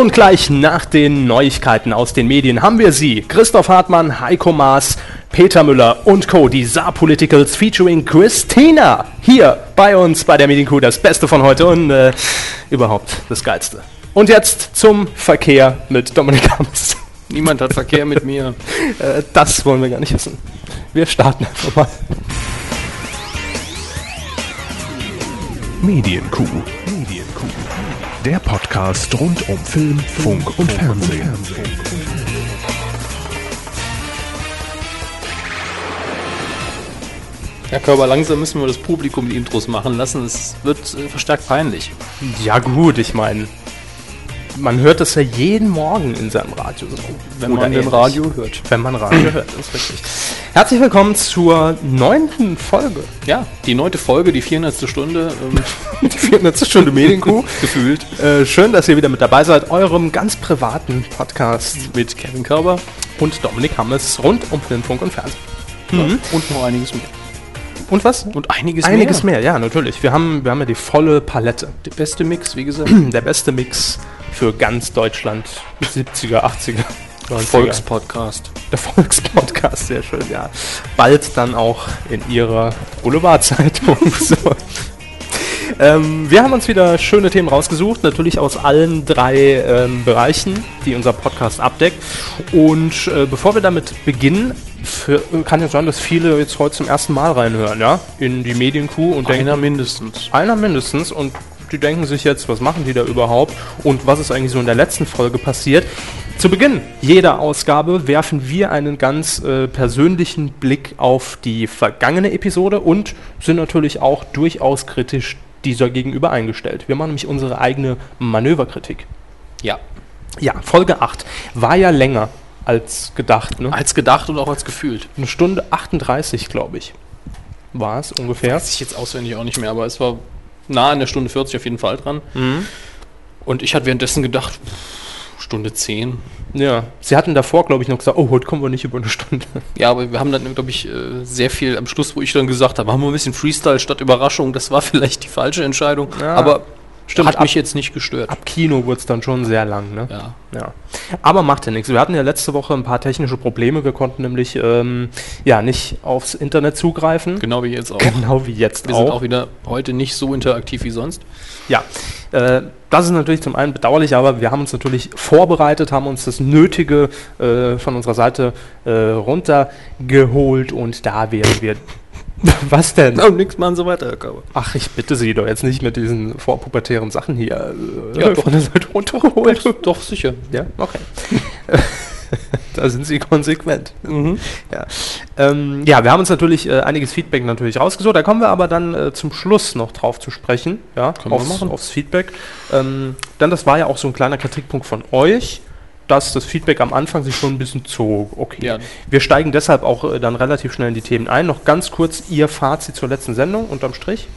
Und gleich nach den Neuigkeiten aus den Medien haben wir sie. Christoph Hartmann, Heiko Maas, Peter Müller und Co. Die Saarpoliticals featuring Christina. Hier bei uns bei der Medienkuh das Beste von heute und äh, überhaupt das Geilste. Und jetzt zum Verkehr mit Dominik Hammes. Niemand hat Verkehr mit mir. Äh, das wollen wir gar nicht wissen. Wir starten einfach mal. Medienkuh. Der Podcast rund um Film, Funk und Fernsehen. Ja, Körper, langsam müssen wir das Publikum die Intros machen lassen. Es wird äh, verstärkt peinlich. Ja gut, ich meine, man hört das ja jeden Morgen in seinem Radio. Wenn Oder man den ähnlich. Radio hört. Wenn man Radio hört, ist richtig. Herzlich willkommen zur neunten Folge. Ja, die neunte Folge, die 400. Stunde. Ähm, Die 400. Stunde Medienkuh. gefühlt. Äh, schön, dass ihr wieder mit dabei seid. Eurem ganz privaten Podcast Mit Kevin Körber. und Dominik Hammes rund um Film, Funk und Fernsehen. Mhm. Und noch einiges mehr. Und was? Und einiges, Einiges mehr. mehr, ja, natürlich. Wir haben, wir haben ja die volle Palette. Der beste Mix, wie gesagt. Der beste Mix für ganz Deutschland. 70er, 80er, 90er. Volkspodcast. Der Volkspodcast, sehr schön, ja. Bald dann auch in ihrer Boulevardzeitung. so. ähm, wir haben uns wieder schöne Themen rausgesucht, natürlich aus allen drei ähm, Bereichen, die unser Podcast abdeckt. Und äh, bevor wir damit beginnen, für, kann ja sein, dass viele jetzt heute zum ersten Mal reinhören, ja, in die Medienkuh und denken, Einer mindestens. einer mindestens und die denken sich jetzt, was machen die da überhaupt und was ist eigentlich so in der letzten Folge passiert. Zu Beginn jeder Ausgabe werfen wir einen ganz äh, persönlichen Blick auf die vergangene Episode und sind natürlich auch durchaus kritisch dieser gegenüber eingestellt. Wir machen nämlich unsere eigene Manöverkritik. Ja. Ja, Folge 8 war ja länger als gedacht. Ne? Als gedacht und auch als gefühlt. Eine Stunde 38, glaube ich, war es ungefähr. Weiß ich jetzt auswendig auch nicht mehr, aber es war nah an der Stunde 40 auf jeden Fall dran. Und ich hatte währenddessen gedacht, Stunde 10. Ja, sie hatten davor, glaube ich, noch gesagt, oh, heute kommen wir nicht über eine Stunde. Ja, aber wir haben dann, glaube ich, äh, sehr viel am Schluss, wo ich dann gesagt habe, machen wir ein bisschen Freestyle statt Überraschung. Das war vielleicht die falsche Entscheidung. Ja. aber Stimmt, hat ab- mich jetzt nicht gestört. Ab Kino wurde es dann schon sehr lang, ne? Ja. Ja. Aber macht ja nichts. Wir hatten ja letzte Woche ein paar technische Probleme. Wir konnten nämlich ähm, ja nicht aufs Internet zugreifen. Genau wie jetzt auch. Genau wie jetzt Wir auch. sind auch wieder heute nicht so interaktiv wie sonst. Ja, äh, das ist natürlich zum einen bedauerlich, aber wir haben uns natürlich vorbereitet, haben uns das Nötige äh, von unserer Seite äh, runtergeholt und da wären wir. Was denn? Und nichts machen so weiter. Ach, ich bitte Sie doch jetzt nicht mit diesen vorpubertären Sachen hier äh, Ja, doch. von der Seite runtergeholt. Doch, sicher. Ja, okay. da sind Sie konsequent. Mhm. Ja, ähm, ja wir haben uns natürlich äh, einiges Feedback natürlich rausgesucht. Da kommen wir aber dann äh, zum Schluss noch drauf zu sprechen. Ja, Können wir aufs, machen. aufs Feedback. Ähm, denn das war ja auch so ein kleiner Kritikpunkt von euch, dass das Feedback am Anfang sich schon ein bisschen zog. Okay. Ja. Wir steigen deshalb auch äh, dann relativ schnell in die Themen ein. Noch ganz kurz Ihr Fazit zur letzten Sendung unterm Strich.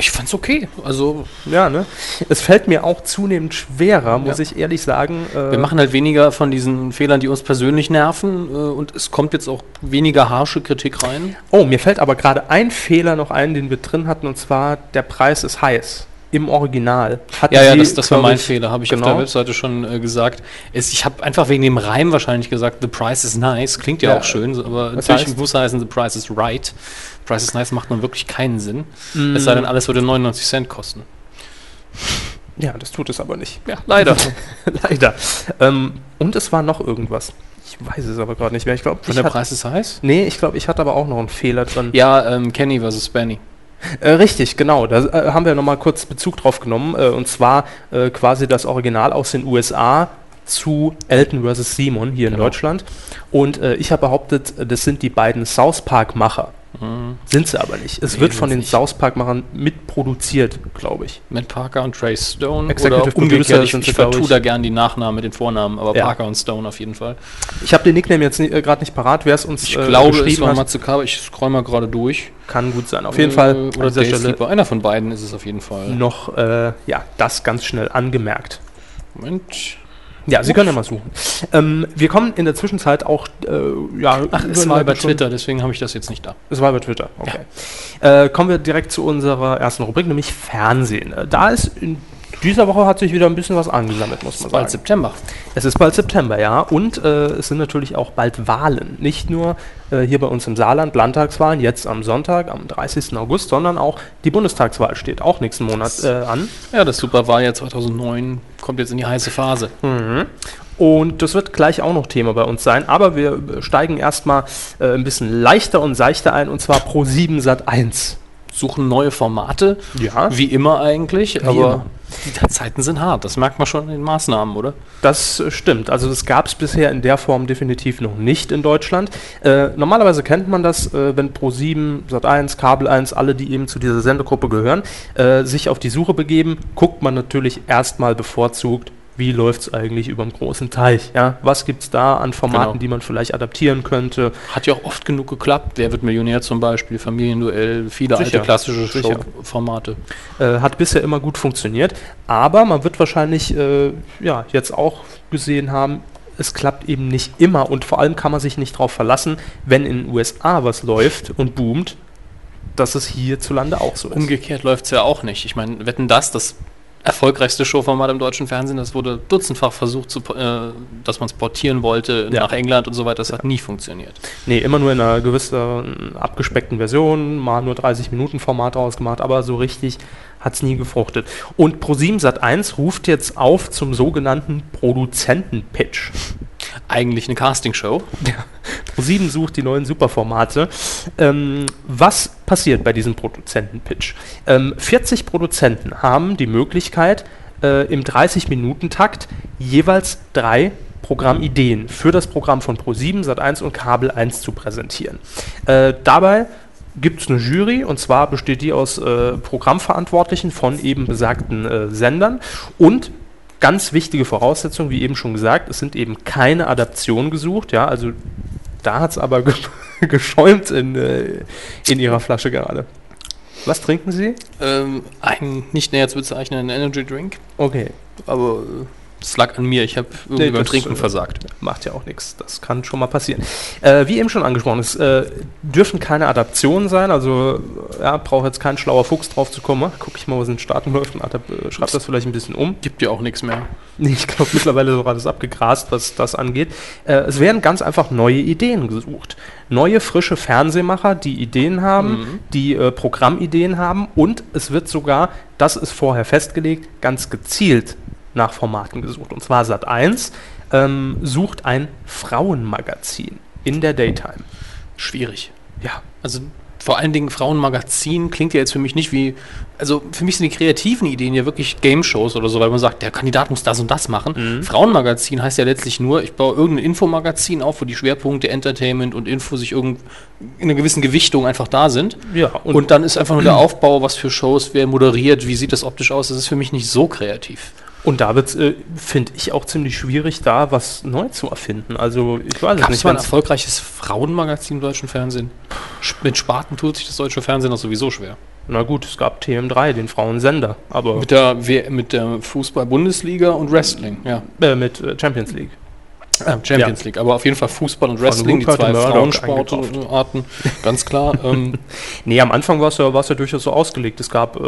Ich fand's okay. Also, Ja, ne? Es fällt mir auch zunehmend schwerer, muss Ja. ich ehrlich sagen. äh, wir machen halt weniger von diesen Fehlern, die uns persönlich nerven. Äh, und es kommt jetzt auch weniger harsche Kritik rein. Oh, mir fällt aber gerade ein Fehler noch ein, den wir drin hatten, und zwar der Preis ist heiß. Im Original. Hatten Ja, ja, das, das war mein ich, Fehler, habe ich auf genau. der Webseite schon äh, gesagt. Es, ich habe einfach wegen dem Reim wahrscheinlich gesagt, the price is nice. Klingt ja, Ja. auch schön, aber natürlich heißt? muss heißen, the price is right. Price is nice macht nun wirklich keinen Sinn. Mm. Es sei denn, alles würde 99 Cent kosten. Ja, das tut es aber nicht. Ja, leider. Leider. Ähm, und es war noch irgendwas. Ich weiß es aber gerade nicht mehr. Ich glaube, Von der Preis ist heiß? nee, ich glaube, ich hatte aber auch noch einen Fehler drin. Ja, ähm, Kenny versus Benny. Äh, richtig, genau. Da äh, haben wir nochmal kurz Bezug drauf genommen. Äh, und zwar äh, quasi das Original aus den USA zu Elton vs. Simon hier in Genau. Deutschland. Und äh, ich habe behauptet, das sind die beiden South Park-Macher. Sind sie aber nicht. Es Nee, wird von den nicht. South Park-Machern mitproduziert, glaube ich. Matt Parker und Trey Stone. Executive oder umgekehrt, ich, sind ich vertue ich. da gern die Nachnamen mit den Vornamen, aber Ja. Parker und Stone auf jeden Fall. Ich habe den Nickname jetzt äh, gerade nicht parat, wer es uns Ich äh, glaube, es war. Matsukawa. Ich scroll mal gerade durch. Kann gut sein. Auf jeden Fall Äh, an Oder dieser Day Stelle Sleeper. Einer von beiden ist es auf jeden Fall. noch äh, ja, das ganz schnell angemerkt. Moment. Ja, Sie können ja mal suchen. Ähm, wir kommen in der Zwischenzeit auch, äh, ja, Ach, es war über schon- Twitter, deswegen habe ich das jetzt nicht da. Es war über Twitter, okay. Äh, kommen wir direkt zu unserer ersten Rubrik, nämlich Fernsehen. Äh, Da ist in dieser Woche hat sich wieder ein bisschen was angesammelt, muss man Bald sagen. September. Es ist bald September, ja. Und äh, es sind natürlich auch bald Wahlen. Nicht nur äh, hier bei uns im Saarland Landtagswahlen, jetzt am Sonntag, am 30. August, sondern auch die Bundestagswahl steht auch nächsten Monat äh, an. Ja, das Superwahljahr 2009 kommt jetzt in die heiße Phase. Und das wird gleich auch noch Thema bei uns sein. Aber wir steigen erstmal äh, ein bisschen leichter und seichter ein, und zwar Pro 7 Sat 1. Suchen neue Formate, Ja. wie immer eigentlich, aber immer. Die Zeiten sind hart. Das merkt man schon in den Maßnahmen, oder? Das äh, stimmt. Also das gab es bisher in der Form definitiv noch nicht in Deutschland. Äh, normalerweise kennt man das, äh, wenn Pro7, Sat1, Kabel 1, alle, die eben zu dieser Sendegruppe gehören, äh, sich auf die Suche begeben, guckt man natürlich erstmal bevorzugt, wie läuft es eigentlich über dem großen Teich. Ja? Was gibt es da an Formaten, Genau. die man vielleicht adaptieren könnte? Hat ja auch oft genug geklappt. Wer wird Millionär zum Beispiel, Familienduell, viele Sicher, alte klassische. Showformate. Äh, hat bisher immer gut funktioniert, aber man wird wahrscheinlich äh, ja, jetzt auch gesehen haben, es klappt eben nicht immer und vor allem kann man sich nicht darauf verlassen, wenn in den USA was läuft und boomt, dass es hierzulande auch so ist. Umgekehrt läuft es ja auch nicht. Ich meine, wetten das, das erfolgreichste Showformat im deutschen Fernsehen, das wurde dutzendfach versucht, zu, äh, dass man es portieren wollte Ja. nach England und so weiter. Das hat nie funktioniert. Nee, immer nur in einer gewissen abgespeckten Version, mal nur 30 Minuten Format rausgemacht, aber so richtig hat es nie gefruchtet. Und Pro7 Sat1 ruft jetzt auf zum sogenannten Produzentenpitch. Eigentlich eine Castingshow. Pro7 sucht die neuen Superformate. Ähm, was passiert bei diesem Produzentenpitch? Ähm, 40 Produzenten haben die Möglichkeit, äh, im 30-Minuten-Takt jeweils drei Programmideen für das Programm von Pro7, Sat1 und Kabel 1 zu präsentieren. Äh, dabei gibt es eine Jury und zwar besteht die aus äh, Programmverantwortlichen von eben besagten äh, Sendern und ganz wichtige Voraussetzung, wie eben schon gesagt, es sind eben keine Adaptionen gesucht, ja, also da hat es aber ge geschäumt in, äh, in ihrer Flasche gerade. Was trinken Sie? Ähm, ein nicht näher zu bezeichnenden Energy Drink. Okay, Aber äh, das lag an mir. Ich habe irgendwie Nee, beim Trinken äh, versagt. macht ja auch nichts. Das kann schon mal passieren. Äh, wie eben schon angesprochen, es äh, dürfen keine Adaptionen sein. Also ja, braucht jetzt kein schlauer Fuchs drauf zu kommen. Guck ich mal, wo es in den Staaten läuft und äh, schreibt das vielleicht ein bisschen um. Gibt ja auch nichts mehr. Nee, ich glaube mittlerweile ist auch alles abgegrast, was das angeht. Äh, es werden ganz einfach neue Ideen gesucht. Neue, frische Fernsehmacher, die Ideen haben, die äh, Programmideen haben und es wird sogar, das ist vorher festgelegt, ganz gezielt nach Formaten gesucht. Und zwar Sat 1 ähm, sucht ein Frauenmagazin in der Daytime. Schwierig. Ja, Also vor allen Dingen Frauenmagazin klingt ja jetzt für mich nicht wie, also für mich sind die kreativen Ideen ja wirklich Game-Shows oder so, weil man sagt, der Kandidat muss das und das machen. Frauenmagazin heißt ja letztlich nur, ich baue irgendein Infomagazin auf, wo die Schwerpunkte Entertainment und Info sich irgend in einer gewissen Gewichtung einfach da sind. ja Und, dann ist einfach nur der Aufbau, was für Shows, wer moderiert, wie sieht das optisch aus, das ist für mich nicht so kreativ. Und da wird es, äh, finde ich, auch ziemlich schwierig, da was neu zu erfinden. Also ich weiß es Gab nicht. es mal ein erfolgreiches Frauenmagazin im deutschen Fernsehen? Mit Spaten tut sich das deutsche Fernsehen auch sowieso schwer. Na gut, es gab TM3, den Frauensender, aber Mit der, W- mit der Fußball-Bundesliga und Wrestling, ja. äh, mit äh, Champions League. Äh, Champions League, aber auf jeden Fall Fußball und Wrestling, die zwei Frauensportarten, ganz klar. ähm, Nee, am Anfang war es ja, war's ja durchaus so ausgelegt. Es gab, äh,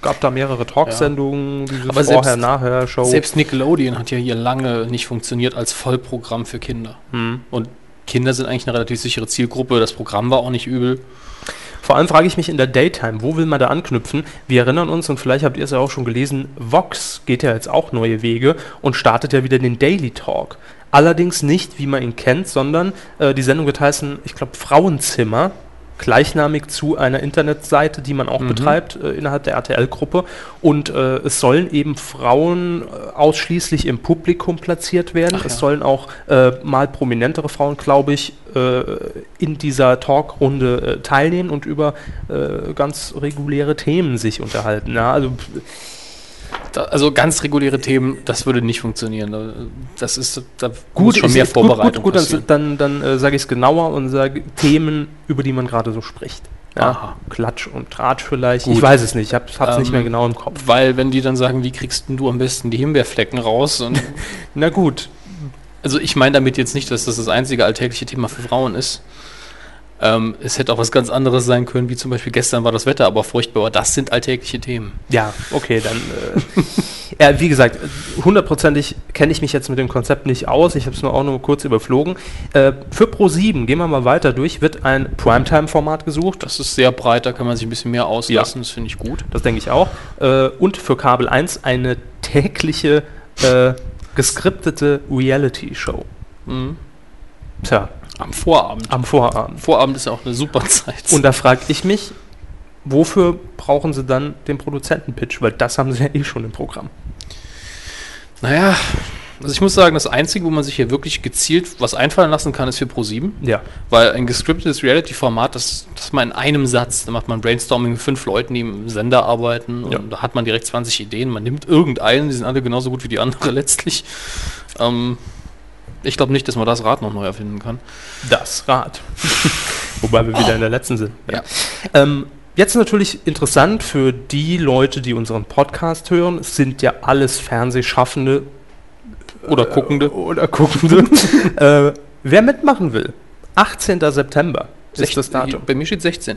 gab da mehrere Talksendungen, diese Aber Vorher-, selbst- Nachher-Show. selbst Nickelodeon hat ja hier lange nicht funktioniert als Vollprogramm für Kinder. Hm. Und Kinder sind eigentlich eine relativ sichere Zielgruppe. Das Programm war auch nicht übel. Vor allem frage ich mich in der Daytime, wo will man da anknüpfen? Wir erinnern uns, und vielleicht habt ihr es ja auch schon gelesen, Vox geht ja jetzt auch neue Wege und startet ja wieder den Daily Talk. Allerdings nicht, wie man ihn kennt, sondern äh, die Sendung wird heißen, ich glaube, Frauenzimmer, gleichnamig zu einer Internetseite, die man auch betreibt äh, innerhalb der RTL-Gruppe. Und äh, es sollen eben Frauen äh, ausschließlich im Publikum platziert werden. Ach es ja. sollen auch äh, mal prominentere Frauen, glaube ich, äh, in dieser Talkrunde teilnehmen und über ganz reguläre Themen sich unterhalten. Ja, also Da, also ganz reguläre Themen, das würde nicht funktionieren. Da- Das ist da muss gut, schon mehr gut, Vorbereitung Gut, gut, passieren. dann, dann, dann äh, sage ich es genauer und sage Themen, über die man gerade so spricht. Ja, Aha. Klatsch und Tratsch vielleicht. Gut. Ich weiß es nicht, ich habe es nicht Ähm, mehr genau im Kopf. Weil wenn die dann sagen, wie kriegst du am besten die Himbeerflecken raus? Und Na gut, Also ich meine damit jetzt nicht, dass das das einzige alltägliche Thema für Frauen ist. Ähm, es hätte auch was ganz anderes sein können, wie zum Beispiel gestern war das Wetter aber furchtbar. Aber das sind alltägliche Themen. Ja, okay, dann. Äh, ja, wie gesagt, hundertprozentig kenne ich mich jetzt mit dem Konzept nicht aus. Ich habe es nur auch nur kurz überflogen. Äh, für Pro7, gehen wir mal weiter durch, wird ein Primetime-Format gesucht. Das ist sehr breit, da kann man sich ein bisschen mehr auslassen. Das finde ich gut. Das denke ich auch. Äh, und für Kabel 1 eine tägliche äh, geskriptete Reality-Show. Mhm. Tja, Am Vorabend. am Vorabend. Vorabend ist ja auch eine super Zeit. Und da frage ich mich, wofür brauchen sie dann den Produzentenpitch? Weil das haben sie ja eh schon im Programm. naja, also ich muss sagen, das Einzige, wo man sich hier wirklich gezielt was einfallen lassen kann, ist für Pro7. Ja. Weil ein gescriptetes Reality-Format, das, das man in einem Satz, da macht man Brainstorming mit fünf Leuten, die im Sender arbeiten Ja. und da hat man direkt 20 Ideen. Man nimmt irgendeinen, die sind alle genauso gut wie die andere letztlich. Ähm, ich glaube nicht, dass man das Rad noch neu erfinden kann. Das Rad. Wobei wir wieder in der letzten sind. Ja. Ähm, jetzt natürlich interessant für die Leute, die unseren Podcast hören. Es sind ja alles Fernsehschaffende Oder Guckende. oder Guckende. äh, wer mitmachen will, 18. September ist das Datum. Bei mir steht 16.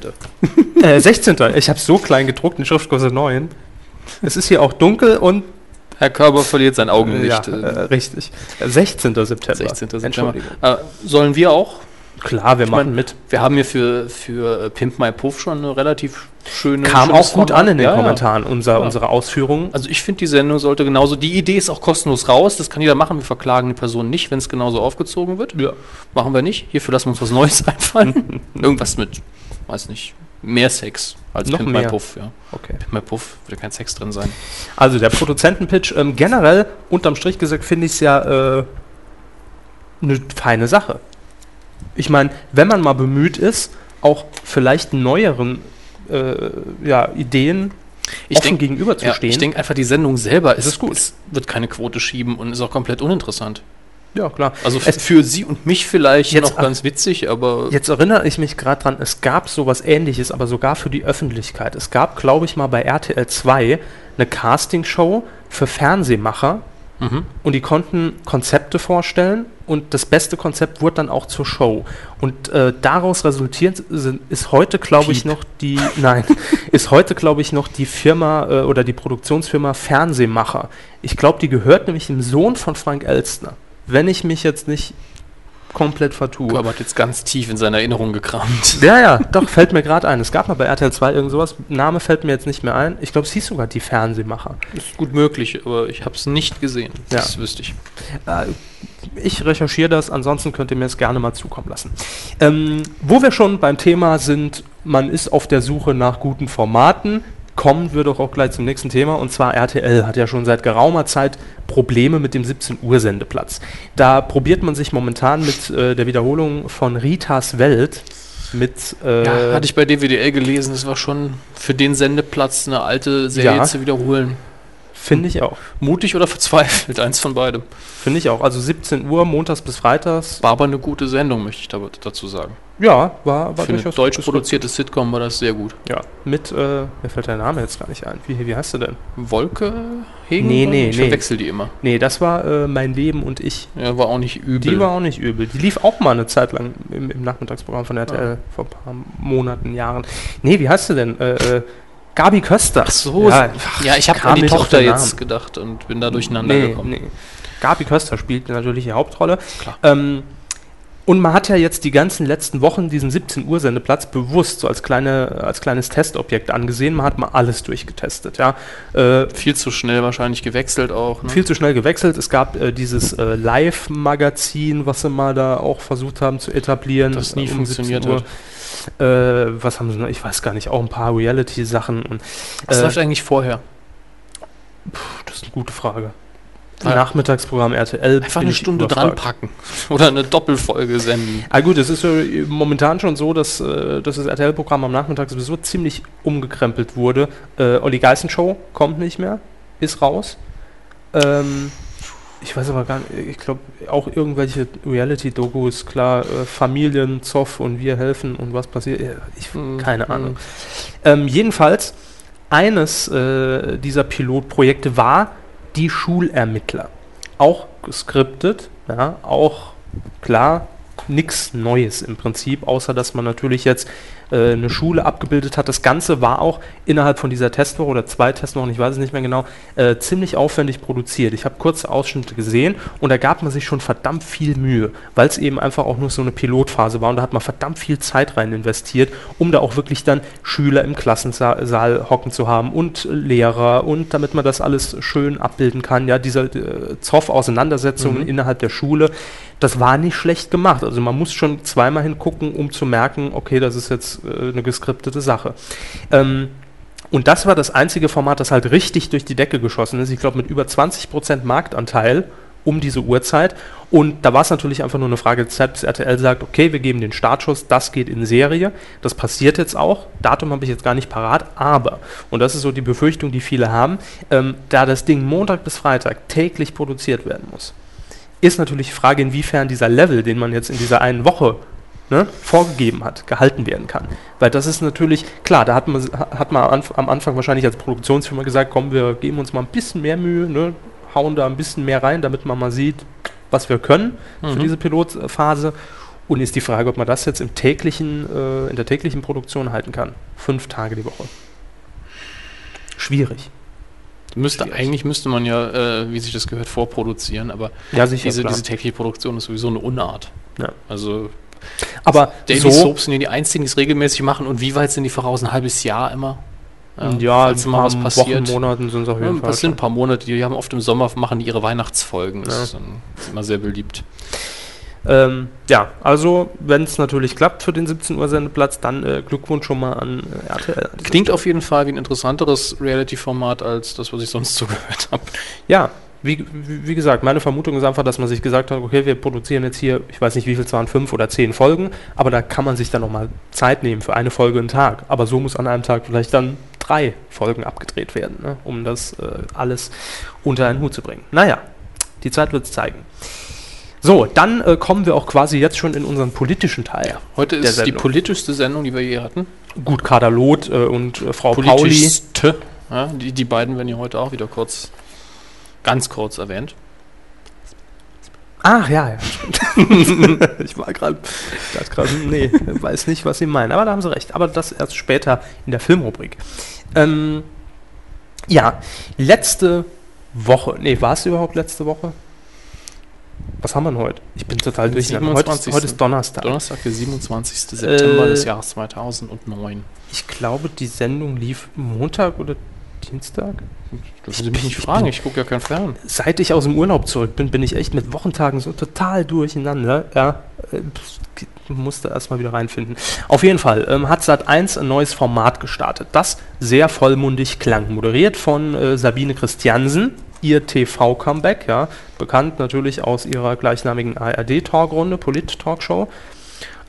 Äh, 16. Ich habe so klein gedruckt, die Schriftgröße 9. Es ist hier auch dunkel und Herr Körber verliert sein ja, Augenlicht. äh, äh, richtig. Äh, 16. September. 16. September. Entschuldigung. Äh, sollen wir auch? Klar, wir Ich machen mein, mit. Wir haben hier für, für äh, Pimp My Puff schon eine relativ schöne. Kam auch gut Format. an in den Ja, ja. Kommentaren, unser, Ja. unsere Ausführungen. Also ich finde, die Sendung sollte genauso. Die Idee ist auch kostenlos raus. Das kann jeder machen. Wir verklagen die Person nicht, wenn es genauso aufgezogen wird. Ja. Machen wir nicht. Hierfür lassen wir uns was Neues einfallen. Irgendwas mit, weiß nicht, mehr Sex als Noch Pimp mehr. My Puff. Ja. Okay. Pimp My Puff würde kein Sex drin sein. Also der Produzentenpitch, ähm, generell, unterm Strich gesagt, finde ich es ja äh, eine feine Sache. Ich meine, wenn man mal bemüht ist, auch vielleicht neueren äh, ja, Ideen Ich offen denk- Ja, gegenüberzustehen. ich denke einfach, die Sendung selber ist, ist gut. Ist, wird keine Quote schieben und ist auch komplett uninteressant. Ja, klar. Also Es- für Sie und mich vielleicht Jetzt noch ganz witzig, aber Jetzt erinnere ich mich gerade dran, es gab sowas ähnliches, aber sogar für die Öffentlichkeit. Es gab, glaube ich, mal bei RTL 2 eine Castingshow für Fernsehmacher Mhm. und die konnten Konzepte vorstellen und das beste Konzept wurde dann auch zur Show. Und äh, daraus resultiert sind, ist heute, glaube ich, noch die, nein, ist heute, glaube ich, noch die Firma äh, oder die Produktionsfirma Fernsehmacher. Ich glaube, die gehört nämlich dem Sohn von Frank Elstner. Wenn ich mich jetzt nicht komplett vertue. Körber hat jetzt ganz tief in seine Erinnerung gekramt. Ja, ja, doch, fällt mir gerade ein. Es gab mal bei RTL 2 irgend sowas. Name fällt mir jetzt nicht mehr ein. Ich glaube, es hieß sogar die Fernsehmacher. Ist gut möglich, aber ich habe es nicht gesehen. Ja. Das wüsste ich. Äh, ich recherchiere das, ansonsten könnt ihr mir es gerne mal zukommen lassen. Ähm, wo wir schon beim Thema sind, man ist auf der Suche nach guten Formaten. Kommen wir doch auch gleich zum nächsten Thema. Und zwar RTL hat ja schon seit geraumer Zeit Probleme mit dem 17 Uhr Sendeplatz. Da probiert man sich momentan mit äh, der Wiederholung von Ritas Welt mit äh, Ja, hatte ich bei DWDL gelesen, das war schon für den Sendeplatz eine alte Serie Ja. zu wiederholen. finde ich auch. Mutig oder verzweifelt, eins von beidem. Finde ich auch. Also 17 Uhr, montags bis freitags. War aber eine gute Sendung, möchte ich da- dazu sagen. Ja, war, war Für eine durchaus deutsch gutes produzierte Sitcom war das sehr gut. Ja, mit, äh, mir fällt der Name jetzt gar nicht ein. Wie, wie heißt du denn? Wolke Hegen? Nee, nee, ich nee. verwechsel die immer. Nee, das war äh, Mein Leben und ich. Ja, war auch nicht übel. Die war auch nicht übel. Die lief auch mal eine Zeit lang im, im Nachmittagsprogramm von RTL vor ein paar Monaten, Jahren. Nee, wie heißt du denn? Äh, äh, Gabi Köster. Ach so, Ja, ja, ich habe an die Tochter jetzt gedacht und bin da durcheinander nee, gekommen. nee. Gabi Köster spielt natürlich die Hauptrolle. Klar. Ähm, und man hat ja jetzt die ganzen letzten Wochen diesen 17 Uhr Sendeplatz bewusst so als, kleine, als kleines Testobjekt angesehen. Man hat mal alles durchgetestet. Ja. Äh, Viel zu schnell wahrscheinlich gewechselt auch. Ne? viel zu schnell gewechselt. Es gab äh, dieses äh, Live-Magazin, was sie mal da auch versucht haben zu etablieren. Das nie äh, funktioniert 17 Uhr. Äh, was haben sie noch? Ich weiß gar nicht, auch ein paar Reality-Sachen. Was äh, läuft eigentlich vorher? Das ist eine gute Frage. Ja. Nachmittagsprogramm RTL. Einfach eine Stunde überfragt. dran packen. Oder eine Doppelfolge senden. Ah gut, es ist äh, momentan schon so, dass, äh, dass das RTL-Programm am Nachmittag sowieso ziemlich umgekrempelt wurde. Äh, Olli Geißen Show kommt nicht mehr, ist raus. Ähm, ich weiß aber gar nicht, ich glaube auch irgendwelche Reality-Dokus, klar, äh, Familien, Zoff und wir helfen und was passiert. Ja, Ich, Mhm. keine Ahnung. Ähm, jedenfalls, eines äh, dieser Pilotprojekte war die Schulermittler. Auch geskriptet, ja, auch klar, nichts Neues im Prinzip, außer dass man natürlich jetzt äh, eine Schule abgebildet hat. Das Ganze war auch innerhalb von dieser Testwoche oder zwei Testwochen, ich weiß es nicht mehr genau, äh, ziemlich aufwendig produziert. Ich habe kurze Ausschnitte gesehen und da gab man sich schon verdammt viel Mühe, weil es eben einfach auch nur so eine Pilotphase war und da hat man verdammt viel Zeit rein investiert, um da auch wirklich dann Schüler im Klassensaal hocken zu haben und Lehrer und damit man das alles schön abbilden kann. Ja, diese äh, Zoff-Auseinandersetzungen Mhm. innerhalb der Schule, das war nicht schlecht gemacht. Also man muss schon zweimal hingucken, um zu merken, okay, das ist jetzt eine geskriptete Sache. Ähm, und das war das einzige Format, das halt richtig durch die Decke geschossen ist. Ich glaube, mit über 20% Marktanteil um diese Uhrzeit. Und da war es natürlich einfach nur eine Frage der Zeit, bis RTL sagt, okay, wir geben den Startschuss, das geht in Serie. Das passiert jetzt auch. Datum habe ich jetzt gar nicht parat, aber, und das ist so die Befürchtung, die viele haben, ähm, da das Ding Montag bis Freitag täglich produziert werden muss, ist natürlich die Frage, inwiefern dieser Level, den man jetzt in dieser einen Woche ne, vorgegeben hat, gehalten werden kann. Weil das ist natürlich, klar, da hat man, hat man am Anf- am Anfang wahrscheinlich als Produktionsfirma gesagt, komm, wir geben uns mal ein bisschen mehr Mühe, ne, hauen da ein bisschen mehr rein, damit man mal sieht, was wir können für Mhm. diese Pilotphase. Und ist die Frage, ob man das jetzt im täglichen, äh, in der täglichen Produktion halten kann. Fünf Tage die Woche. Schwierig. Müsste, Schwierig. eigentlich müsste man ja, äh, wie sich das gehört, vorproduzieren, aber Ja, sicher. diese, diese tägliche Produktion ist sowieso eine Unart. Ja. Also Aber Daily so, Soaps sind ja die einzigen, die es regelmäßig machen. Und wie weit sind die voraus? Ein halbes Jahr immer? ja, ein paar was passiert. Wochen, Monaten sind es auf Ja, jeden Fall. das sind ein paar Monate, die haben oft im Sommer machen die ihre Weihnachtsfolgen. Das Ja. ist, dann, ist immer sehr beliebt. Ähm, ja, also wenn es natürlich klappt für den 17 Uhr Sendeplatz, dann äh, Glückwunsch schon mal an äh, RTL. Klingt auf jeden Fall wie ein interessanteres Reality-Format als das, was ich sonst so gehört habe. Ja, wie, wie gesagt, meine Vermutung ist einfach, dass man sich gesagt hat, okay, wir produzieren jetzt hier, ich weiß nicht, wie viel es waren, fünf oder zehn Folgen, aber da kann man sich dann nochmal Zeit nehmen für eine Folge einen Tag. Aber so muss an einem Tag vielleicht dann drei Folgen abgedreht werden, ne, um das äh, alles unter einen Hut zu bringen. Naja, die Zeit wird es zeigen. So, dann äh, kommen wir auch quasi jetzt schon in unseren politischen Teil. Heute Der ist die Sendung. politischste Sendung, die wir je hatten. Gut, Kader Loth äh, und äh, Frau Pauli. Ja, die, die beiden werden ja heute auch wieder kurz, ganz kurz erwähnt. Ach ja, ja. ich war gerade, nee, weiß nicht, was Sie meinen. Aber da haben Sie recht. Aber das erst später in der Filmrubrik. Ähm, ja, letzte Woche. Nee, war es überhaupt letzte Woche? Was haben wir denn heute? Ich bin total durch. Heute, ist- 27.. heute ist Donnerstag. Donnerstag, der 27. September Äh, des Jahres 2009. Ich glaube, die Sendung lief Montag oder Dienstag. Das Sie mich nicht fragen, ich gucke ja kein Fern. Seit ich aus dem Urlaub zurück bin, bin ich echt mit Wochentagen so total durcheinander. Ja, äh, musste erstmal wieder reinfinden. Auf jeden Fall ähm, hat Sat1 ein neues Format gestartet, das sehr vollmundig klang. Moderiert von äh, Sabine Christiansen, ihr TV-Comeback, ja, bekannt natürlich aus ihrer gleichnamigen ARD-Talkrunde, Polit-Talkshow.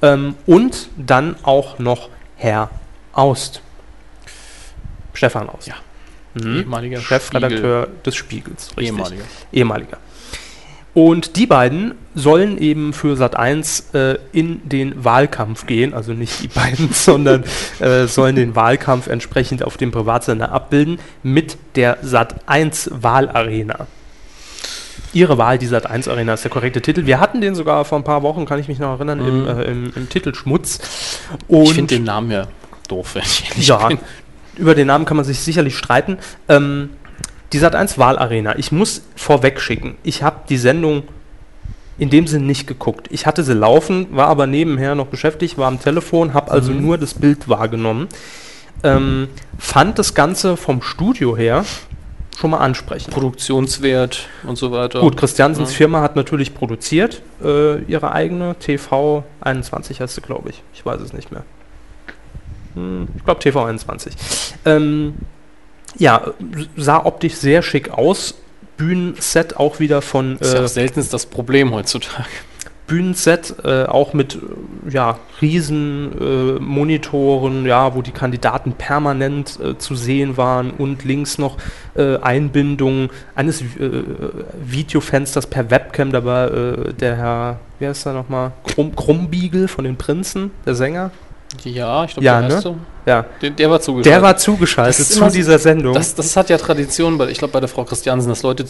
Ähm, und dann auch noch Herr Aust. Stefan Aust. Ja. Mhm. Ehemaliger Chefredakteur des Spiegels. richtig. Ehemaliger. ehemaliger. Und die beiden sollen eben für Sat1 äh, in den Wahlkampf gehen, also nicht die beiden, sondern äh, sollen den Wahlkampf entsprechend auf dem Privatsender abbilden mit der Sat1 Wahlarena. Ihre Wahl, die Sat1 Arena ist der korrekte Titel. Wir hatten den sogar vor ein paar Wochen, kann ich mich noch erinnern, im, Mhm. äh, im, im Titelschmutz. Und Ich finde den Namen ja doof, wenn ich ehrlich ja, bin. Über den Namen kann man sich sicherlich streiten. Ähm, die Sat1 Wahlarena, ich muss vorweg schicken, ich habe die Sendung in dem Sinn nicht geguckt. Ich hatte sie laufen, war aber nebenher noch beschäftigt, war am Telefon, habe also Mhm. nur das Bild wahrgenommen. Ähm, fand das Ganze vom Studio her schon mal ansprechend. Produktionswert und so weiter. Gut, Christiansens Ja. Firma hat natürlich produziert, äh, ihre eigene, TV21 heißt sie, glaube ich. Ich weiß es nicht mehr. Ich glaube TV21. Ähm, ja, sah optisch sehr schick aus. Bühnenset auch wieder von Das ist ja äh, seltenst das Problem heutzutage. Bühnenset, äh, auch mit äh, ja, riesen äh, Monitoren, ja, wo die Kandidaten permanent äh, zu sehen waren und links noch äh, Einbindung eines äh, Videofensters per Webcam, da war äh, der Herr, wie heißt er nochmal, Krumm, Krummbiegel von den Prinzen, der Sänger. Ja, ich glaube, Ja, der ne? erste. Ja. Der, der war zugeschaltet. Der war zugeschaltet zu so- dieser Sendung. Das, das hat ja Tradition, bei, ich glaube bei der Frau Christiansen, dass Leute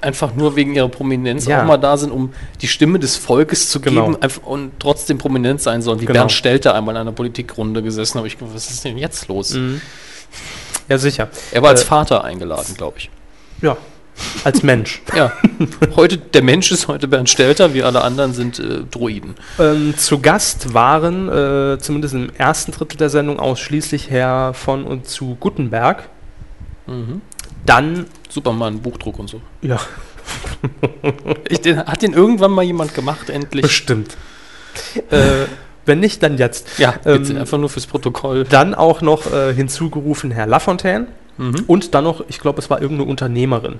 einfach nur wegen ihrer Prominenz Ja. auch mal da sind, um die Stimme des Volkes zu Genau. geben einfach, und trotzdem prominent sein sollen. Wie Genau. Bernd Stelter einmal in einer Politikrunde gesessen habe. Ich gedacht, was ist denn jetzt los? Mhm. ja, sicher. Er war als Äh, Vater eingeladen, glaube ich. Ja. Als Mensch. Ja, heute, der Mensch ist heute Bernd Stelter, wir alle anderen sind äh, Droiden. Ähm, zu Gast waren, äh, zumindest im ersten Drittel der Sendung, ausschließlich Herr von und zu Guttenberg. Mhm. Dann, Superman, Buchdruck und so. ja, Ich, den, hat den irgendwann mal jemand gemacht, endlich? bestimmt. äh, wenn nicht, dann jetzt. Ja, Ähm, bitte, einfach nur fürs Protokoll. Dann auch noch äh, hinzugerufen Herr Lafontaine Mhm. und dann noch, ich glaube, es war irgendeine Unternehmerin.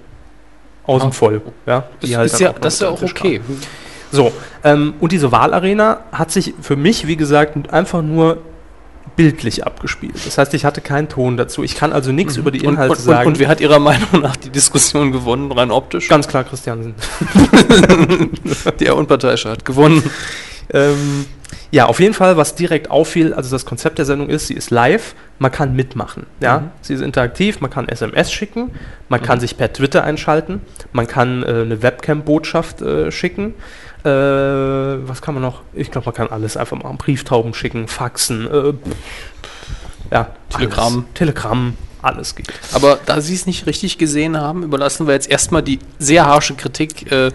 Aus dem Ah. Volk. Ja, Das, halt ist ja, das ist ja auch okay. kam. So, ähm, und diese Wahlarena hat sich für mich, wie gesagt, einfach nur bildlich abgespielt. Das heißt, ich hatte keinen Ton dazu. Ich kann also nichts über die Mhm. Und, Inhalte und, und, sagen. und wer hat Ihrer Meinung nach die Diskussion gewonnen, rein optisch? Ganz klar Christiansen. Der Unparteiische hat gewonnen. Ähm, ja, auf jeden Fall, was direkt auffiel, also das Konzept der Sendung ist, sie ist live, man kann mitmachen. Ja? Mhm. Sie ist interaktiv, man kann SMS schicken, man kann sich per Twitter einschalten, man kann äh, eine Webcam-Botschaft äh, schicken. Äh, was kann man noch? Ich glaube, man kann alles einfach machen. Brieftauben schicken, Faxen, äh, ja, Telegramm. Alles. Telegramm, alles geht. Aber da Sie es nicht richtig gesehen haben, überlassen wir jetzt erstmal die sehr harsche Kritik äh,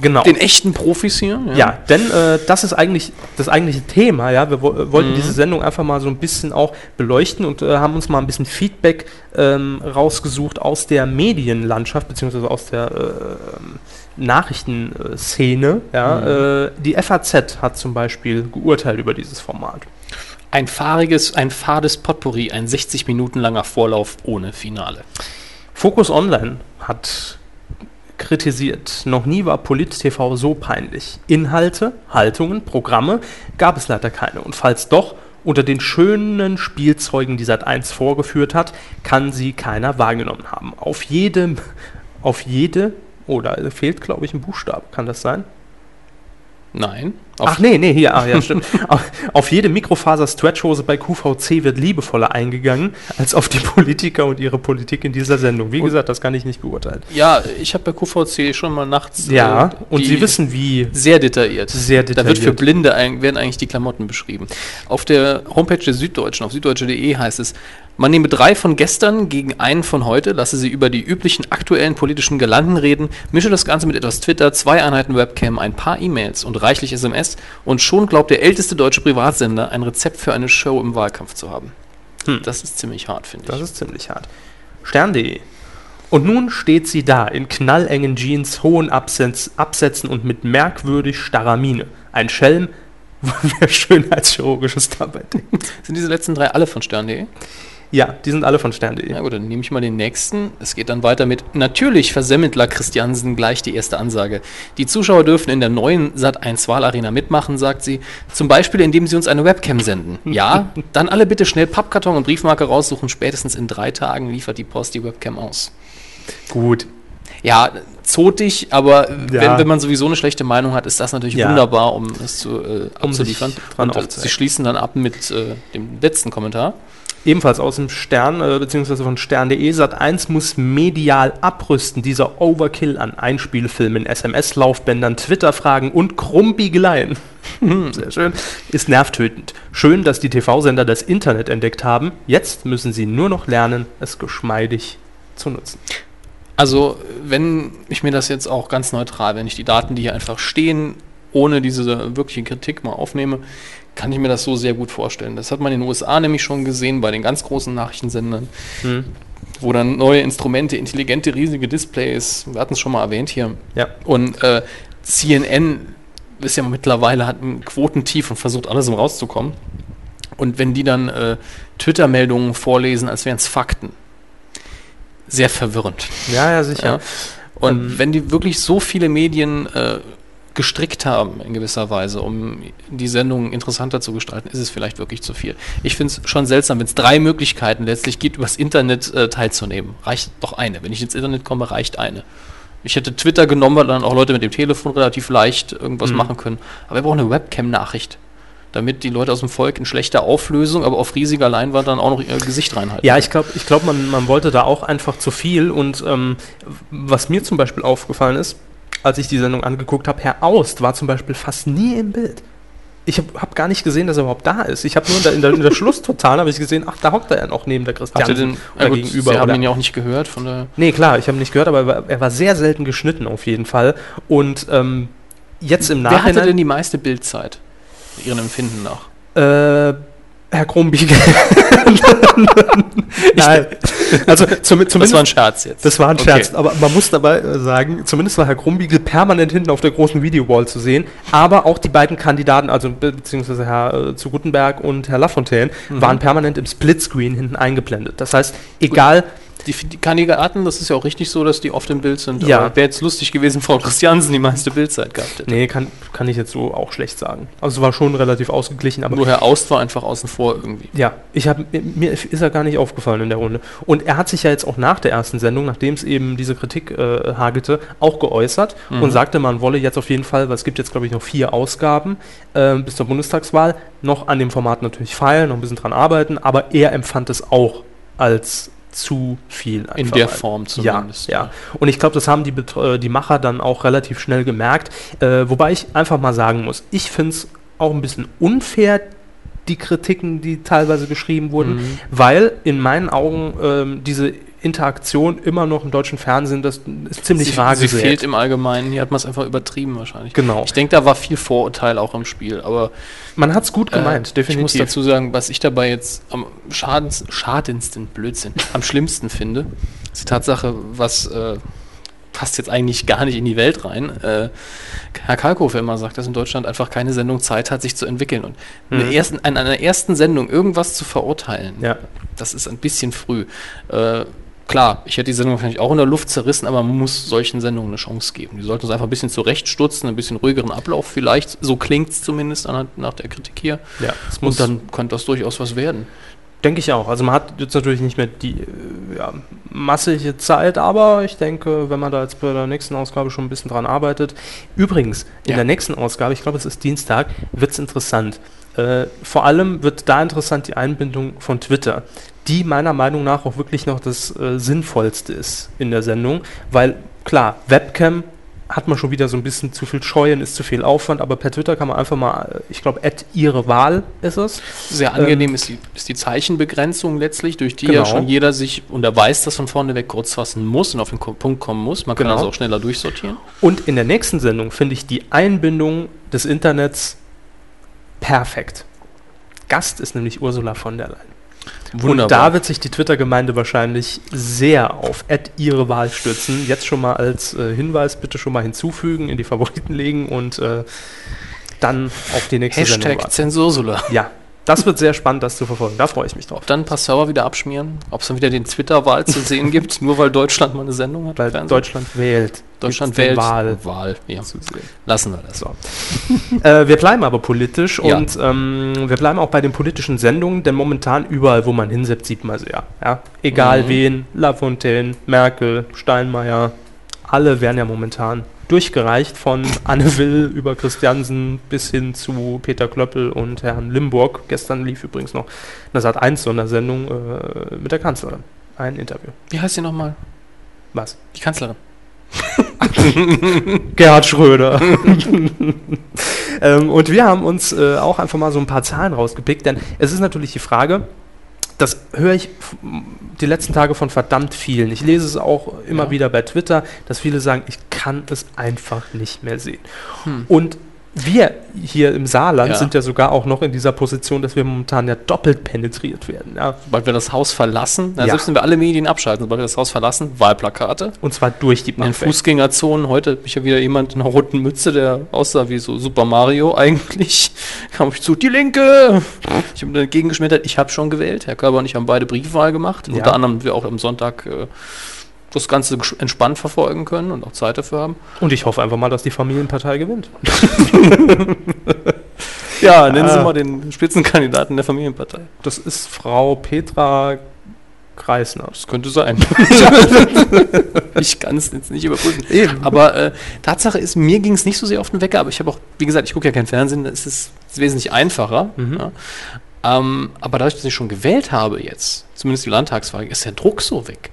Genau. den echten Profis hier. Ja, denn äh, das ist eigentlich das eigentliche Thema. Ja, wir wo äh, wollten Mhm. diese Sendung einfach mal so ein bisschen auch beleuchten und äh, haben uns mal ein bisschen Feedback ähm, rausgesucht aus der Medienlandschaft beziehungsweise aus der äh, Nachrichtenszene. Ja, äh, die FAZ hat zum Beispiel geurteilt über dieses Format. Ein fahriges, ein fades Potpourri, ein 60 Minuten langer Vorlauf ohne Finale. Focus Online hat kritisiert, noch nie war Polit-TV so peinlich. Inhalte, Haltungen, Programme gab es leider keine. Und falls doch, unter den schönen Spielzeugen, die Sat1 vorgeführt hat, kann sie keiner wahrgenommen haben. Auf jedem, auf jede, oder fehlt, glaube ich, ein Buchstabe, kann das sein? Nein. Ach nee, nee, hier, ah, ja, stimmt. auf, jede Mikrofaser-Stretchhose bei QVC wird liebevoller eingegangen, als auf die Politiker und ihre Politik in dieser Sendung. Wie Und- gesagt, das kann ich nicht beurteilen. Ja, ich habe bei QVC schon mal nachts. Ja, äh, und Sie wissen, wie Sehr detailliert. Sehr Da wird für detailliert. Blinde werden eigentlich die Klamotten beschrieben. Auf der Homepage der Süddeutschen, auf süddeutsche.de heißt es, man nehme drei von gestern gegen einen von heute, lasse sie über die üblichen aktuellen politischen Gelanden reden, mische das Ganze mit etwas Twitter, zwei Einheiten Webcam, ein paar E-Mails und reichlich SMS und schon glaubt der älteste deutsche Privatsender, ein Rezept für eine Show im Wahlkampf zu haben. Hm. Das ist ziemlich hart, finde Das ich. ist ziemlich hart. Stern.de. Und nun steht sie da, in knallengen Jeans, hohen Absatz, Absätzen und mit merkwürdig starrer Miene. Ein Schelm, wer schönheitschirurgisches dabei denkt. Sind diese letzten drei alle von Stern.de? Ja, die sind alle von Stern.de. Na gut, dann nehme ich mal den nächsten. Es geht dann weiter mit Natürlich versemmelt La Christiansen gleich die erste Ansage. Die Zuschauer dürfen in der neuen Sat1 Wahlarena mitmachen, sagt sie. Zum Beispiel, indem sie uns eine Webcam senden. Ja, dann alle bitte schnell Pappkarton und Briefmarke raussuchen. Spätestens in drei Tagen liefert die Post die Webcam aus. Gut. Ja, zotig, aber Ja. wenn, wenn man sowieso eine schlechte Meinung hat, ist das natürlich Ja. wunderbar, um es zu, äh, Um abzuliefern. und äh, sie schließen dann ab mit äh, dem letzten Kommentar. Ebenfalls aus dem Stern, äh, beziehungsweise von Stern.de, Sat1 muss medial abrüsten. Dieser Overkill an Einspielfilmen, SMS-Laufbändern, Twitter-Fragen und Krummbiegeleien. Sehr schön. Ist nervtötend. Schön, dass die TV-Sender das Internet entdeckt haben. Jetzt müssen sie nur noch lernen, es geschmeidig zu nutzen. Also, wenn ich mir das jetzt auch ganz neutral, wenn ich die Daten, die hier einfach stehen, ohne diese wirkliche Kritik mal aufnehme, kann ich mir das so sehr gut vorstellen. Das hat man in den USA nämlich schon gesehen bei den ganz großen Nachrichtensendern, Hm. wo dann neue Instrumente, intelligente, riesige Displays, wir hatten es schon mal erwähnt hier, Ja. und äh, CNN ist ja mittlerweile hat ein Quotentief und versucht alles um rauszukommen. Und wenn die dann äh, Twitter-Meldungen vorlesen, als wären es Fakten, sehr verwirrend. Ja, ja, sicher. Ja. Und Ähm. wenn die wirklich so viele Medien äh, gestrickt haben, in gewisser Weise, um die Sendung interessanter zu gestalten, ist es vielleicht wirklich zu viel. Ich finde es schon seltsam, wenn es drei Möglichkeiten letztlich gibt, übers Internet äh, teilzunehmen. Reicht doch eine. Wenn ich ins Internet komme, reicht eine. Ich hätte Twitter genommen, weil dann auch Leute mit dem Telefon relativ leicht irgendwas Mhm. machen können. Aber wir brauchen eine Webcam-Nachricht. Damit die Leute aus dem Volk in schlechter Auflösung, aber auf riesiger Leinwand dann auch noch ihr Gesicht reinhalten. Ja, ich glaube, ich glaub, man, man wollte da auch einfach zu viel. Und ähm, was mir zum Beispiel aufgefallen ist, als ich die Sendung angeguckt habe, Herr Aust war zum Beispiel fast nie im Bild. Ich habe hab gar nicht gesehen, dass er überhaupt da ist. Ich habe nur in der, in der, in der Schlusstotale habe ich gesehen, ach, da hockt er ja noch neben der Christian. Den oder gut, gegenüber. Sie haben oder- ihn ja auch nicht gehört von der. Nee, klar, ich habe ihn nicht gehört, aber er war, sehr selten geschnitten auf jeden Fall. Und ähm, jetzt im Wer hatte denn Nachhinein. die meiste Bildzeit? Ihren Empfinden nach. Äh, Herr Krumbiegel. Nein. Also zum, Das zumindest. war ein Scherz jetzt. Das war ein Okay. Scherz, aber man muss dabei äh, sagen, zumindest war Herr Krumbiegel permanent hinten auf der großen Videowall zu sehen, aber auch die beiden Kandidaten, also be beziehungsweise Herr äh, zu Gutenberg und Herr Lafontaine, Mhm. waren permanent im Splitscreen hinten eingeblendet. Das heißt, egal, Die, die Kandidaten, das ist ja auch richtig so, dass die oft im Bild sind. Ja. Wäre jetzt lustig gewesen, Frau Christiansen die meiste Bildzeit gehabt hätte. nee, kann, kann ich jetzt so auch schlecht sagen. Also es war schon relativ ausgeglichen, aber Nur Herr Aust war einfach außen vor irgendwie. Ja, ich hab, mir- ist er gar nicht aufgefallen in der Runde. Und er hat sich ja jetzt auch nach der ersten Sendung, nachdem es eben diese Kritik äh, hagelte, auch geäußert und sagte, man wolle jetzt auf jeden Fall, weil es gibt jetzt glaube ich noch vier Ausgaben äh, bis zur Bundestagswahl, noch an dem Format natürlich feilen, noch ein bisschen dran arbeiten, aber er empfand es auch als zu viel. In einfach der mal. Form Ja, zumindest. ja. Und ich glaube, das haben die, Betr- äh, die Macher dann auch relativ schnell gemerkt. Äh, wobei ich einfach mal sagen muss, ich finde es auch ein bisschen unfair, die Kritiken, die teilweise geschrieben wurden, Mhm. weil in meinen Augen ähm, diese Interaktion immer noch im deutschen Fernsehen, das ist ziemlich sie, rar sie gesät. fehlt im Allgemeinen. Hier hat man es einfach übertrieben wahrscheinlich. Genau. Ich denke, da war viel Vorurteil auch im Spiel. Aber Man hat es gut gemeint, äh, definitiv. Ich muss dazu sagen, was ich dabei jetzt am schadens, schadendsten, Blödsinn, am schlimmsten finde, ist die Tatsache, was äh, passt jetzt eigentlich gar nicht in die Welt rein. Äh, Herr Kalkofe immer sagt, dass in Deutschland einfach keine Sendung Zeit hat, sich zu entwickeln. Und in, Mhm. ersten, an einer ersten Sendung irgendwas zu verurteilen, ja. das ist ein bisschen früh. Äh, klar, ich hätte die Sendung wahrscheinlich auch in der Luft zerrissen, aber man muss solchen Sendungen eine Chance geben. Die sollten uns einfach ein bisschen zurechtstutzen, ein bisschen ruhigeren Ablauf vielleicht. So klingt es zumindest an, nach der Kritik hier. ja, es muss Und dann könnte das durchaus was werden. Denke ich auch. Also man hat jetzt natürlich nicht mehr die ja, massige Zeit, aber ich denke, wenn man da jetzt bei der nächsten Ausgabe schon ein bisschen dran arbeitet. Übrigens, in Ja. der nächsten Ausgabe, ich glaube es ist Dienstag, wird es interessant. Äh, vor allem wird da interessant die Einbindung von Twitter, die meiner Meinung nach auch wirklich noch das äh, Sinnvollste ist in der Sendung, weil klar, Webcam hat man schon wieder so ein bisschen zu viel Scheuen, ist zu viel Aufwand, aber per Twitter kann man einfach mal, äh, ich glaube, at ihre Wahl ist es. Sehr angenehm ist, die, ist die Zeichenbegrenzung letztlich, durch die ja Genau. schon jeder sich, und er weiß, dass von vorne weg kurz fassen muss und auf den Punkt kommen muss. Man kann Genau. also auch schneller durchsortieren. Und in der nächsten Sendung finde ich die Einbindung des Internets perfekt. Gast ist nämlich Ursula von der Leyen. Und da wird sich die Twitter-Gemeinde wahrscheinlich sehr auf Ad ihre Wahl stützen. Jetzt schon mal als äh, Hinweis bitte schon mal hinzufügen, in die Favoriten legen und äh, dann auf die nächste Sendung Hashtag warten. Zensursula. Ja, das wird sehr spannend, das zu verfolgen. Da freue ich mich drauf. Dann ein paar Server wieder abschmieren, ob es dann wieder den Twitter-Wahl zu sehen gibt, nur weil Deutschland mal eine Sendung hat. Weil Fernsehen. Deutschland wählt. Deutschland wählt. Wahl Wahl, ja. Lassen wir das. So. äh, wir bleiben aber politisch Ja. und ähm, wir bleiben auch bei den politischen Sendungen, denn momentan überall, wo man hinsetzt, sieht man sie ja. ja? Egal Mhm. wen, Lafontaine, Merkel, Steinmeier, alle werden ja momentan durchgereicht von Anne Will über Christiansen bis hin zu Peter Klöppel und Herrn Limburg. Gestern lief übrigens noch eine Sat 1 Sondersendung äh, mit der Kanzlerin. Ein Interview. Wie heißt sie nochmal? Was? Die Kanzlerin. Gerhard Schröder. ähm, und wir haben uns äh, auch einfach mal so ein paar Zahlen rausgepickt, denn es ist natürlich die Frage, das höre ich die letzten Tage von verdammt vielen. Ich lese es auch immer Ja. wieder bei Twitter, dass viele sagen, ich kann es einfach nicht mehr sehen. Hm. Und wir hier im Saarland Ja. sind ja sogar auch noch in dieser Position, dass wir momentan ja doppelt penetriert werden. Ja? Sobald wir das Haus verlassen, Ja. selbst wenn wir alle Medien abschalten, sobald wir das Haus verlassen, Wahlplakate. Und zwar durch die In Bank weg. Fußgängerzonen, heute hab ich ja wieder jemand in einer roten Mütze, der aussah wie so Super Mario eigentlich. Kam ich zu, die Linke! Ich habe dagegen geschmettert, ich habe schon gewählt. Herr Körber und ich haben beide Briefwahl gemacht. Unter anderem wir auch am Sonntag äh, das Ganze entspannt verfolgen können und auch Zeit dafür haben. Und ich hoffe einfach mal, dass die Familienpartei gewinnt. Ja, nennen Sie Ah. mal den Spitzenkandidaten der Familienpartei. Das ist Frau Petra Kreisner. Das könnte sein. ich kann es jetzt nicht überprüfen. Eben. Aber äh, Tatsache ist, mir ging es nicht so sehr auf den Wecker, aber ich habe auch, wie gesagt, ich gucke ja kein Fernsehen, es ist, es wesentlich einfacher. Ja. Ähm, aber dadurch, dass ich schon gewählt habe jetzt, zumindest die Landtagswahl, ist der Druck so weg.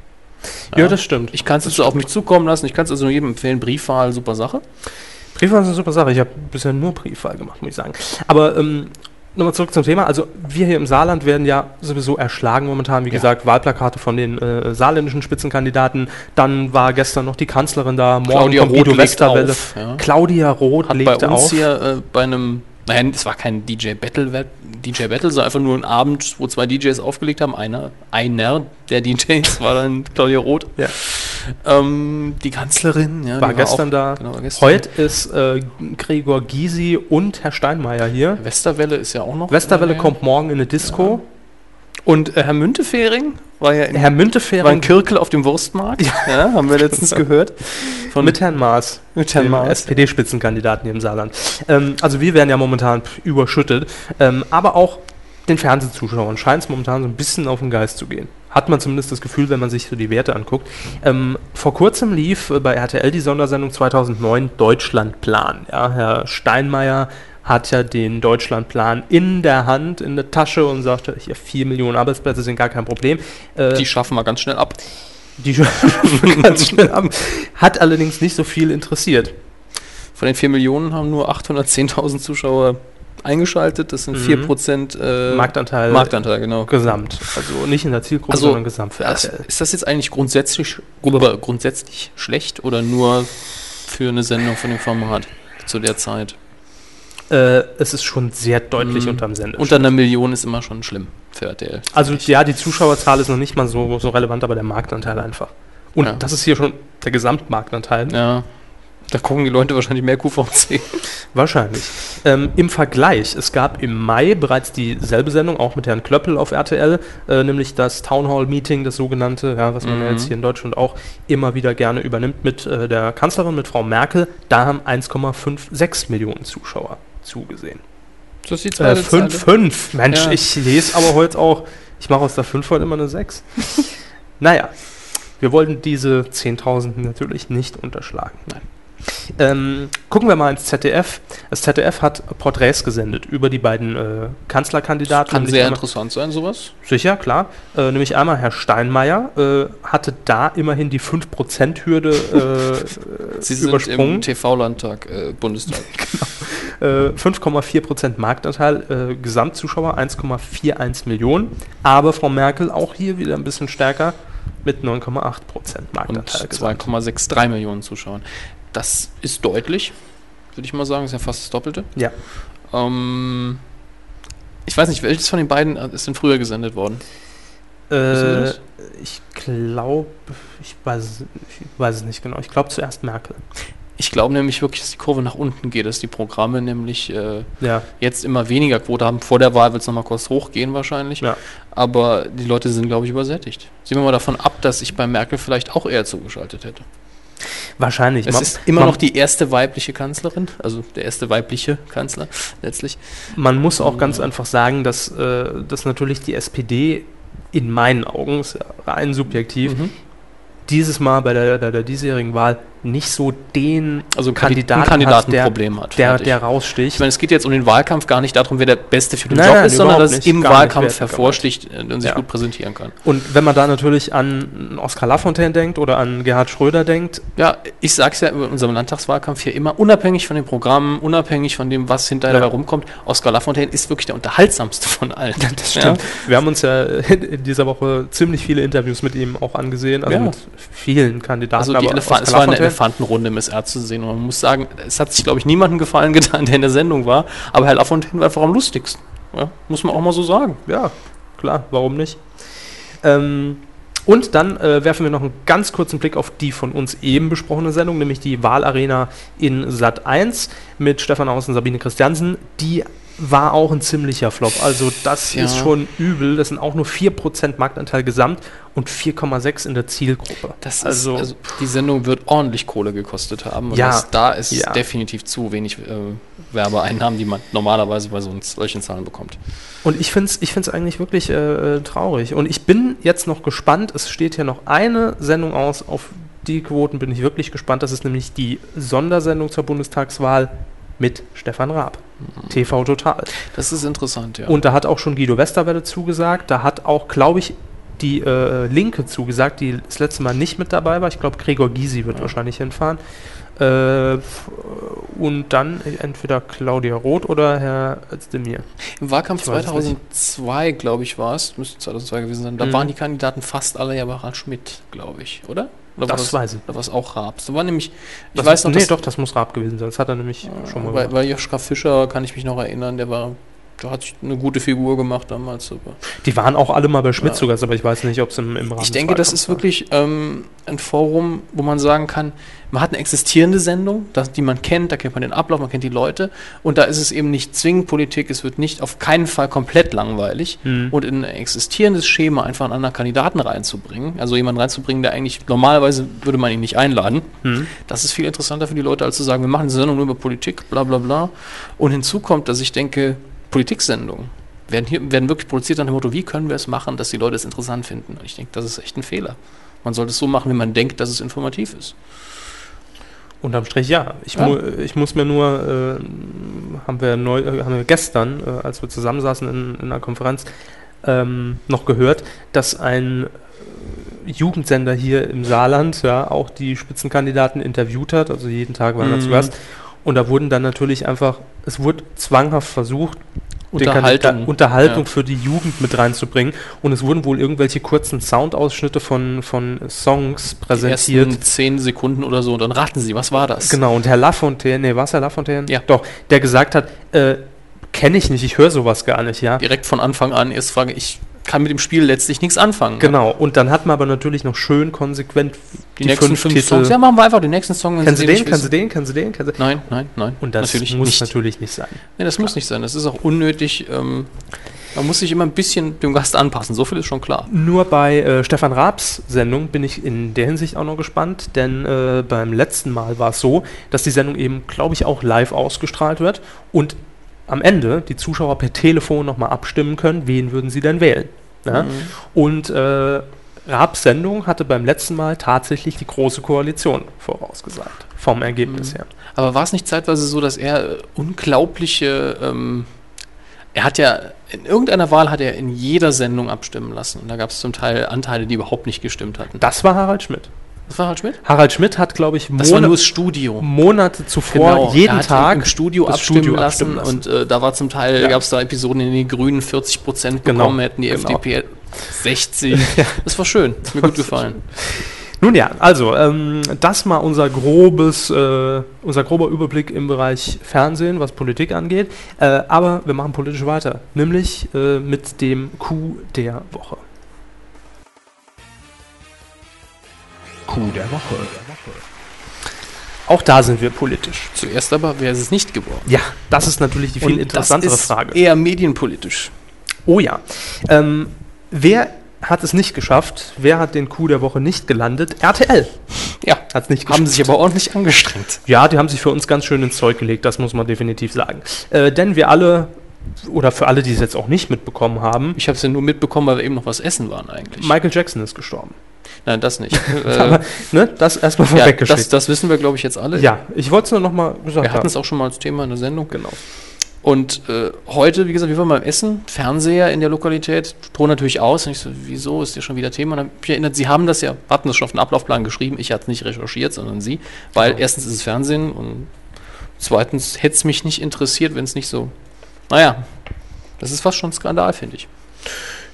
Ja, das stimmt. Ich kann es jetzt so auf mich zukommen lassen, ich kann es also jedem empfehlen, Briefwahl, super Sache. Briefwahl ist eine super Sache. Ich habe bisher nur Briefwahl gemacht, muss ich sagen. Aber ähm, nochmal zurück zum Thema. Also wir hier im Saarland werden ja sowieso erschlagen momentan. Wie Ja. gesagt, Wahlplakate von den äh, saarländischen Spitzenkandidaten. Dann war gestern noch die Kanzlerin da. Morgen Claudia Roth Westerwelle. auf, ja. Claudia Roth Hat bei legte uns auf. hier äh, bei einem, naja, es war kein DJ Battle, DJ Battle, sondern einfach nur ein Abend, wo zwei DJs aufgelegt haben. Einer, einer der DJs war dann Claudia Roth. Ja. Ähm, die Kanzlerin, ja, war die gestern auch- da. Genau, war gestern. Heute ist äh, Gregor Gysi und Herr Steinmeier hier. Westerwelle ist ja auch noch. Westerwelle kommt morgen in eine Disco. Und äh, Herr Müntefering war ja in, Herr war in Müntefering Kirkel auf dem Wurstmarkt. Ja. haben wir letztens gehört. Von, mit Herrn Maas. mit Herrn Maas. SPD-Spitzenkandidaten hier im Saarland. Ähm, also wir werden ja momentan überschüttet, ähm, aber auch den Fernsehzuschauern scheint es momentan so ein bisschen auf den Geist zu gehen. Hat man zumindest das Gefühl, wenn man sich so die Werte anguckt. Ähm, vor kurzem lief äh, bei RTL die Sondersendung 2009 Deutschlandplan. Ja, Herr Steinmeier hat ja den Deutschlandplan in der Hand, in der Tasche und sagte, hier 4 Millionen Arbeitsplätze sind gar kein Problem. Äh, Die schaffen wir ganz schnell ab. die ganz schnell ab. Hat allerdings nicht so viel interessiert. Von den 4 Millionen haben nur 810.000 Zuschauer eingeschaltet. Das sind Mhm. 4% äh, Marktanteil, Marktanteil, genau. gesamt. Also nicht in der Zielgruppe, Also, sondern gesamt für Das, ist das jetzt eigentlich grundsätzlich, grund- grundsätzlich schlecht oder nur für eine Sendung von dem Format zu der Zeit? Äh, es ist schon sehr deutlich Mhm. unterm Sender. Unter einer Million ist immer schon schlimm für RTL. also ja, die Zuschauerzahl ist noch nicht mal so, so relevant, aber der Marktanteil einfach. Und Ja. das ist hier schon der Gesamtmarktanteil. Ja, da gucken die Leute wahrscheinlich mehr QVC. Wahrscheinlich. Ähm, Im Vergleich, es gab im Mai bereits dieselbe Sendung, auch mit Herrn Klöppel auf RTL, äh, nämlich das Town Hall Meeting, das sogenannte, ja, was man ja Mhm. jetzt hier in Deutschland auch immer wieder gerne übernimmt mit äh, der Kanzlerin, mit Frau Merkel. Da haben 1,56 Millionen Zuschauer zugesehen. Ist die Äh, 5, 5. Mensch, Ja. ich lese aber heute auch, ich mache aus der 5 heute immer eine 6. naja, wir wollten diese 10.000 natürlich nicht unterschlagen. Nein. Ähm, gucken wir mal ins ZDF. Das ZDF hat Porträts gesendet über die beiden äh, Kanzlerkandidaten. Kann Nämlich sehr einmal- interessant sein, sowas. Sicher, klar. Äh, nämlich einmal Herr Steinmeier äh, hatte da immerhin die 5%-Hürde äh, Sie sind übersprungen. im TV-Landtag, äh, Bundestag. Äh, 5,4% Marktanteil, äh, Gesamtzuschauer 1,41 Millionen. Aber Frau Merkel auch hier wieder ein bisschen stärker mit 9,8% und Marktanteil. gesamt. 2,63 Millionen Zuschauern. Das ist deutlich, würde ich mal sagen. Ist ja fast das Doppelte. Ja. Ähm, ich weiß nicht, welches von den beiden ist denn früher gesendet worden? Äh, das? ich glaube, ich weiß, ich weiß es nicht genau. Ich glaube zuerst Merkel. Ich glaube nämlich wirklich, dass die Kurve nach unten geht, dass die Programme nämlich äh, Ja, jetzt immer weniger Quote haben. Vor der Wahl wird es nochmal kurz hochgehen wahrscheinlich. Ja. Aber die Leute sind, glaube ich, übersättigt. Sehen wir mal davon ab, dass ich bei Merkel vielleicht auch eher zugeschaltet hätte. Wahrscheinlich. Es Man- ist immer man, noch die erste weibliche Kanzlerin, also der erste weibliche Kanzler letztlich. Man muss auch ganz einfach sagen, dass, äh, dass natürlich die SPD in meinen Augen, ist ja rein subjektiv, Mhm. dieses Mal bei der, der, der diesjährigen Wahl nicht so den Also Kandidaten Kandidaten, hat, Kandidatenproblem hat. der, der raussticht. ich meine, es geht jetzt um den Wahlkampf gar nicht darum, wer der Beste für den Nein, Job nein, ist, sondern dass es im Wahlkampf der hervorsticht äh, und sich Ja. gut präsentieren kann. Und wenn man da natürlich an Oskar Lafontaine denkt oder an Gerhard Schröder denkt, Ja, ich sage es ja über unserem Landtagswahlkampf hier immer, unabhängig von den Programmen, unabhängig von dem, was hinterher Ja. dabei rumkommt, Oskar Lafontaine ist wirklich der unterhaltsamste von allen. das stimmt. Wir haben uns ja in dieser Woche ziemlich viele Interviews mit ihm auch angesehen, also Ja. mit vielen Kandidaten. Also die aber Elefant, es war eine Elefantenrunde im SR zu sehen und man muss sagen, es hat sich, glaube ich, niemandem gefallen getan, der in der Sendung war, aber Herr Lafontaine war einfach am lustigsten. Ja, muss man auch mal so sagen. Ja, klar, warum nicht? Ähm, und dann äh, werfen wir noch einen ganz kurzen Blick auf die von uns eben besprochene Sendung, nämlich die Wahlarena in Sat 1 mit Stefan Aus und Sabine Christiansen. Die war auch ein ziemlicher Flop. Also das Ja. ist schon übel. Das sind auch nur 4% Marktanteil gesamt und 4,6 in der Zielgruppe. Das also, ist, also die Sendung wird ordentlich Kohle gekostet haben. Und Ja, das, da ist ja. definitiv zu wenig äh, Werbeeinnahmen, die man normalerweise bei so solchen Zahlen bekommt. Und ich finde es ich find's eigentlich wirklich äh, traurig. Und ich bin jetzt noch gespannt. Es steht hier noch eine Sendung aus, auf die Quoten, bin ich wirklich gespannt. Das ist nämlich die Sondersendung zur Bundestagswahl mit Stefan Raab. TV Total. Das ist interessant, ja. Und da hat auch schon Guido Westerwelle zugesagt. Da hat auch, glaube ich, die äh, Linke zugesagt, die das letzte Mal nicht mit dabei war. Ich glaube, Gregor Gysi wird wahrscheinlich hinfahren. Äh, und dann entweder Claudia Roth oder Herr Özdemir. Im Wahlkampf Ich weiß es 2002, glaube ich, war es, müsste 2002 gewesen sein, da Mhm. waren die Kandidaten fast alle ja bei Harald Schmidt, glaube ich, oder? Oder war Das weiß ich. Oder war es auch Raabs? Da war nämlich, ich Das- weiß noch, nee, doch, das muss Raab gewesen sein. Das hat er nämlich schon mal bei, gemacht. bei Joschka Fischer kann ich mich noch erinnern, der war, der hat sich eine gute Figur gemacht damals. Aber Die waren auch alle mal bei Schmidt Ja. Gast, aber ich weiß nicht, ob es im, im Rahmen ich denke, das ist war. wirklich ähm, ein Forum, wo man sagen kann, man hat eine existierende Sendung, das, die man kennt, da kennt man den Ablauf, man kennt die Leute und da ist es eben nicht zwingend Politik, es wird nicht auf keinen Fall komplett langweilig Hm. und in ein existierendes Schema einfach einen anderen Kandidaten reinzubringen, also jemanden reinzubringen, der eigentlich normalerweise würde man ihn nicht einladen, Hm. das ist viel interessanter für die Leute, als zu sagen, wir machen eine Sendung nur über Politik, bla bla bla. Und hinzu kommt, dass ich denke, Politiksendungen werden, hier, werden wirklich produziert nach dem Motto, wie können wir es machen, dass die Leute es interessant finden. Und ich denke, das ist echt ein Fehler. Man sollte es so machen, wie man denkt, dass es informativ ist. Unterm Strich ja. Ich, Ja. Mu ich muss mir nur, äh, haben, wir neu, äh, haben wir gestern, äh, als wir zusammensaßen in, in einer Konferenz, ähm, noch gehört, dass ein äh, Jugendsender hier im Saarland ja auch die Spitzenkandidaten interviewt hat, also jeden Tag waren er zu Mhm. Gast. Und da wurden dann natürlich einfach, es wurde zwanghaft versucht, Unterhaltung. Kandida- Unterhaltung Ja. für die Jugend mit reinzubringen. Und es wurden wohl irgendwelche kurzen Soundausschnitte von, von Songs Die präsentiert. ersten zehn Sekunden oder so. Und dann raten Sie, was war das? Genau, und Herr Lafontaine, nee, war es Herr Lafontaine? Ja. Doch, der gesagt hat, äh, kenne ich nicht, ich höre sowas gar nicht, ja. Direkt von Anfang an erst frage, ich kann mit dem Spiel letztlich nichts anfangen. Genau, und dann hat man aber natürlich noch schön konsequent Die, nächsten fünf, Songs. Ja, machen wir einfach den nächsten Song. Kennen Sie den den, Sie wissen. den, kennen Sie den, Nein, nein, nein. Und das natürlich muss nicht. natürlich nicht sein. Nee, das muss nicht sein. Das ist auch unnötig. Ähm, man muss sich immer ein bisschen dem Gast anpassen. So viel ist schon klar. Nur bei äh, Stefan Raabs Sendung bin ich in der Hinsicht auch noch gespannt, denn äh, beim letzten Mal war es so, dass die Sendung eben, glaube ich, auch live ausgestrahlt wird und am Ende die Zuschauer per Telefon nochmal abstimmen können, wen würden sie denn wählen. Ja? Mhm. Und äh, Raabs Sendung hatte beim letzten Mal tatsächlich die große Koalition vorausgesagt, vom Ergebnis Mhm. her. Aber war es nicht zeitweise so, dass er äh, unglaubliche. Ähm, er hat ja. In irgendeiner Wahl hat er in jeder Sendung abstimmen lassen. Und da gab es zum Teil Anteile, die überhaupt nicht gestimmt hatten. Das war Harald Schmidt. Das war Harald Schmidt? Harald Schmidt hat, glaube ich, Das war nur das Studio. Monate zuvor Genau, jeden hat Tag im Studio das abstimmen, Studio lassen, abstimmen lassen. und äh, da war zum Teil, Ja. gab es da Episoden, in denen die Grünen 40 Prozent Genau, bekommen hätten, die genau. FDP 60. Das war schön, ist mir gut gefallen. Nun ja, also ähm, das mal unser grobes, äh, unser grober Überblick im Bereich Fernsehen, was Politik angeht. Äh, aber wir machen politisch weiter, nämlich äh, mit dem Coup der Woche. Coup der Woche. Auch da sind wir politisch. Zuerst aber, wer ist es nicht geworden? Ja, das ist natürlich die viel Und interessantere das ist Frage. eher medienpolitisch. Oh ja. Ähm, wer hat es nicht geschafft? Wer hat den Coup der Woche nicht gelandet? RTL Ja, hat es nicht haben sich aber ordentlich angestrengt. Ja, die haben sich für uns ganz schön ins Zeug gelegt, das muss man definitiv sagen. Äh, denn wir alle, oder für alle, die es jetzt auch nicht mitbekommen haben, Ich habe es ja nur mitbekommen, weil wir eben noch was essen waren eigentlich. Michael Jackson ist gestorben. Nein, das nicht. Aber, äh, ne, das erstmal ja, das, das wissen wir, glaube ich, jetzt alle. Ja, ich wollte es nur nochmal gesagt Wir hatten es auch schon mal als Thema in der Sendung. Genau. Und äh, heute, wie gesagt, wir waren beim Essen, Fernseher in der Lokalität, drohen natürlich aus. Und ich so, wieso ist ja schon wieder Thema? Und dann hab ich mich erinnert, Sie haben das ja, hatten das schon auf den Ablaufplan geschrieben. Ich hatte es nicht recherchiert, sondern Sie. Weil Genau. erstens ist es Fernsehen und zweitens hätte es mich nicht interessiert, wenn es nicht so. Naja, das ist fast schon ein Skandal, finde ich.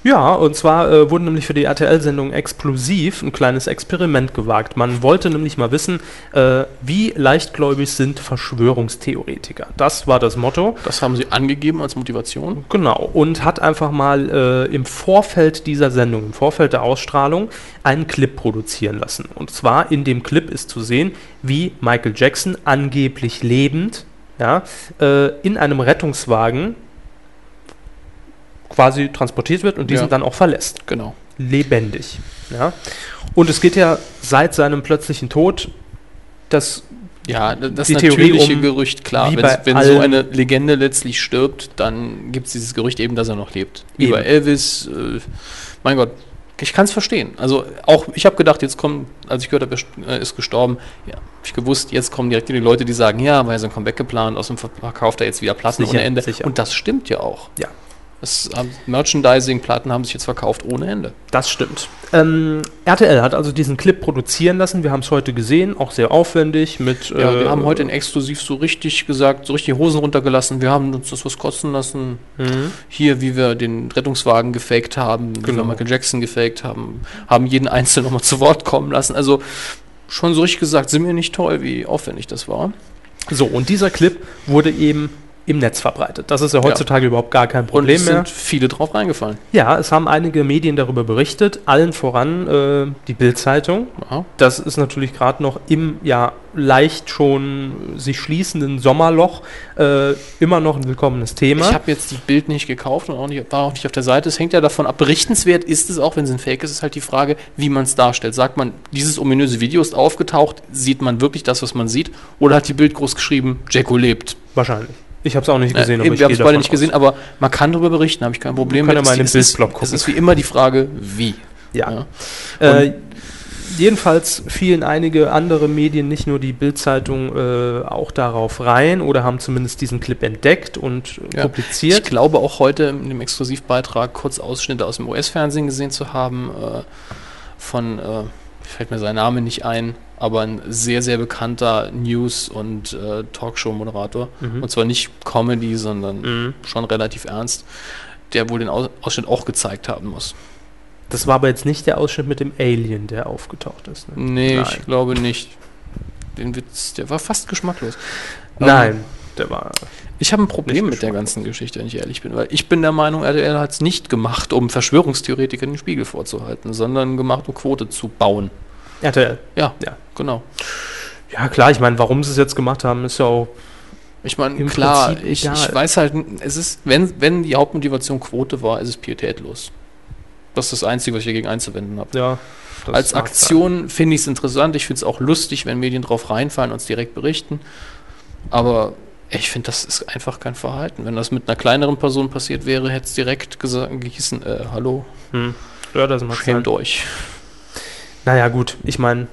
Ja, und zwar äh, wurde nämlich für die RTL-Sendung Explosiv ein kleines Experiment gewagt. Man wollte nämlich mal wissen, äh, wie leichtgläubig sind Verschwörungstheoretiker. Das war das Motto. Das haben Sie angegeben als Motivation. Genau, und hat einfach mal äh, im Vorfeld dieser Sendung, im Vorfeld der Ausstrahlung, einen Clip produzieren lassen. Und zwar in dem Clip ist zu sehen, wie Michael Jackson angeblich lebend ja, äh, in einem Rettungswagen quasi transportiert wird und diesen Ja. dann auch verlässt. Genau. Lebendig. Ja. Und es geht ja seit seinem plötzlichen Tod, das Ja, das Die Theorie natürliche um- Gerücht, klar. Wenn, so eine Legende letztlich stirbt, dann gibt es dieses Gerücht eben, dass er noch lebt. Wie Eben. bei Elvis, äh, mein Gott, Ich kann es verstehen. Also auch, ich habe gedacht, jetzt kommen, als ich gehört habe, er ist gestorben, ja, habe ich gewusst, jetzt kommen direkt die Leute, die sagen, ja, weil er sein Comeback geplant, aus dem verkauft er jetzt wieder Platten Sicher, ohne Ende. sicher. Und das stimmt ja auch. Ja. Das, ähm, Merchandising-Platten haben sich jetzt verkauft ohne Ende. Das stimmt. Ähm, RTL hat also diesen Clip produzieren lassen. Wir haben es heute gesehen, auch sehr aufwendig mit. Ja, wir äh, haben heute in exklusiv so richtig gesagt, so richtig die Hosen runtergelassen. Wir haben uns das was kosten lassen. Mhm. Hier, wie wir den Rettungswagen gefaked haben, wie wir Genau. Michael Jackson gefaked haben, haben jeden Einzelnen nochmal zu Wort kommen lassen. Also schon so richtig gesagt, sind wir nicht toll, wie aufwendig das war. So, und dieser Clip wurde eben im Netz verbreitet. Das ist ja heutzutage überhaupt gar kein Und Problem es mehr. sind viele drauf reingefallen. Ja, es haben einige Medien darüber berichtet, allen voran äh, die Bild-Zeitung. Ja. Das ist natürlich gerade noch im ja leicht schon sich schließenden Sommerloch äh, immer noch ein willkommenes Thema. Ich habe jetzt die Bild nicht gekauft und auch nicht, war auch nicht auf der Seite. Es hängt ja davon ab. Berichtenswert ist es auch, wenn es ein Fake ist, ist halt die Frage, wie man es darstellt. Sagt man, dieses ominöse Video ist aufgetaucht, sieht man wirklich das, was man sieht? Oder hat die Bild groß geschrieben, Jacko lebt? Wahrscheinlich. Ich habe es auch nicht gesehen, Äh, eben, ich wir haben gehe es beide nicht aus. gesehen, aber man kann darüber berichten, habe ich kein Problem Kann ja mit. mal in den Bildblog gucken. Es ist wie immer die Frage, wie. Ja. Ja. Äh, jedenfalls fielen einige andere Medien, nicht nur die Bild-Zeitung, äh, auch darauf rein oder haben zumindest diesen Clip entdeckt und äh, Ja. Ich publiziert. glaube auch heute in dem Exklusivbeitrag kurz Ausschnitte aus dem US-Fernsehen gesehen zu haben äh, von, äh, fällt mir sein Name nicht ein, aber ein sehr, sehr bekannter News- und äh, Talkshow-Moderator. Mhm. Und zwar nicht Comedy, sondern Mhm. schon relativ ernst, der wohl den Aus Ausschnitt auch gezeigt haben muss. Das war aber jetzt nicht der Ausschnitt mit dem Alien, der aufgetaucht ist. Ne? Nee, Nein. ich glaube nicht. Den Witz, der war fast geschmacklos. Nein, der war. Ich habe ein Problem mit der ganzen Geschichte, wenn ich ehrlich bin, weil ich bin der Meinung, RTL hat es nicht gemacht, um Verschwörungstheoretikern den Spiegel vorzuhalten, sondern gemacht, um Quote zu bauen. RTL. Ja, Ja. genau. Ja, klar, ich meine, warum sie es jetzt gemacht haben, ist ja auch. Ich meine, Im klar, Prinzip ich, ich weiß halt, es ist, wenn, wenn die Hauptmotivation Quote war, ist es pietätlos. Das ist das Einzige, was ich dagegen einzuwenden habe. Ja. Als Aktion finde ich es interessant. Ich finde es auch lustig, wenn Medien drauf reinfallen und uns direkt berichten. Aber ich finde, das ist einfach kein Verhalten. Wenn das mit einer kleineren Person passiert wäre, hätte es direkt gesagt, gehießen, äh, hallo. Hm. Ja, das mag sein. schämt euch. Naja, gut, ich meine.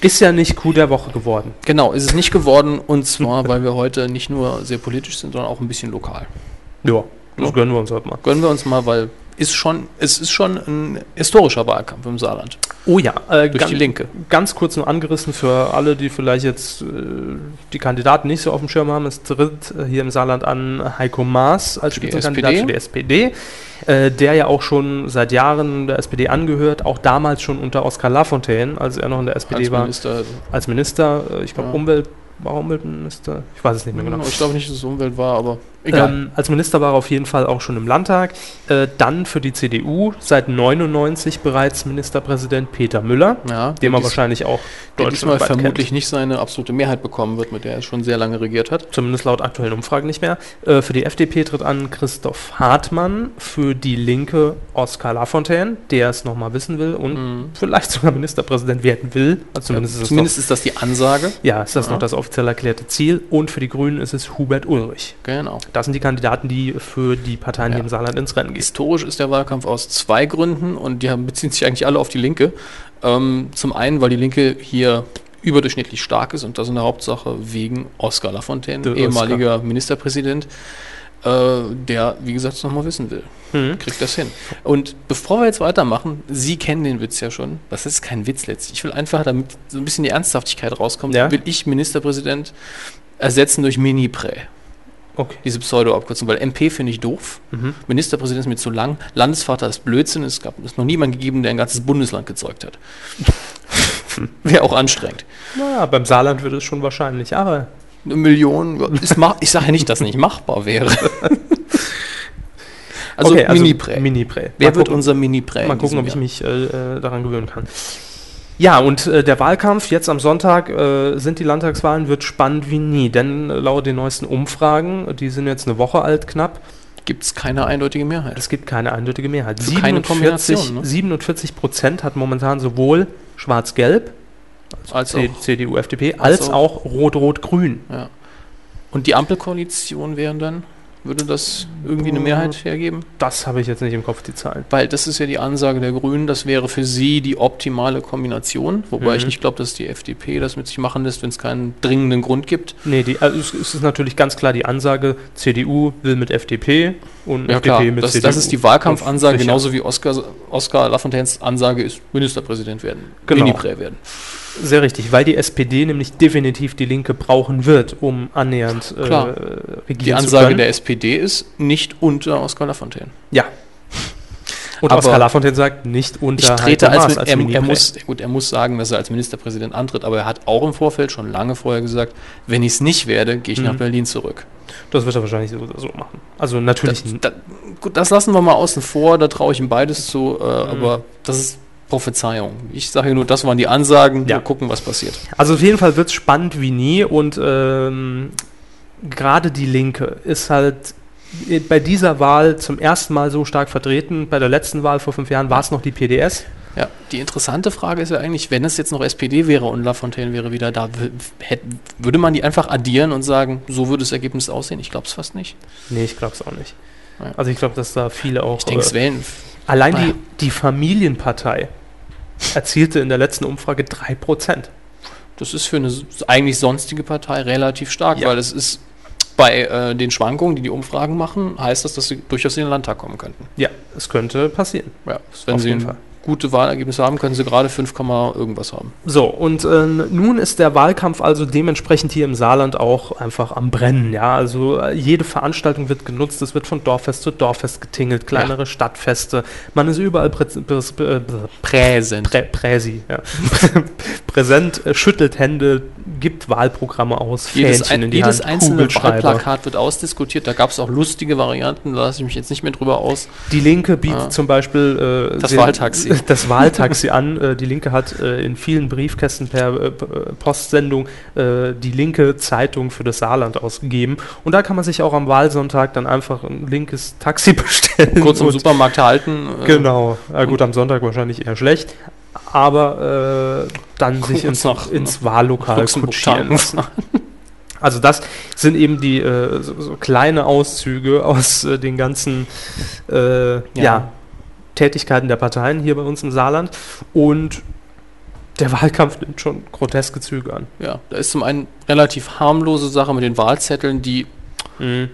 Ist ja nicht Coup der Woche geworden. Genau, ist es nicht geworden. Und zwar, weil wir heute nicht nur sehr politisch sind, sondern auch ein bisschen lokal. Ja, das Ja. gönnen wir uns heute mal. Gönnen wir uns mal, weil ist schon, es ist schon ein historischer Wahlkampf im Saarland. Oh ja, äh, Durch ganz, die Linke. ganz kurz nur angerissen für alle, die vielleicht jetzt äh, die Kandidaten nicht so auf dem Schirm haben. Es tritt äh, hier im Saarland an Heiko Maas als Spitzenkandidat für die SPD, äh, der ja auch schon seit Jahren der SPD angehört, auch damals schon unter Oskar Lafontaine, als er noch in der SPD Als war, Minister. als Minister. Äh, ich glaube, Ja. Umwelt, war er Umweltminister? Ich weiß es nicht mehr genau. Ich glaube nicht, dass es Umwelt war, aber. Ähm, als Minister war er auf jeden Fall auch schon im Landtag. Äh, dann für die CDU, seit 99 bereits Ministerpräsident Peter Müller, ja, man dies- wahrscheinlich auch der diesmal vermutlich kennt. nicht seine absolute Mehrheit bekommen wird, mit der er schon sehr lange regiert hat. Zumindest laut aktuellen Umfragen nicht mehr. Äh, für die FDP tritt an Christoph Hartmann, für die Linke Oskar Lafontaine, der es nochmal wissen will und Mhm. vielleicht sogar Ministerpräsident werden will. Also zumindest, ist, es Zumindest ist das die Ansage. ja, ist das Ja. noch das offiziell erklärte Ziel. Und für die Grünen ist es Hubert Ulrich. Genau. Das sind die Kandidaten, die für die Parteien Ja. hier im Saarland ins Rennen gehen. Historisch ist der Wahlkampf aus zwei Gründen und die haben, beziehen sich eigentlich alle auf die Linke. Ähm, zum einen, weil die Linke hier überdurchschnittlich stark ist und das in der Hauptsache wegen Oskar Lafontaine, Der ehemaliger Ministerpräsident, äh, der, wie gesagt, es nochmal wissen will. Mhm. Kriegt das hin. Und bevor wir jetzt weitermachen, Sie kennen den Witz ja schon. Das ist kein Witz letztlich. Ich will einfach, damit so ein bisschen die Ernsthaftigkeit rauskommt, Ja. will ich Ministerpräsident ersetzen durch Mini-Prä. Okay. Diese Pseudo-Abkürzung, weil MP finde ich doof. Mhm. Ministerpräsident ist mir zu lang. Landesvater ist Blödsinn. Es gab es noch niemand gegeben, der ein ganzes Bundesland gezeugt hat. Wäre auch anstrengend. Naja, beim Saarland wird es schon wahrscheinlich, aber Eine Million, ist mach, ich sage ja nicht, dass nicht machbar wäre. also okay, Mini-Prä. Mini-Prä. Wer Mal wird gucken. unser Mini-Prä? Mal gucken, ob ich mich äh, daran gewöhnen kann. Ja, und äh, der Wahlkampf jetzt am Sonntag äh, sind die Landtagswahlen, wird spannend wie nie, denn äh, laut den neuesten Umfragen, die sind jetzt eine Woche alt knapp, Gibt es keine eindeutige Mehrheit. es gibt keine eindeutige Mehrheit. Also keine 47, Kombination, ne? 47 Prozent hat momentan sowohl Schwarz-Gelb, Als C- auch, CDU, FDP, als als auch Rot-Rot-Grün. ja. Und die Ampelkoalition wären dann? Würde das irgendwie eine Mehrheit hergeben? Das habe ich jetzt nicht im Kopf, die Zahlen. Weil das ist ja die Ansage der Grünen, das wäre für sie die optimale Kombination. Wobei Mhm. ich nicht glaube, dass die FDP das mit sich machen lässt, wenn es keinen dringenden Grund gibt. Nee, die, also es, ist natürlich ganz klar die Ansage, CDU will mit FDP und Ja FDP klar, mit das, CDU. das ist die Wahlkampfansage, genauso wie Oskar, Oskar Lafontaines Ansage ist, Ministerpräsident werden, Genau. Mini-Prä werden. Sehr richtig, weil die SPD nämlich definitiv die Linke brauchen wird, um annähernd äh, Klar. regieren Die Ansage der SPD ist nicht unter Oskar Lafontaine. Ja. Und Aber Oskar Lafontaine sagt, nicht unter Ich trete Heiko als, Maas er, er muss gut, er muss sagen, dass er als Ministerpräsident antritt, aber er hat auch im Vorfeld schon lange vorher gesagt, wenn ich es nicht werde, gehe ich nach Mhm. Berlin zurück. Das wird er wahrscheinlich so so machen. Also natürlich. Das, da, gut, das lassen wir mal außen vor, da traue ich ihm beides zu, äh, Mhm. aber das ist Prophezeiung. Ich sage nur, das waren die Ansagen, Ja. wir gucken, was passiert. Also auf jeden Fall wird es spannend wie nie und ähm, gerade die Linke ist halt bei dieser Wahl zum ersten Mal so stark vertreten. Bei der letzten Wahl vor fünf Jahren war es noch die PDS. Ja, die interessante Frage ist ja eigentlich, wenn es jetzt noch SPD wäre und Lafontaine wäre wieder da, w- hätt- würde man die einfach addieren und sagen, so würde das Ergebnis aussehen? Ich glaube es fast nicht. Nee, ich glaube es auch nicht. Ja. Also ich glaube, dass da viele auch. Ich denke, es äh, wählen. allein naja. die, die Familienpartei erzielte in der letzten Umfrage 3%. Das ist für eine eigentlich sonstige Partei relativ stark, Ja. weil es ist bei äh, den Schwankungen, die die Umfragen machen, heißt das, dass sie durchaus in den Landtag kommen könnten. Ja, es könnte passieren. Ja, wenn Auf sie jeden Fall. Gute Wahlergebnisse haben, können sie gerade 5, Komma irgendwas haben. So, und äh, nun ist der Wahlkampf also dementsprechend hier im Saarland auch einfach am Brennen. Ja, also äh, jede Veranstaltung wird genutzt, es wird von Dorffest zu Dorffest getingelt, kleinere Stadtfeste. Man ist überall prä prä prä Präsent. prä Präsi, ja. präsent, äh, schüttelt Hände, gibt Wahlprogramme aus, Jedes, Fähnchen ein, in die jedes Hand, einzelne. Wahlplakat wird ausdiskutiert. Da gab es auch lustige Varianten, da lasse ich mich jetzt nicht mehr drüber aus. Die Linke bietet Ah. zum Beispiel äh, Das Wahltaxi. Das Wahltaxi an. Äh, die Linke hat äh, in vielen Briefkästen per äh, Postsendung die linke Zeitung für das Saarland ausgegeben. Und da kann man sich auch am Wahlsonntag dann einfach ein linkes Taxi bestellen. Kurz im Supermarkt halten. Genau. Ja, gut, am Sonntag wahrscheinlich eher schlecht. Aber äh, dann sich Kurz ins, nach- ins Wahllokal Luxemburg kutschieren lassen. Also das sind eben die äh, so, so kleine Auszüge aus äh, den ganzen äh, ja. Tätigkeiten der Parteien hier bei uns im Saarland. Und der Wahlkampf nimmt schon groteske Züge an. Ja, da ist zum einen relativ harmlose Sache mit den Wahlzetteln, die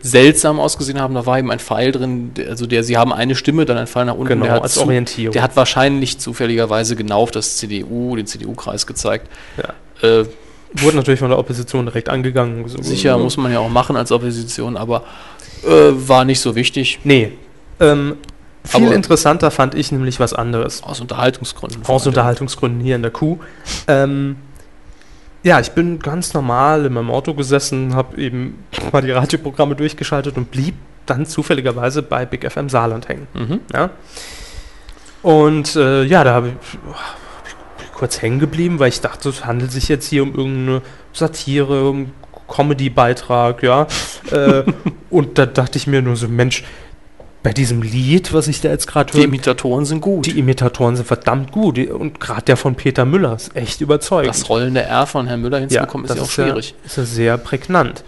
seltsam ausgesehen haben. Da war eben ein Pfeil drin, also der, sie haben eine Stimme, dann ein Pfeil nach unten. Genau, der, hat als zu, Orientierung. der hat wahrscheinlich zufälligerweise genau auf das CDU, den CDU-Kreis gezeigt. Ja. Äh, Wurde natürlich von der Opposition direkt angegangen. So, sicher muss man ja auch machen als Opposition, aber äh, war nicht so wichtig. Nee. Ähm, viel Aber- interessanter fand ich nämlich was anderes. Aus Unterhaltungsgründen. Aus. Unterhaltungsgründen hier in der Kuh. Ähm, ja, ich bin ganz normal in meinem Auto gesessen, habe eben mal die Radioprogramme durchgeschaltet und blieb dann zufälligerweise bei Big FM Saarland hängen. Mhm. Ja? Und äh, ja, da habe ich, hab ich kurz hängen geblieben, weil ich dachte, es handelt sich jetzt hier um irgendeine Satire, um Comedy-Beitrag, ja. äh, und da dachte ich mir nur so, Mensch, bei diesem Lied, was ich da jetzt gerade Die höre, Imitatoren sind gut. die Imitatoren sind verdammt gut. Die- Und gerade der von Peter Müller ist echt überzeugend. das rollende R von Herrn Müller hinzubekommen, ist ja auch schwierig. Ja, ist ja sehr prägnant.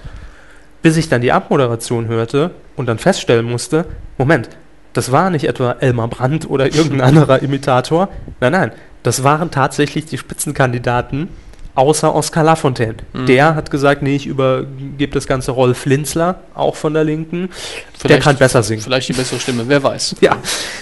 Bis ich dann die Abmoderation hörte und dann feststellen musste, Moment, das war nicht etwa Elmar Brandt oder irgendein anderer Imitator. Nein, nein, das waren tatsächlich die Spitzenkandidaten außer Oskar Lafontaine. Mhm. Der hat gesagt, nee, ich übergebe das ganze Rolf Linzler, auch von der Linken. der Vielleicht- kann besser singen. Vielleicht die bessere Stimme, wer weiß. Ja,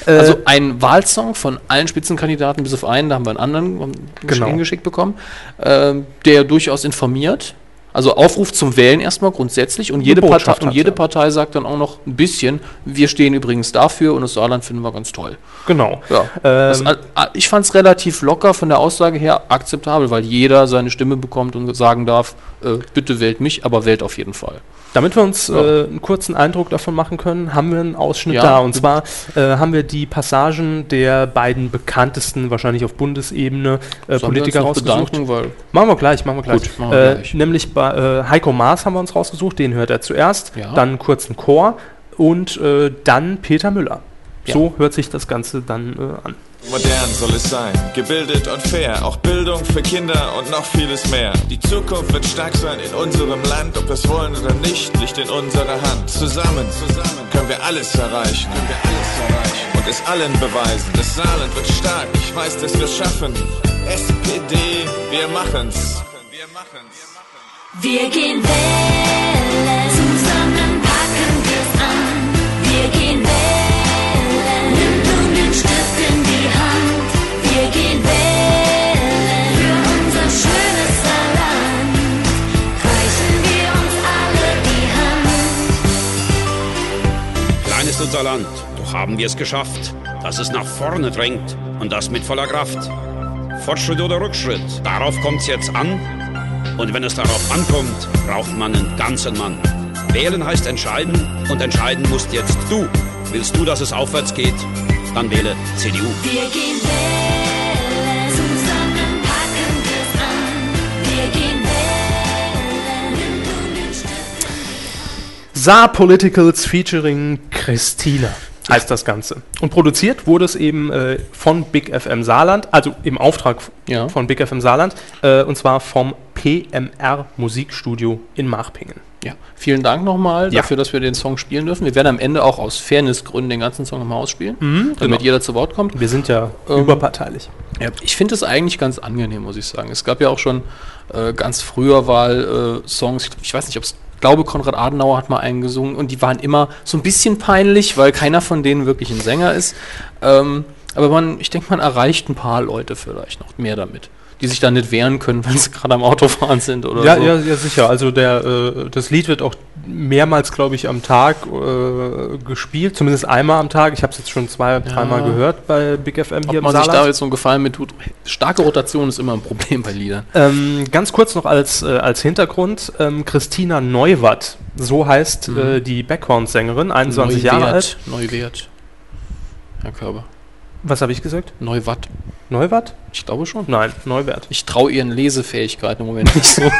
äh, Also ein Wahlsong von allen Spitzenkandidaten bis auf einen, da haben wir einen anderen Genau. hingeschickt bekommen, ähm, der durchaus informiert. Also Aufruf zum Wählen erstmal grundsätzlich und jede, Partei, und jede ja. Partei sagt dann auch noch ein bisschen, wir stehen übrigens dafür und das Saarland finden wir ganz toll. genau. Ja. Das, Ähm, äh, ich fand es relativ locker von der Aussage her akzeptabel, weil jeder seine Stimme bekommt und sagen darf, äh, bitte wählt mich, aber wählt auf jeden Fall. Damit wir uns Ja. äh, einen kurzen Eindruck davon machen können, haben wir einen Ausschnitt Ja. da. Und zwar äh, haben wir die Passagen der beiden bekanntesten, wahrscheinlich auf Bundesebene, äh, Politiker rausgesucht. bedanken, Machen wir gleich, machen wir gleich. Gut, machen wir äh, gleich. Nämlich bei äh, Heiko Maas haben wir uns rausgesucht, den hört er zuerst, Ja. dann einen kurzen Chor und äh, dann Peter Müller. Ja. So hört sich das Ganze dann äh, an. Modern soll es sein, gebildet und fair, auch Bildung für Kinder und noch vieles mehr. Die Zukunft wird stark sein in unserem Land, ob wir es wollen oder nicht, liegt in unserer Hand. Zusammen, zusammen können wir alles erreichen, können wir alles erreichen und es allen beweisen. Das Saarland wird stark, ich weiß, dass wir es schaffen. SPD, wir machen's. Wir machen's. Wir gehen wählen, zusammen packen wir's an. Wir gehen wählen, nimm du den Stift in die Hand. Wir gehen wählen für unser schönes Saarland. Reichen wir uns alle die Hand. Klein ist unser Land, doch haben wir es geschafft, dass es nach vorne drängt und das mit voller Kraft. Fortschritt oder Rückschritt, darauf kommt's jetzt an. Und wenn es darauf ankommt, braucht man einen ganzen Mann. Wählen heißt entscheiden und entscheiden musst jetzt du. Willst du, dass es aufwärts geht? Dann wähle CDU. Wir gehen wählen, zusammen packen wir's an. Wir gehen wählen, nimm du den Stift. Saar Politicals featuring Christina heißt das Ganze. Und produziert wurde es eben äh, von Big FM Saarland, also im Auftrag Ja. von Big FM Saarland, äh, und zwar vom PMR Musikstudio in Marpingen. Ja, vielen Dank nochmal Ja. dafür, dass wir den Song spielen dürfen. Wir werden am Ende auch aus Fairnessgründen den ganzen Song nochmal ausspielen, damit genau. jeder zu Wort kommt. Wir sind ja Ähm, überparteilich. Ja, ich finde es eigentlich ganz angenehm, muss ich sagen. Es gab ja auch schon äh, ganz früher Wahl äh, Songs, ich, ich weiß nicht, ob es, glaube Konrad Adenauer hat mal einen gesungen und die waren immer so ein bisschen peinlich, weil keiner von denen wirklich ein Sänger ist. Ähm, aber man, ich denke, man erreicht ein paar Leute vielleicht noch mehr damit, die sich da nicht wehren können, wenn sie gerade am Autofahren sind oder Ja, so. ja, ja, sicher. Also der, äh, das Lied wird auch mehrmals, glaube ich, am Tag äh, gespielt, zumindest einmal am Tag. Ich habe es jetzt schon zwei, dreimal gehört bei Big FM hier Ob im man sich da Saarland. jetzt so einen Gefallen mit tut. Starke Rotation ist immer ein Problem bei Liedern. Ähm, ganz kurz noch als, äh, als Hintergrund, ähm, Christina Neuwatt, so heißt äh, die Backhorn-Sängerin, 21 Jahre alt. Neuwert. Herr Körber. Was habe ich gesagt? Neuwatt. Neuwatt? Ich glaube schon. Nein, Neuwert. Ich traue ihren Lesefähigkeiten im Moment nicht so.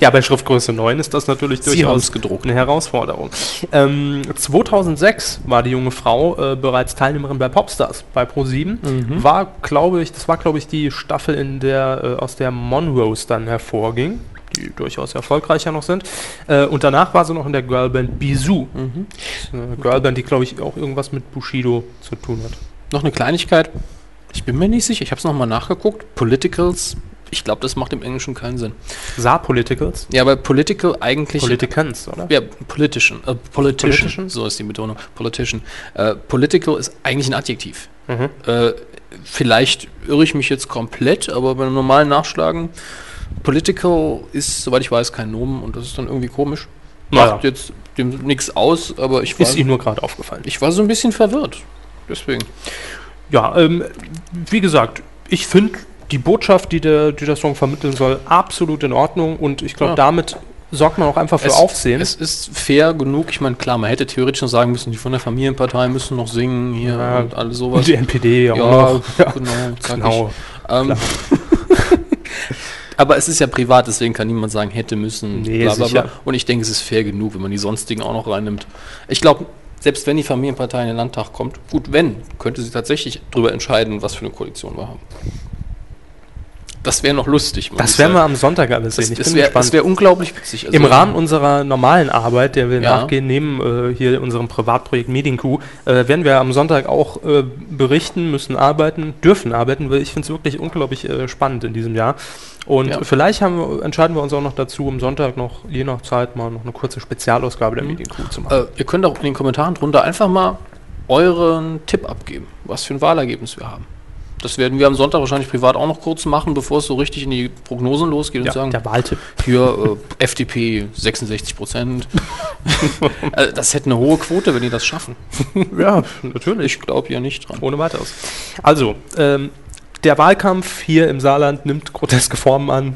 Ja, bei Schriftgröße 9 ist das natürlich Sie durchaus gedruckt. eine Herausforderung. Ähm, 2006 war die junge Frau äh, bereits Teilnehmerin bei Popstars bei Pro7. Mhm. War, glaube ich, das war, glaube ich, die Staffel, in der äh, aus der Monrose dann hervorging, die durchaus erfolgreicher noch sind. Äh, und danach war sie noch in der Girlband Bisou. Mhm. Eine Girlband, die, glaube ich, auch irgendwas mit Bushido zu tun hat. Noch eine Kleinigkeit. Ich bin mir nicht sicher. Ich habe es nochmal nachgeguckt. Politicals. Ich glaube, das macht im Englischen keinen Sinn. Saar Politicals? Ja, aber Political eigentlich. Politikans, oder? Ja, Politician. Äh, politician. Politician? So ist die Betonung. Politician. Äh, political ist eigentlich ein Adjektiv. Mhm. Äh, vielleicht irre ich mich jetzt komplett, aber beim normalen Nachschlagen, Political ist, soweit ich weiß, kein Nomen und das ist dann irgendwie komisch. Naja. Macht jetzt dem nichts aus, aber ich war, Ist Ihnen nur gerade aufgefallen. ich war so ein bisschen verwirrt. Deswegen. Ja, ähm, wie gesagt, ich finde die Botschaft, die der, die der Song vermitteln soll, absolut in Ordnung und ich glaube, Ja. damit sorgt man auch einfach für Aufsehen. Es ist fair genug. Ich meine, klar, man hätte theoretisch noch sagen müssen, die von der Familienpartei müssen noch singen hier Ja. und alles sowas. und die NPD auch ja, noch. Ja, genau. Genau. Ähm, aber es ist ja privat, deswegen kann niemand sagen, hätte müssen. Nee, sicher. Und ich denke, es ist fair genug, wenn man die sonstigen auch noch reinnimmt. Ich glaube, selbst wenn die Familienpartei in den Landtag kommt, gut, wenn, könnte sie tatsächlich darüber entscheiden, was für eine Koalition wir haben. Das wäre noch lustig. Das werden wir am Sonntag alles sehen. Das, Ich das bin wäre wär unglaublich witzig. Also, Im Rahmen unserer normalen Arbeit, der wir Ja. nachgehen, neben äh, hier unserem Privatprojekt Medienkuh, äh, werden wir am Sonntag auch äh, berichten, müssen arbeiten, dürfen arbeiten, weil ich finde es wirklich unglaublich äh, spannend in diesem Jahr. Und Ja. vielleicht haben wir, entscheiden wir uns auch noch dazu, am Sonntag noch, je nach Zeit, mal noch eine kurze Spezialausgabe Mhm. der Medienkuh zu machen. Äh, ihr könnt auch in den Kommentaren drunter einfach mal euren Tipp abgeben, was für ein Wahlergebnis wir haben. Das werden wir am Sonntag wahrscheinlich privat auch noch kurz machen, bevor es so richtig in die Prognosen losgeht ja, und sagen, der Wahltipp. hier äh, FDP 66 Prozent. äh, das hätte eine hohe Quote, wenn die das schaffen. Ja, natürlich. Ich glaube ja nicht dran. Ohne weiteres. Also, ähm, der Wahlkampf hier im Saarland nimmt groteske Formen an.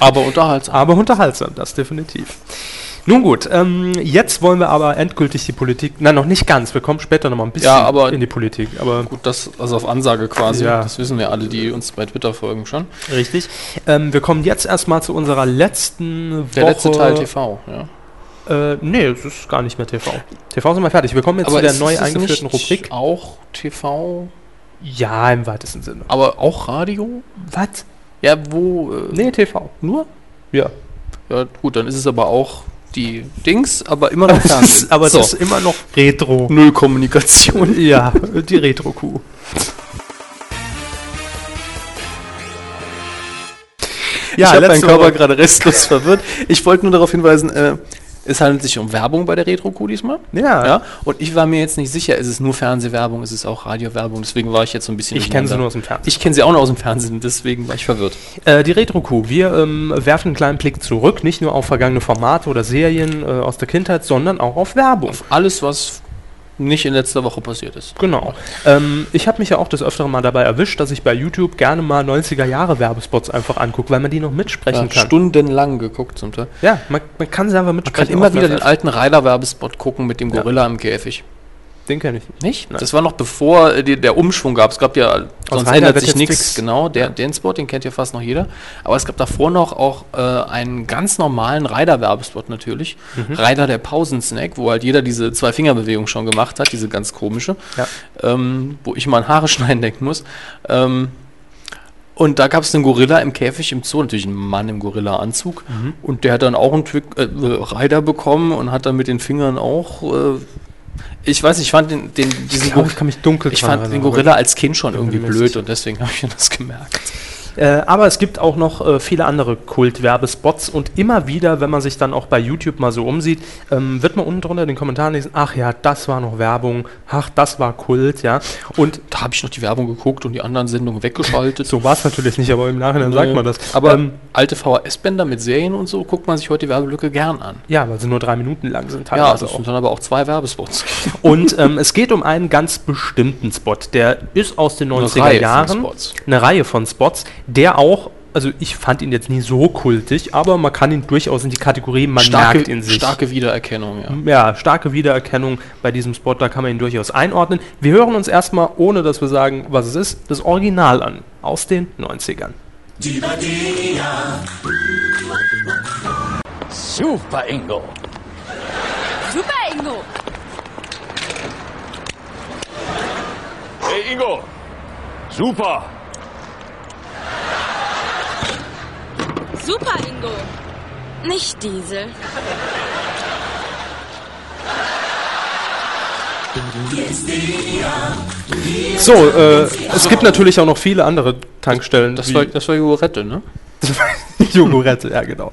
Aber unterhaltsam. Aber unterhaltsam, das definitiv. Nun gut, ähm, jetzt wollen wir aber endgültig die Politik, nein, noch nicht ganz, wir kommen später noch mal ein bisschen Ja, aber- in die Politik, aber Gut, das also auf Ansage quasi. Ja. Das wissen wir alle, die uns bei Twitter folgen schon. richtig. Ähm, wir kommen jetzt erstmal zu unserer letzten Der Woche. letzte Teil TV, ja. Äh, nee, es ist gar nicht mehr TV. TV sind wir fertig. Wir kommen jetzt zu der ist- neu ist eingeführten Rubrik. Auch TV. Ja, im weitesten Sinne. Aber auch Radio? Was? Ja, wo? Äh, Nee, TV. Nur? Ja. Ja, gut, dann ist es aber auch die Dings, aber immer noch Fernsehen. Aber so. das ist immer noch Retro. Null Kommunikation. Ja, die Retro-Kuh. Ja, ich habe meinen Körper gerade restlos verwirrt. Ich wollte nur darauf hinweisen, äh, es handelt sich um Werbung bei der Retro-Q diesmal. Ja. ja. Und ich war mir jetzt nicht sicher, ist es nur Fernsehwerbung, ist es auch Radiowerbung, deswegen war ich jetzt so ein bisschen Ich kenne sie nur aus dem Fernsehen. Ich kenne sie auch nur aus dem Fernsehen, deswegen war ich verwirrt. Äh, die Retro-Kuh. Wir ähm, werfen einen kleinen Blick zurück, nicht nur auf vergangene Formate oder Serien äh, aus der Kindheit, sondern auch auf Werbung. Alles, was nicht in letzter Woche passiert ist. Genau. Ähm, ich habe mich ja auch des Öfteren mal dabei erwischt, dass ich bei YouTube gerne mal 90er-Jahre-Werbespots einfach angucke, weil man die noch mitsprechen Ja, kann. stundenlang geguckt zum Teil. Ja, man, man kann sie einfach Man mitsprechen. kann immer wieder der den alten Reider-Werbespot gucken mit dem Ja. Gorilla im Käfig. Den kenne ich. Nicht? Nein. Das war noch bevor äh, die, der Umschwung gab. Es gab ja, sonst ändert sich nichts. Genau, der, den Spot, den kennt ja fast noch jeder. Aber es gab davor noch auch äh, einen ganz normalen Ryder-Werbespot natürlich. Mhm. Ryder der Pausensnack, wo halt jeder diese Zwei-Finger-Bewegung schon gemacht hat, diese ganz komische. Ja. Ähm, wo ich mal an Haare schneiden denken muss. Ähm, und da gab es einen Gorilla im Käfig im Zoo, natürlich einen Mann im Gorilla-Anzug. Mhm. Und der hat dann auch einen Twick, äh, Rider bekommen und hat dann mit den Fingern auch. Äh, ich weiß nicht, ich fand den, den diesen Ich glaub, ich kann mich dunkel ich fand den Gorilla als Kind schon irgendwie blöd und deswegen habe ich mir das gemerkt. Äh, aber es gibt auch noch äh, viele andere Kult-Werbespots und immer wieder, wenn man sich dann auch bei YouTube mal so umsieht, ähm, wird man unten drunter in den Kommentaren lesen, ach ja, das war noch Werbung, ach, das war Kult, ja. Und Da habe ich noch die Werbung geguckt und die anderen Sendungen weggeschaltet. so war es natürlich nicht, aber im Nachhinein sagt man das. Aber ähm, alte VHS-Bänder mit Serien und so guckt man sich heute die Werbelücke gern an. ja, weil sie nur drei Minuten lang sind Ja, das auch. sind dann aber auch zwei Werbespots. Und ähm, es geht um einen ganz bestimmten Spot, der ist aus den Eine 90er Reihe von Jahren. Eine Reihe von Spots, der auch, also ich fand ihn jetzt nie so kultig, aber man kann ihn durchaus in die Kategorie, man starke, merkt ihn sich. starke Wiedererkennung, ja. ja, starke Wiedererkennung bei diesem Spot, da kann man ihn durchaus einordnen. Wir hören uns erstmal, ohne dass wir sagen, was es ist, das Original an, aus den 90ern. Super, Ingo. Super, Ingo. Hey, Ingo. Super. Super, Ingo. Nicht Diesel. So, äh, es gibt natürlich auch noch viele andere Tankstellen. Das wie- war, das war Jogurette, ne? Jogurette, ja genau.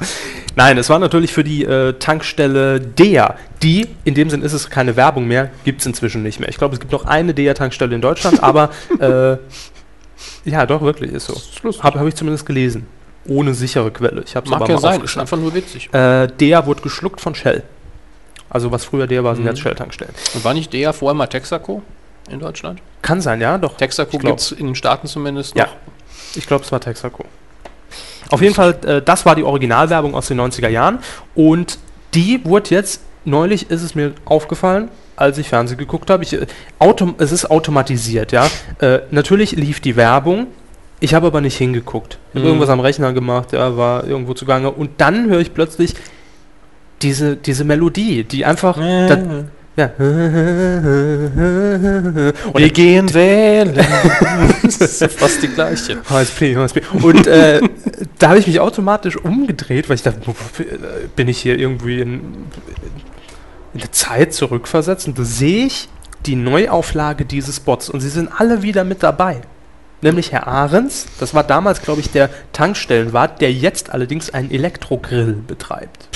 Nein, es war natürlich für die äh, Tankstelle DEA. Die, in dem Sinn ist es keine Werbung mehr, gibt es inzwischen nicht mehr. Ich glaube, es gibt noch eine DEA-Tankstelle in Deutschland, aber äh, ja, doch, wirklich, ist so. Habe hab ich zumindest gelesen. Ohne sichere Quelle. Ich habe es Mag aber ja mal sein, ist einfach nur witzig. Äh, DEA wurde geschluckt von Shell. Also was früher DEA war, sind jetzt Shell-Tankstellen. Und war nicht der vorher mal Texaco in Deutschland? Kann sein, ja, doch. Texaco gibt es in den Staaten zumindest Ja, noch. ich glaube, es war Texaco. Auf jeden Fall, äh, das war die Originalwerbung aus den 90er Jahren und die wurde jetzt, neulich ist es mir aufgefallen, als ich Fernsehen geguckt habe, ich, äh, autom es ist automatisiert, ja. Äh, natürlich lief die Werbung, ich habe aber nicht hingeguckt. Ich habe Mhm. irgendwas am Rechner gemacht, ja, war irgendwo zugange und dann höre ich plötzlich diese, diese Melodie, die einfach... da, ja. Und Wir gehen wählen. das ist ja fast die gleiche. HSP, HSP. Und äh, da habe ich mich automatisch umgedreht, weil ich dachte, bin ich hier irgendwie in, in der Zeit zurückversetzt? Und da sehe ich die Neuauflage dieses Spots und sie sind alle wieder mit dabei. Nämlich Herr Ahrens, das war damals, glaube ich, der Tankstellenwart, der jetzt allerdings einen Elektrogrill betreibt.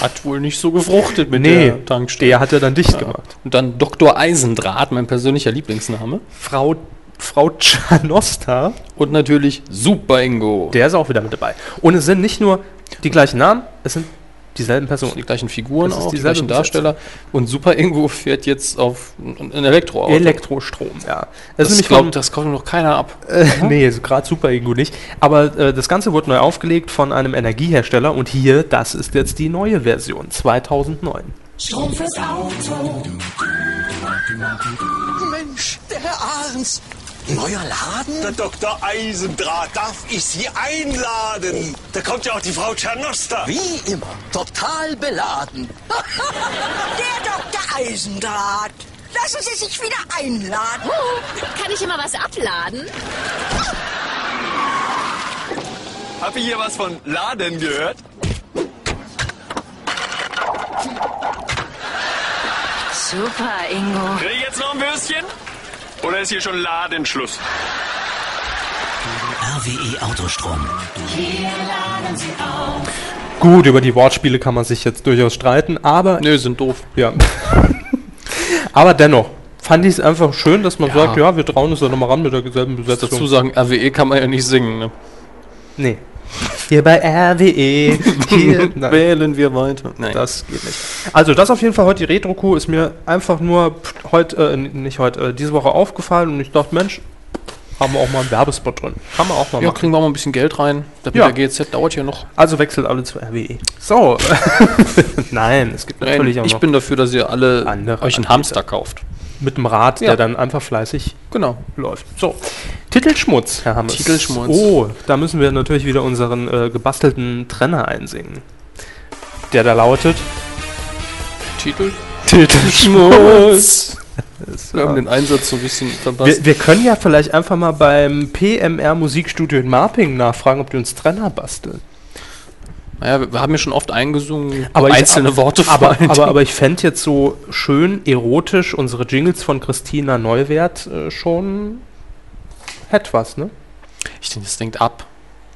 Hat wohl nicht so gefruchtet mit Nee, der Tankstelle. Der hat er dann dicht gemacht. Und dann Dr. Eisendraht, mein persönlicher Lieblingsname. Frau, Frau Czanosta, Und natürlich Super Ingo. der ist auch wieder mit dabei. Und es sind nicht nur die gleichen Namen, es sind dieselben Personen. die gleichen Figuren auch, die gleichen Darsteller. Und Super Ingo fährt jetzt auf ein Elektroauto. Elektrostrom, ja. das, Das, von, das kauft noch keiner ab. äh, nee, gerade super Ego nicht. Aber äh, das Ganze wurde neu aufgelegt von einem Energiehersteller und hier, das ist jetzt die neue Version, 2009. Strom fürs Auto. Mensch, der Herr Ahrens. Neuer Laden? Der Dr. Eisendraht, darf ich Sie einladen? Da kommt ja auch die Frau Czernoster. Wie immer, total beladen. Der Dr. Eisendraht. Lassen Sie sich wieder einladen. Oh, kann ich immer was abladen? Hab ich hier was von Laden gehört? Super, Ingo. Krieg ich jetzt noch ein Würstchen? Oder ist hier schon Ladenschluss? RWE Autostrom. Hier laden Sie auf. Gut, über die Wortspiele kann man sich jetzt durchaus streiten, aber Nö, sind doof. ja. aber dennoch fand ich es einfach schön, dass man Ja. sagt, ja, wir trauen uns da nochmal ran mit der selben Besetzung. Dazu sagen, RWE kann man ja nicht singen. Ne? Nee. Hier bei RWE. Hier, Wählen wir weiter. Nein. das geht nicht. Also das auf jeden Fall heute die Retro-Kuh ist mir einfach nur heute, äh, nicht heute, äh, diese Woche aufgefallen und ich dachte, Mensch, haben wir auch mal einen Werbespot drin. Kann man auch mal ja, machen. kriegen wir mal ein bisschen Geld rein. Der Ja. GZ dauert ja noch. Also wechselt alle zu RWE. So. Nein, es gibt natürlich auch ich bin dafür, dass ihr alle andere euch einen Anbieter. Hamster kauft. mit dem Rad, Ja. der dann einfach fleißig Genau. läuft. So, Titelschmutz, Herr Hammes. Titelschmutz. Oh, da müssen wir natürlich wieder unseren äh, gebastelten Trenner einsingen. Der da lautet Titel? Titelschmutz. Wir haben den Einsatz so ein bisschen verpasst. Wir, wir können ja vielleicht einfach mal beim PMR Musikstudio in Marping nachfragen, ob die uns Trenner basteln. naja, wir, wir haben ja schon oft eingesungen, Aber ich- einzelne Worte vor Aber, aber, aber ich fände jetzt so schön erotisch unsere Jingles von Christina Neuwert äh, schon etwas, ne? Ich denke, das denkt ab.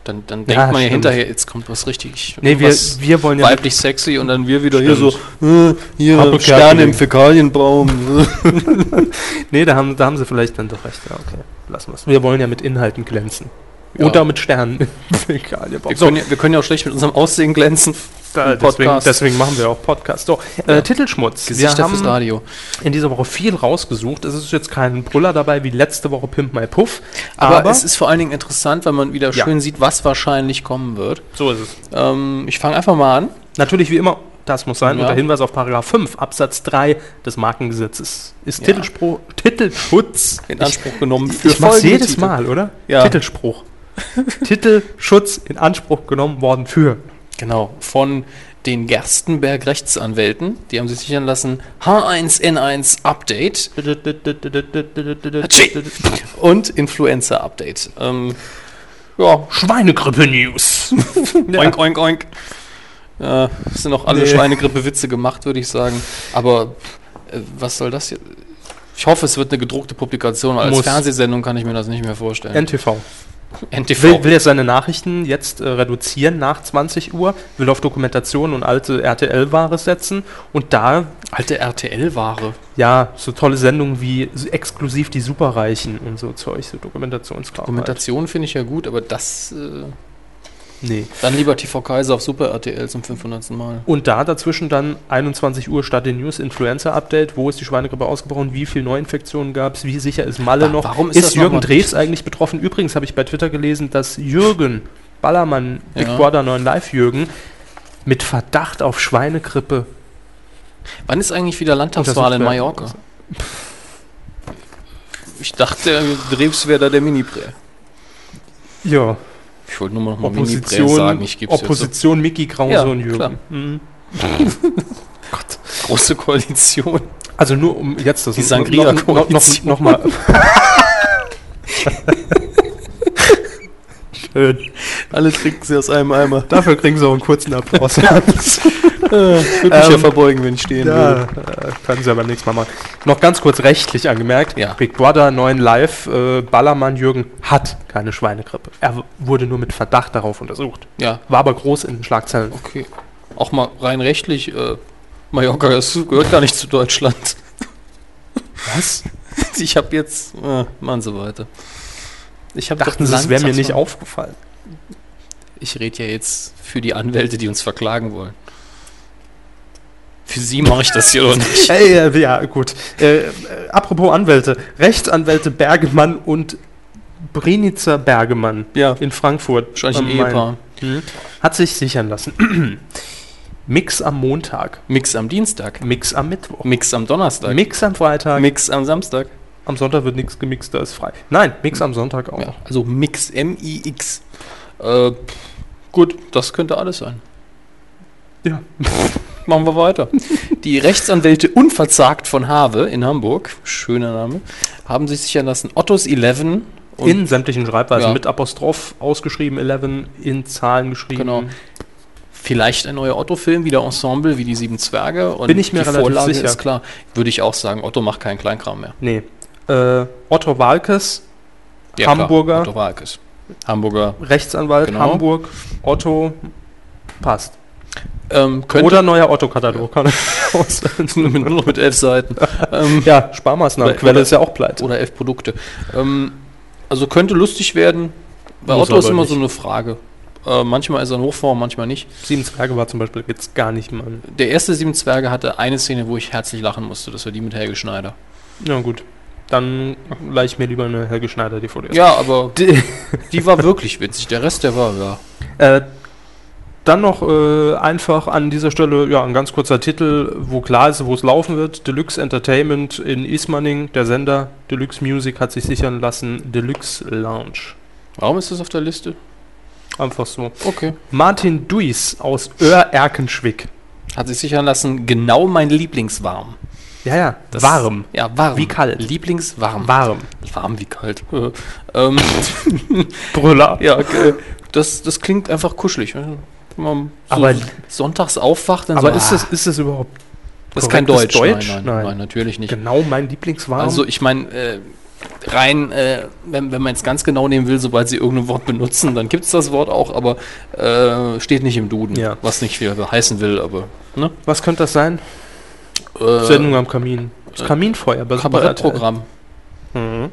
Dann, dann Ja, denkt man ja stimmt. hinterher, jetzt kommt was richtig. Nee, wir, wir wollen ja weiblich sexy und dann wir wieder hier so, Stimmt. äh, hier Sterne im Fäkalienbaum. Nee, da haben, da haben sie vielleicht dann doch recht. Ja, okay. Lassen wir es. Wir wollen ja mit Inhalten glänzen. Ja. Oder mit Sternen. Egal, ihr wir, so, können ja, wir können ja auch schlecht mit unserem Aussehen glänzen. Da, im deswegen, deswegen machen wir auch Podcast. So, äh, Titelschmutz. Gesichter wir fürs haben Radio. in dieser Woche viel rausgesucht. Es ist jetzt kein Brüller dabei wie letzte Woche Pimp My Puff. Aber, es ist vor allen Dingen interessant, weil man wieder Ja. schön sieht, was wahrscheinlich kommen wird. so ist es. Ähm, ich fange einfach mal an. Natürlich wie immer, das muss sein, Ja. unter Hinweis auf Paragraph 5 Absatz 3 des Markengesetzes ist Ja. Titelspruch, Titelschutz In Anspruch genommen Ich, ich mach's folgende jedes Titel. Mal, oder? Ja. Titelspruch. Titelschutz in Anspruch genommen worden für. Genau, von den Gerstenberg Rechtsanwälten. Die haben sich sichern lassen, H1N1 Update und Influencer Update. Ähm, ja, Schweinegrippe-News. oink, oink, oink. Es sind auch alle Nee. Schweinegrippe-Witze gemacht, würde ich sagen. Aber äh, was soll das jetzt? Ich hoffe, es wird eine gedruckte Publikation. weil Als Muss. Fernsehsendung kann ich mir das nicht mehr vorstellen. NTV. NTV. Will, will jetzt seine Nachrichten jetzt äh, reduzieren nach 20 Uhr, will auf Dokumentation und alte RTL-Ware setzen und da, Alte RTL-Ware. ja, so tolle Sendungen wie exklusiv die Superreichen und so Zeug, so Dokumentationskram. halt. Dokumentation finde ich ja gut, aber das. Äh, Nee. Dann lieber TV Kaiser auf Super RTL zum 500. Mal. Und da dazwischen dann 21 Uhr statt den News Influencer Update, wo ist die Schweinegrippe ausgebrochen, wie viele Neuinfektionen gab es, wie sicher ist Malle Wa- noch, warum ist das Jürgen Drews eigentlich betroffen? Übrigens habe ich bei Twitter gelesen, dass Jürgen Ballermann, Big Ja. Brother 9 Live Jürgen, mit Verdacht auf Schweinegrippe Wann ist eigentlich wieder Landtagswahl in. Mallorca? Ich dachte, Drews wäre da der Mini-Prä. Ja, Ich wollte nur noch mal Opposition, sagen. Ich gebe Opposition Mickey Krause Ja, und Jürgen. klar. Mhm. Große Koalition. Also nur um jetzt das Die noch, noch, noch, Sangria-Koalition. noch mal. Schön. Alle trinken sie aus einem Eimer. Dafür kriegen sie auch einen kurzen Applaus. Ich würde mich ja Ähm, verbeugen, wenn ich stehen Ja, würde. äh, können Sie aber nächstes Mal machen. Noch ganz kurz rechtlich angemerkt. Ja. Big Brother 9 Live, äh, Ballermann Jürgen hat keine Schweinegrippe. Er wurde nur mit Verdacht darauf untersucht. Ja, War aber groß in den Schlagzeilen. okay. Auch mal rein rechtlich, äh, Mallorca das gehört gar nicht zu Deutschland. Was? Ich habe jetzt, äh, machen Sie weiter. Ich habe Dachten es wäre mir nicht aufgefallen. Ich rede ja jetzt für die Anwälte, die uns verklagen wollen. Für sie mache ich das hier doch nicht. Ey, äh, ja, gut. Äh, äh, apropos Anwälte. Rechtsanwälte Bergemann und Brenitzer Bergemann Ja. in Frankfurt. Wahrscheinlich ein. Ehepaar. Mhm. Hat sich sichern lassen. Mix am Montag, Mix am Dienstag. Mix am Mittwoch, Mix am Donnerstag. Mix am Freitag, Mix am Samstag. Am Sonntag wird nichts gemixt, da ist frei. Nein, Mix am Sonntag auch. Ja, also Mix, M-I-X. Äh, gut, das könnte alles sein. Ja. Machen wir weiter. Die Rechtsanwälte Unverzagt von Have in Hamburg, schöner Name, haben sich sichern lassen, Ottos 11 und in sämtlichen Schreibweisen Ja. mit Apostroph ausgeschrieben, 11 in Zahlen geschrieben. Genau. Vielleicht ein neuer Otto-Film, wieder Ensemble wie die Sieben Zwerge. Und Bin ich mir die relativ Vorlage sicher. ist klar. Würde ich auch sagen, Otto macht keinen Kleinkram mehr. Nee. Äh, Otto Walkes, Ja, klar, Hamburger, Otto Walkes. Hamburger. Rechtsanwalt, Genau. Hamburg, Otto, passt. Ähm, Oder neuer Otto-Katalog. mit, nur noch mit elf Seiten. ähm, ja, Sparmaßnahmen. Quelle ist ja auch pleite. Oder elf Produkte. Ähm, also könnte lustig werden. Bei Muss Otto ist immer nicht. so eine Frage. Äh, manchmal ist er in Hochform, manchmal nicht. Sieben Zwerge war zum Beispiel jetzt gar nicht mal. Der erste Sieben Zwerge hatte eine Szene, wo ich herzlich lachen musste. Das war die mit Helge Schneider. Ja, gut. Dann leih ich mir lieber eine Helge Schneider DVD. Ja, aber die war wirklich witzig. Der Rest, der war, ja. Äh, dann noch äh, einfach an dieser Stelle ja ein ganz kurzer Titel, wo klar ist, wo es laufen wird. Deluxe Entertainment in Ismaning, der Sender Deluxe Music hat sich sichern lassen. Deluxe Lounge. Warum ist das auf der Liste? Einfach so. Okay. Martin Duis aus Öhr-Erkenschwick. Hat sich sichern lassen, genau mein Lieblingswarm. Ja, ja. Das- warm. Ja, warm. Wie kalt. Lieblingswarm. Warm. Warm wie kalt. Äh, ähm, Brüller. ja, okay. das, das klingt einfach kuschelig. Wenn man so Aber- sonntags aufwacht, dann Aber so, ist, ah, das, ist das überhaupt das ist kein Deutsch. Deutsch? Nein, nein, nein, natürlich nicht. Genau mein Lieblingswarm. Also ich meine, äh, rein, äh, wenn, wenn man es ganz genau nehmen will, sobald sie irgendein Wort benutzen, dann gibt es das Wort auch, aber äh, steht nicht im Duden, Ja. was nicht viel heißen will, aber ne? Was könnte das sein? Äh, Sendung am Kamin. Das äh, Kaminfeuer. bei Kabarettprogramm. Mhm.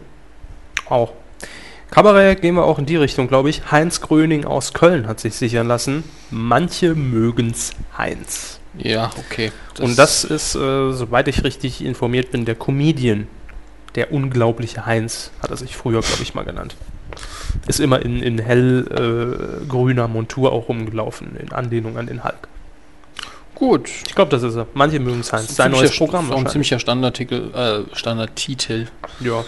Auch. Kabarett gehen wir auch in die Richtung, glaube ich. Heinz Gröning aus Köln hat sich sichern lassen. Manche mögen's Heinz. Ja, okay. Und das ist, äh, soweit ich richtig informiert bin, der Comedian. Der unglaubliche Heinz, hat er sich früher, glaube ich, mal genannt. Ist immer in, in hellgrüner äh, Montur auch rumgelaufen, in Anlehnung an den Hulk. Gut. Ich glaube, das ist er. Manche mögen's Heinz. Sein Ziemlicher neues Programm Auch ein ziemlicher Standardtitel, äh, Standardtitel. Ja.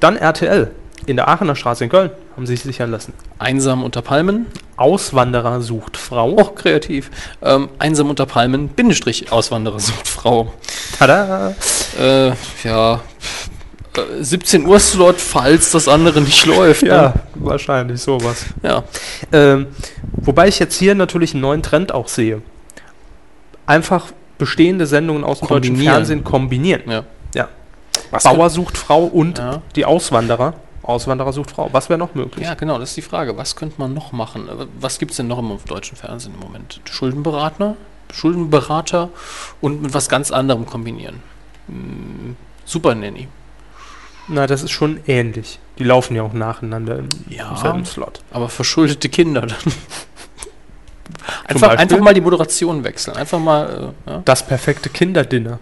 Dann RTL. In der Aachener Straße in Köln haben sie sich sichern lassen. Einsam unter Palmen. Auswanderer sucht Frau. Auch kreativ. Ähm, einsam unter Palmen, Bindestrich, Auswanderer sucht Frau. Tada! Äh, ja. Äh, 17 Uhr Slot, falls das andere nicht läuft. Ja, Ne? wahrscheinlich sowas. ja. Ähm, wobei ich jetzt hier natürlich einen neuen Trend auch sehe. Einfach bestehende Sendungen aus dem deutschen. Fernsehen kombinieren. ja. Ja. Bauer sucht Frau und Ja. die Auswanderer. Auswanderer sucht Frau. Was wäre noch möglich? Ja, genau, das ist die Frage. Was könnte man noch machen? Was gibt es denn noch im deutschen Fernsehen im Moment? Schuldenberater, Schuldenberater und mit was ganz anderem kombinieren. Hm, Super Nanny. Na, das ist schon ähnlich. Die laufen ja auch nacheinander im, Ja. im selben Slot. Aber verschuldete Kinder dann. Einfach, einfach mal die Moderation wechseln. Einfach mal. Äh, ja. Das perfekte Kinderdinner.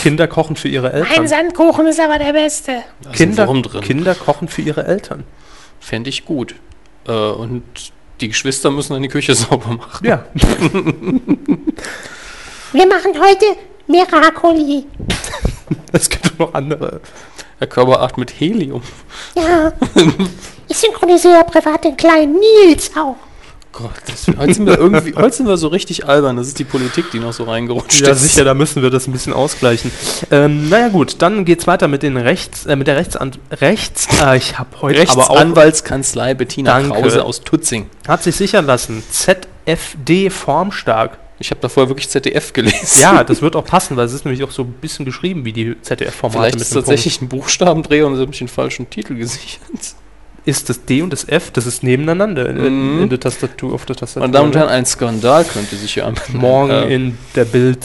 Kinder kochen für ihre Eltern. Sandkuchen ist aber der beste. Kinder, ein. Kinder kochen für ihre Eltern. Fände ich gut. Äh, und die Geschwister müssen dann die Küche sauber machen. Ja. Wir machen heute Miracoli. Es gibt noch andere. Der Körper atmet Helium. Ja. Ich synchronisiere privat den kleinen Nils auch. Gott, das, heute, sind wir irgendwie, heute sind wir so richtig albern. Das ist die Politik, die noch so reingerutscht Ja, ist. sicher, da müssen wir das ein bisschen ausgleichen. Ähm, naja gut, dann geht's weiter mit den Rechts, äh, mit der Rechtsan Rechts, äh, ich habe heute aber auch, Rechtsanwaltskanzlei Bettina Danke. Krause aus Tutzing. hat sich sichern lassen, ZFD formstark. Ich habe da vorher wirklich ZDF gelesen. Ja, das wird auch passen, weil es ist nämlich auch so ein bisschen geschrieben wie die ZDF-Formate. Vielleicht ist tatsächlich ein Buchstabendreher und sie haben den falschen Titel gesichert. Ist das D und das F, das ist nebeneinander in, Mhm. in der Tastatur, auf der Tastatur. Meine Damen und Herren, ein Skandal könnte sich ja am Morgen Äh, in der Bild.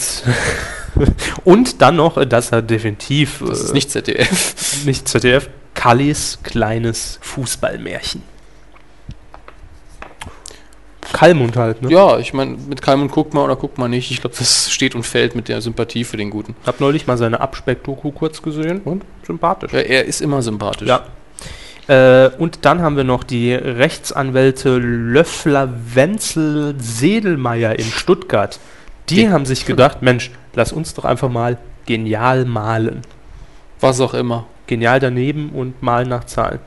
und dann noch, äh, das hat definitiv Das ist äh, nicht ZDF. nicht ZDF, Kallis kleines Fußballmärchen. Kalmund halt, ne? Ja, ich meine, mit Kalmund guckt man oder guckt man nicht. Ich glaube, das steht und fällt mit der Sympathie für den Guten. Hab neulich mal seine Abspeck-Doku kurz gesehen und sympathisch. Ja, er ist immer sympathisch. Ja. Äh, und dann haben wir noch die Rechtsanwälte Löffler, Wenzel, Sedelmeier in Stuttgart. Die Die- haben sich gedacht, Mensch, lass uns doch einfach mal genial malen. Was auch immer. Genial daneben und malen nach Zahlen.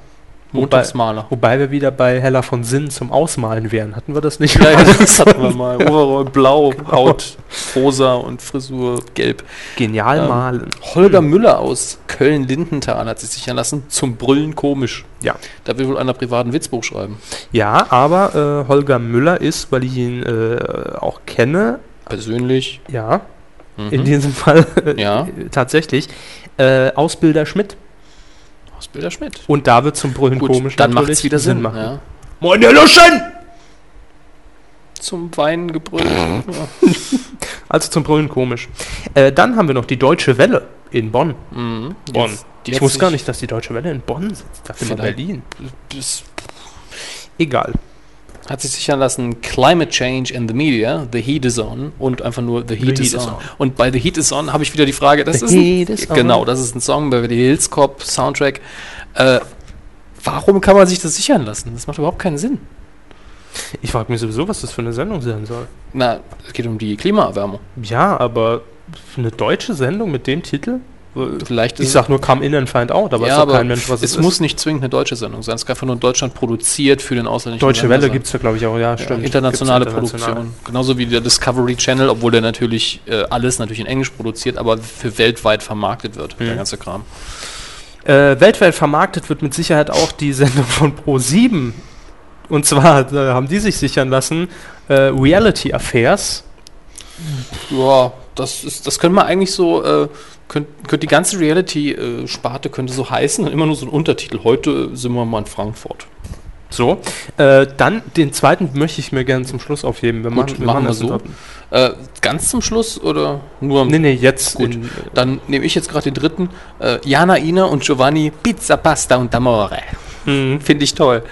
Montagsmaler. Wobei wir wieder bei Hella von Sinn zum Ausmalen wären. Hatten wir das nicht? Ja, das hatten wir mal. Overall blau, Haut rosa und Frisur gelb. Genial Ähm, malen. Holger Müller aus Köln-Lindenthal hat sich sichern lassen. Zum Brüllen komisch. Ja. Da will wohl einer privaten Witzbuch schreiben. Ja, aber äh, Holger Müller ist, weil ich ihn äh, auch kenne, Persönlich. ja, Mhm. in diesem Fall äh, Ja. tatsächlich, äh, Ausbilder Schmidt. Ausbilder Schmidt. Und da wird zum Brüllen Gut, komisch dann macht es wieder Sinn. machen. Ja. Meine Luschen! Zum Weinen gebrüllt. ja. Also zum Brüllen komisch. Äh, dann haben wir noch die Deutsche Welle in Bonn. Mhm. Bonn. Jetzt- ich wusste gar nicht, dass die Deutsche Welle in Bonn sitzt. Ich dachte Vielleicht. Berlin. Das Egal. Hat sich sichern lassen Climate Change in the Media, The Heat is on und einfach nur The Heat, is, on. Und bei The Heat is on habe ich wieder die Frage, das The ist ein, Heat is on. genau, das ist ein Song Beverly Hills Cop Soundtrack. Äh, warum kann man sich das sichern lassen? Das macht überhaupt keinen Sinn. Ich frage mich sowieso, was das für eine Sendung sein soll. Na, es geht um die Klimaerwärmung. Ja, aber eine deutsche Sendung mit dem Titel? Vielleicht Ich ist- sag nur Come In and Find Out, aber ja, ist doch kein Mensch, was es es muss ist. nicht zwingend eine deutsche Sendung sein. Es kann einfach nur in Deutschland produziert für den ausländischen Deutsche Welle gibt es ja, glaube ich, auch. Ja, Ja, stimmt. internationale Gibt's Produktion. Genauso wie der Discovery Channel, obwohl der natürlich äh, alles natürlich in Englisch produziert, aber für weltweit vermarktet wird, der Mhm. ganze Kram. Äh, weltweit vermarktet wird mit Sicherheit auch die Sendung von Pro7. Und zwar äh, haben die sich sichern lassen, äh, Reality Affairs. Ja, das ist, das können wir eigentlich so, äh, könnt, die ganze Reality-Sparte könnte so heißen und immer nur so ein Untertitel. Heute sind wir mal in Frankfurt. So. Äh, dann den zweiten möchte ich mir gerne zum Schluss aufheben. Wir Gut, machen wir das so. in- Äh, ganz zum Schluss oder nur am Nee, nee, jetzt. Gut, in- dann nehme ich jetzt gerade den dritten. Äh, Jana, Ina und Giovanni Pizza, Pasta und Amore. Mhm. Finde ich toll.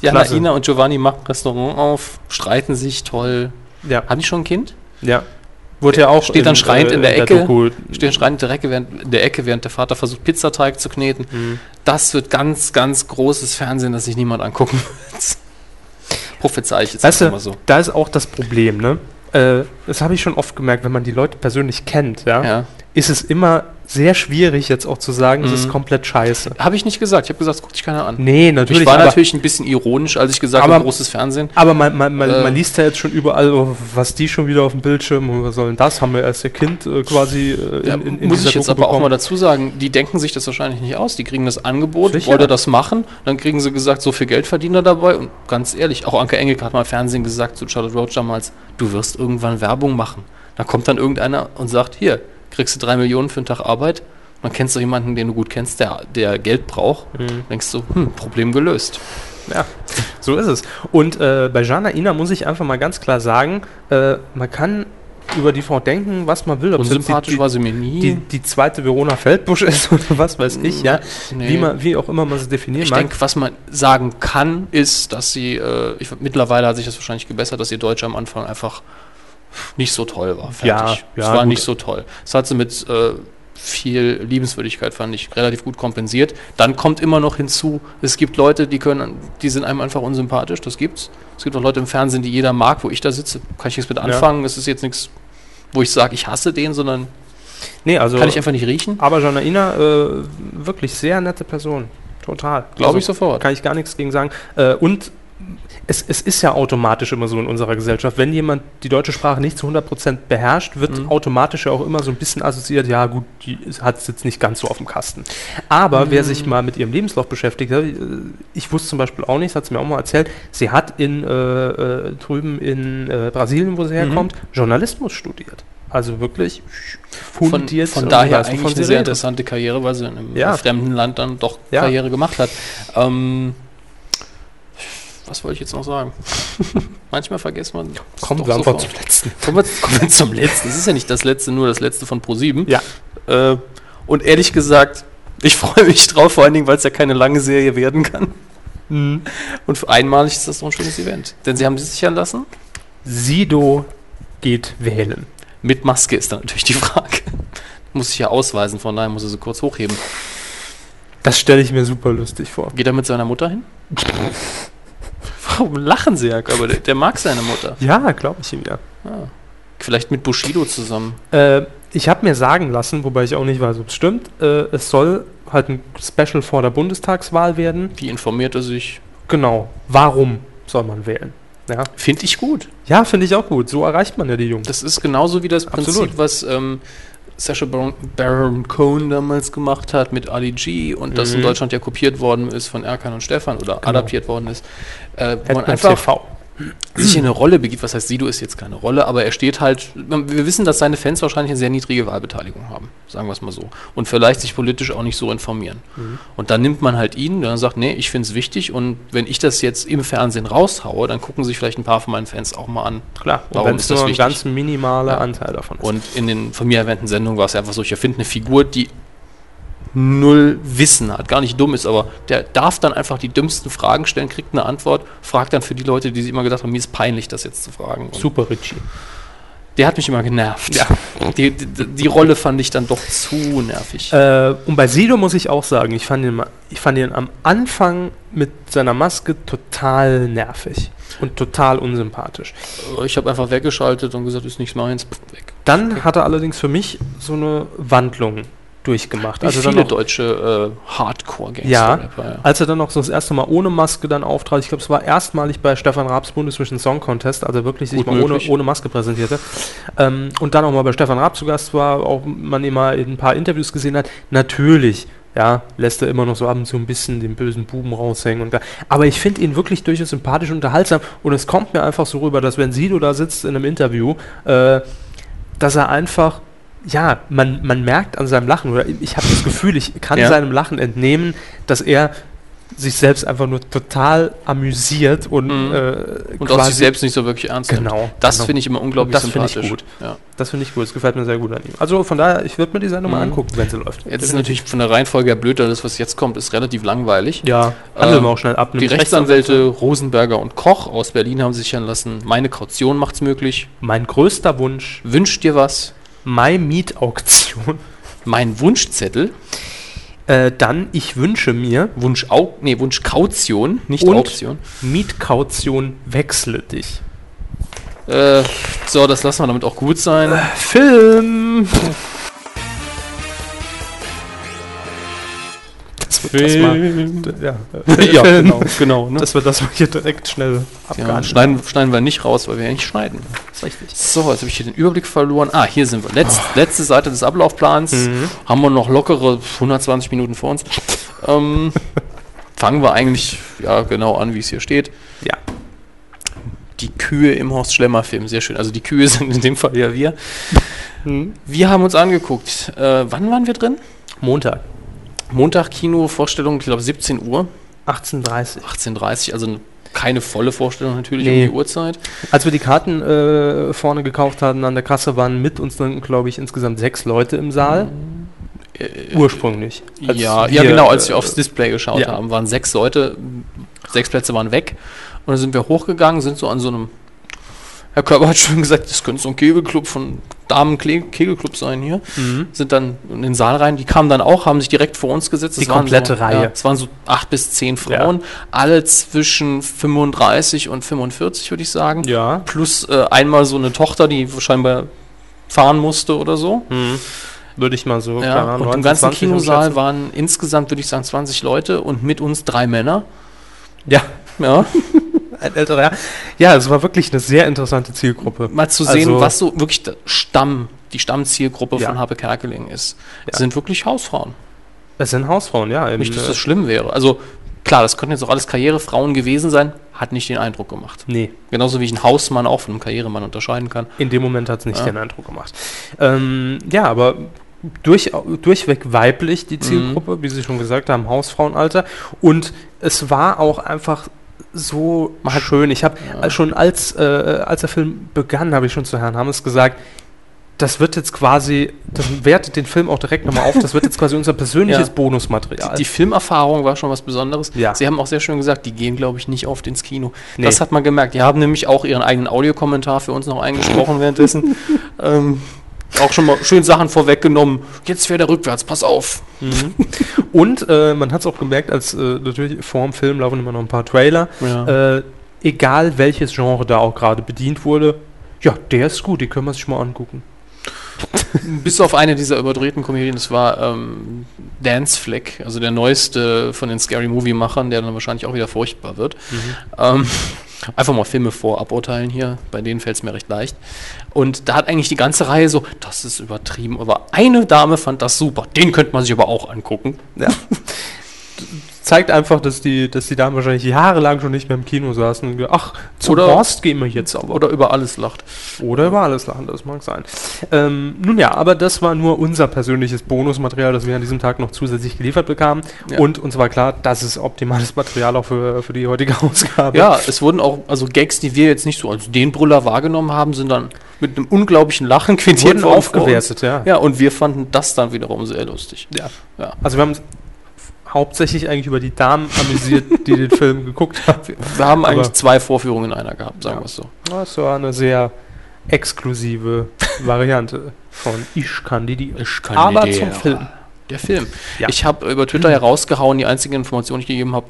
Jana, klasse. Ina und Giovanni machen Restaurant auf, streiten sich toll. Ja. Haben die schon ein Kind? Ja. Wurde ja auch Steht dann in, schreiend äh, in der in Ecke. Doku. Steht dann schreiend in der, Ecke, während, in der Ecke, während der Vater versucht, Pizzateig zu kneten. Mhm. Das wird ganz, ganz großes Fernsehen, das sich niemand angucken wird. Prophezei ich jetzt Weißt du, mal so. da ist auch das Problem, ne? Äh, das habe ich schon oft gemerkt, wenn man die Leute persönlich kennt, ja, Ja. ist es immer sehr schwierig, jetzt auch zu sagen, es ist Mhm. komplett scheiße. Habe ich nicht gesagt. Ich habe gesagt, es guckt sich keiner an. Nee, natürlich. Ich war aber, natürlich ein bisschen ironisch, als ich gesagt habe, großes Fernsehen. aber man, man, man, Äh. man liest ja jetzt schon überall, was die schon wieder auf dem Bildschirm und was soll denn das? Haben wir erst ihr Kind äh, quasi äh, Ja, in, in, in muss ich jetzt Doku aber auch bekommen. mal dazu sagen, die denken sich das wahrscheinlich nicht aus. Die kriegen das Angebot, Sicher. wollte das machen, dann kriegen sie gesagt, so viel Geld verdienen er dabei. Und ganz ehrlich, auch Anke Engelke hat mal Fernsehen gesagt zu Charlotte Roach damals, du wirst irgendwann Werbung machen. Da kommt dann irgendeiner und sagt, hier, kriegst du drei Millionen für einen Tag Arbeit. Dann kennst du jemanden, den du gut kennst, der, der Geld braucht. Mhm. Denkst du, hm, Problem gelöst. Ja, so ist es. Und äh, bei Jana Ina muss ich einfach mal ganz klar sagen, äh, man kann über die Frau denken, was man will. ob Unsympathisch die, war sie mir nie. die, die zweite Verona Feldbusch ist oder was weiß ich, ja. Nee. Wie, man, wie auch immer man es definieren Ich mag. denke, was man sagen kann, ist, dass sie, äh, ich, mittlerweile hat sich das wahrscheinlich gebessert, dass ihr Deutsch am Anfang einfach nicht so toll war. Ja, Fertig. ja, es war gut. nicht so toll. Das hat sie mit äh, viel Liebenswürdigkeit, fand ich, relativ gut kompensiert. Dann kommt immer noch hinzu, es gibt Leute, die können, die sind einem einfach unsympathisch, das gibt's. Es gibt auch Leute im Fernsehen, die jeder mag, wo ich da sitze, kann ich nichts mit anfangen. Es ist jetzt nichts, wo ich sage, ich hasse den, sondern Nee, also, kann ich einfach nicht riechen. aber Jana Ina, äh, wirklich sehr nette Person. Total. Glaube ich sofort. Kann ich gar nichts gegen sagen. Äh, und es, es ist ja automatisch immer so in unserer Gesellschaft, wenn jemand die deutsche Sprache nicht zu 100% beherrscht, wird Mhm. automatisch ja auch immer so ein bisschen assoziiert, ja gut, die hat es jetzt nicht ganz so auf dem Kasten. Aber wer Mhm. sich mal mit ihrem Lebenslauf beschäftigt, hat, ich wusste zum Beispiel auch nicht, hat sie mir auch mal erzählt, sie hat in, äh, äh, drüben in äh, Brasilien, wo sie herkommt, Journalismus studiert. Also wirklich Von, fundiert. von und daher eigentlich wovon eine sehr interessante Karriere, weil sie in einem Ja. fremden Land dann doch Ja. Karriere gemacht hat. Ähm, was wollte ich jetzt noch sagen? Manchmal vergisst man. Kommen wir einfach zum letzten. Kommen wir, kommen wir zum letzten. Es ist ja nicht das letzte, nur das letzte von Pro7. Ja. Äh, und ehrlich gesagt, ich freue mich drauf, vor allen Dingen, weil es ja keine lange Serie werden kann. Mhm. Und für einmalig ist das doch ein schönes Event. Denn sie haben sich sichern lassen. Sido geht wählen. Mit Maske ist dann natürlich die Frage. Muss ich ja ausweisen, von daher muss er sie kurz hochheben. Das stelle ich mir super lustig vor. Geht er mit seiner Mutter hin? Warum lachen sie, Jakob? Aber der, der mag seine Mutter. Ja, glaube ich ihm ja. Ah. Vielleicht mit Bushido zusammen. Äh, ich habe mir sagen lassen, wobei ich auch nicht weiß, ob es stimmt, äh, es soll halt ein Special vor der Bundestagswahl werden. Wie informiert er sich? Genau. Warum soll man wählen? Ja, Finde ich gut. ja finde ich auch gut. So erreicht man ja die Jungs. Das ist genauso wie das Prinzip, Absolut. was ähm, Sacha Baron, Baron Cohen damals gemacht hat mit Ali G und das in Mhm. Deutschland ja kopiert worden ist von Erkan und Stefan oder adaptiert worden ist. Äh, wo man einfach TV. Sich in eine Rolle begibt. Was heißt, Sido ist jetzt keine Rolle, aber er steht halt. Wir wissen, dass seine Fans wahrscheinlich eine sehr niedrige Wahlbeteiligung haben, sagen wir es mal so. Und vielleicht sich politisch auch nicht so informieren. Mhm. Und dann nimmt man halt ihn, dann sagt, nee, ich finde es wichtig und wenn ich das jetzt im Fernsehen raushaue, dann gucken sich vielleicht ein paar von meinen Fans auch mal an. Klar, und Warum ist das nur ein ganz minimaler Ja. Anteil davon ist. Und in den von mir erwähnten Sendungen war es einfach so, ich erfinde eine Figur, die null Wissen hat, gar nicht dumm ist, aber der darf dann einfach die dümmsten Fragen stellen, kriegt eine Antwort, fragt dann für die Leute, die sich immer gedacht haben, mir ist peinlich, das jetzt zu fragen. Und Super Richie. der hat mich immer genervt. Ja. Die, die, die Rolle fand ich dann doch zu nervig. Äh, und bei Sido muss ich auch sagen, ich fand ihn, ich fand ihn am Anfang mit seiner Maske total nervig und total unsympathisch. ich habe einfach weggeschaltet und gesagt, ist nichts meins, weg. Dann hat er allerdings für mich so eine Wandlung durchgemacht. Wie Also dann viele noch, deutsche äh, Hardcore-Gangster. ja, ja. als er dann noch so das erste Mal ohne Maske dann auftrat, ich glaube, es war erstmalig bei Stefan Raabs Bundesvision Song Contest, als er wirklich sich Gut mal ohne, ohne Maske präsentierte. Ähm, und dann auch mal bei Stefan Raab zu Gast war, auch man ihn mal in ein paar Interviews gesehen hat. Natürlich, ja, lässt er immer noch so ab und zu ein bisschen den bösen Buben raushängen. Und da, aber ich finde ihn wirklich durchaus sympathisch und unterhaltsam. Und es kommt mir einfach so rüber, dass wenn Sido da sitzt in einem Interview, äh, dass er einfach, ja, man, man merkt an seinem Lachen, oder ich habe das Gefühl, ich kann Ja. seinem Lachen entnehmen, dass er sich selbst einfach nur total amüsiert und, Mhm. äh, Und auch sich selbst nicht so wirklich ernst nimmt. Genau, Das genau. finde ich immer unglaublich das finde ich sympathisch. gut. Ja. Das finde ich gut, das gefällt mir sehr gut an ihm. Also von daher, ich würde mir die Sendung mal Mhm. angucken, wenn sie läuft. Jetzt ist natürlich von der Reihenfolge her blöd, das, was jetzt kommt, ist relativ langweilig. Ja, handeln Ähm, wir auch schnell ab. Die Rechtsanwälte Rosenberger und Koch aus Berlin haben sichern lassen, meine Kaution macht's möglich. Mein größter Wunsch, Wünscht dir was? My Mietauktion. Mein Wunschzettel, Äh, dann, ich wünsche mir Wunsch Au nee, Wunsch Kaution, nicht Und? Auktion. Mietkaution wechsle dich. Äh, so, das lassen wir damit auch gut sein. Film. Das wird das mal, ja, ja, Film. genau, genau. Ne? Das wird das mal hier direkt schnell ja, schneiden, schneiden wir nicht raus, weil wir ja nicht schneiden. Das ist richtig. So, jetzt habe ich hier den Überblick verloren. Ah, hier sind wir. Letz, Letzte Seite des Ablaufplans. Mhm. Haben wir noch lockere 120 Minuten vor uns. Ähm, fangen wir eigentlich ja genau an, wie es hier steht. Ja. Die Kühe im Horst Schlemmer Film, sehr schön. Also die Kühe sind in dem Fall ja wir. Mhm. Wir haben uns angeguckt. Äh, wann waren wir drin? Montag, Montag Kino, Vorstellung, ich glaube 17 Uhr, 18.30 18.30 also keine volle Vorstellung natürlich Nee. um die Uhrzeit. Als wir die Karten äh, vorne gekauft hatten an der Kasse, waren mit uns dann, glaube ich, insgesamt sechs Leute im Saal. Ursprünglich. Als Äh, ja, wir, ja, genau, als wir äh, aufs Display geschaut ja. haben, waren sechs Leute, sechs Plätze waren weg. Und dann sind wir hochgegangen, sind so an so einem, Herr Körber hat schon gesagt, das könnte so ein Kegelclub von Damen-Kegelclub sein hier. Mhm. Sind dann in den Saal rein, die kamen dann auch, haben sich direkt vor uns gesetzt. Die Das komplette so, Reihe. Ja, es waren so acht bis zehn Frauen, alle zwischen 35 und 45, würde ich sagen. Ja. Plus äh, einmal so eine Tochter, die scheinbar fahren musste oder so. Mhm. Würde ich mal so, Ja, und im 19, ganzen 20 Kinosaal waren insgesamt, würde ich sagen, 20 Leute und mit uns drei Männer. Ja, Ja, ein älterer Herr. Ja, es war wirklich eine sehr interessante Zielgruppe. mal zu sehen, Also- was so wirklich der Stamm, die Stammzielgruppe Ja. von Habe Kerkeling ist. Ja. Das sind wirklich Hausfrauen. Es sind Hausfrauen, ja. Nicht, dass äh, das schlimm wäre. Also klar, das könnten jetzt auch alles Karrierefrauen gewesen sein, hat nicht den Eindruck gemacht. nee, Genauso wie ich einen Hausmann auch von einem Karrieremann unterscheiden kann. in dem Moment hat es nicht Ja. den Eindruck gemacht. Ähm, ja, aber durch, durchweg weiblich Mhm. die Zielgruppe, wie Sie schon gesagt haben, Hausfrauenalter. Und es war auch einfach so schön. Ich habe Ja. schon als, äh, als der Film begann, habe ich schon zu Herrn Hammes gesagt, das wird jetzt quasi, das wertet den Film auch direkt nochmal auf, das wird jetzt quasi unser persönliches Ja. Bonusmaterial. Die Filmerfahrung war schon was Besonderes. Ja. Sie haben auch sehr schön gesagt, die gehen, glaube ich, nicht oft ins Kino. Nee. Das hat man gemerkt. Die haben nämlich auch ihren eigenen Audiokommentar für uns noch eingesprochen währenddessen. ähm, auch schon mal schön Sachen vorweggenommen. Jetzt fährt er rückwärts, pass auf. Und äh, man hat es auch gemerkt, als äh, natürlich vor dem Film laufen immer noch ein paar Trailer. Ja. Äh, egal welches Genre da auch gerade bedient wurde, ja, der ist gut, die können wir sich mal angucken. Bis auf eine dieser überdrehten Komödien, das war ähm, Dance Flick, also der neueste von den Scary Movie-Machern, der dann wahrscheinlich auch wieder furchtbar wird. Ähm, einfach mal Filme vorab urteilen hier, bei denen fällt es mir recht leicht. Und da hat eigentlich die ganze Reihe so, das ist übertrieben, aber eine Dame fand das super, den könnte man sich aber auch angucken. Ja. Zeigt einfach, dass die, dass die Damen wahrscheinlich jahrelang schon nicht mehr im Kino saßen und ach, zum Oder- Horst gehen wir jetzt aber. Oder über alles lacht. Oder über alles lachen, das mag sein. Ähm, nun ja, aber das war nur unser persönliches Bonusmaterial, das wir an diesem Tag noch zusätzlich geliefert bekamen. Ja. Und uns war klar, das ist optimales Material auch für, für die heutige Ausgabe. Ja, es wurden auch, also Gags, die wir jetzt nicht so als den Brüller wahrgenommen haben, sind dann mit einem unglaublichen Lachen quittiert Wurden aufgewertet, ja. Ja, und wir fanden das dann wiederum sehr lustig. Ja. Ja. Also wir haben uns hauptsächlich eigentlich über die Damen amüsiert, die den Film geguckt haben. Wir haben Aber- eigentlich zwei Vorführungen in einer gehabt, sagen Ja. wir es so. Das war eine sehr exklusive Variante von Ich kandidiere. Ich Aber kandidiere. zum Film. Der Film. Ja. Ich habe über Twitter herausgehauen, die einzige Information, die ich gegeben habe,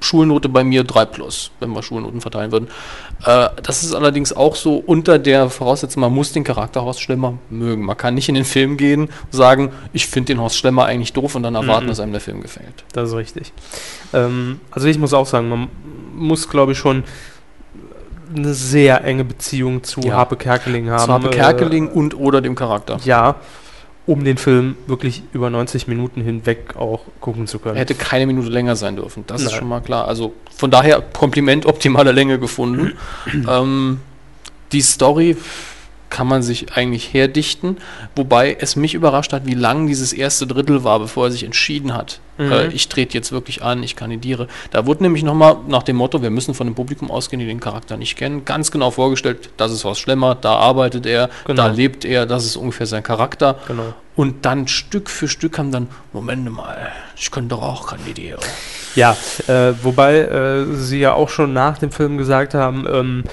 Schulnote bei mir 3 plus, wenn wir Schulnoten verteilen würden. Äh, das ist allerdings auch so unter der Voraussetzung, man muss den Charakter Horst Schlemmer mögen. Man kann nicht in den Film gehen und sagen, ich finde den Horst Schlemmer eigentlich doof und dann erwarten, Mhm. dass einem der Film gefällt. Das ist richtig. Ähm, also ich muss auch sagen, man muss, glaube ich, schon eine sehr enge Beziehung zu Ja. Harpe Kerkeling haben. Zu Harpe äh, Kerkeling und oder dem Charakter. Ja, um den Film wirklich über 90 Minuten hinweg auch gucken zu können. Er hätte keine Minute länger sein dürfen. Das ist Nein. schon mal klar. Also von daher Kompliment optimale Länge gefunden. ähm, die Story kann man sich eigentlich herdichten, wobei es mich überrascht hat, wie lang dieses erste Drittel war, bevor er sich entschieden hat. Mhm. Äh, ich trete jetzt wirklich an, ich kandidiere. Da wurde nämlich nochmal nach dem Motto, wir müssen von dem Publikum ausgehen, die den Charakter nicht kennen, ganz genau vorgestellt, das ist Horst Schlemmer, da arbeitet er, Genau. da lebt er, das ist ungefähr sein Charakter. Genau. Und dann Stück für Stück kam dann, Moment mal, ich könnte doch auch kandidieren. Ja, äh, wobei äh, sie ja auch schon nach dem Film gesagt haben, ähm,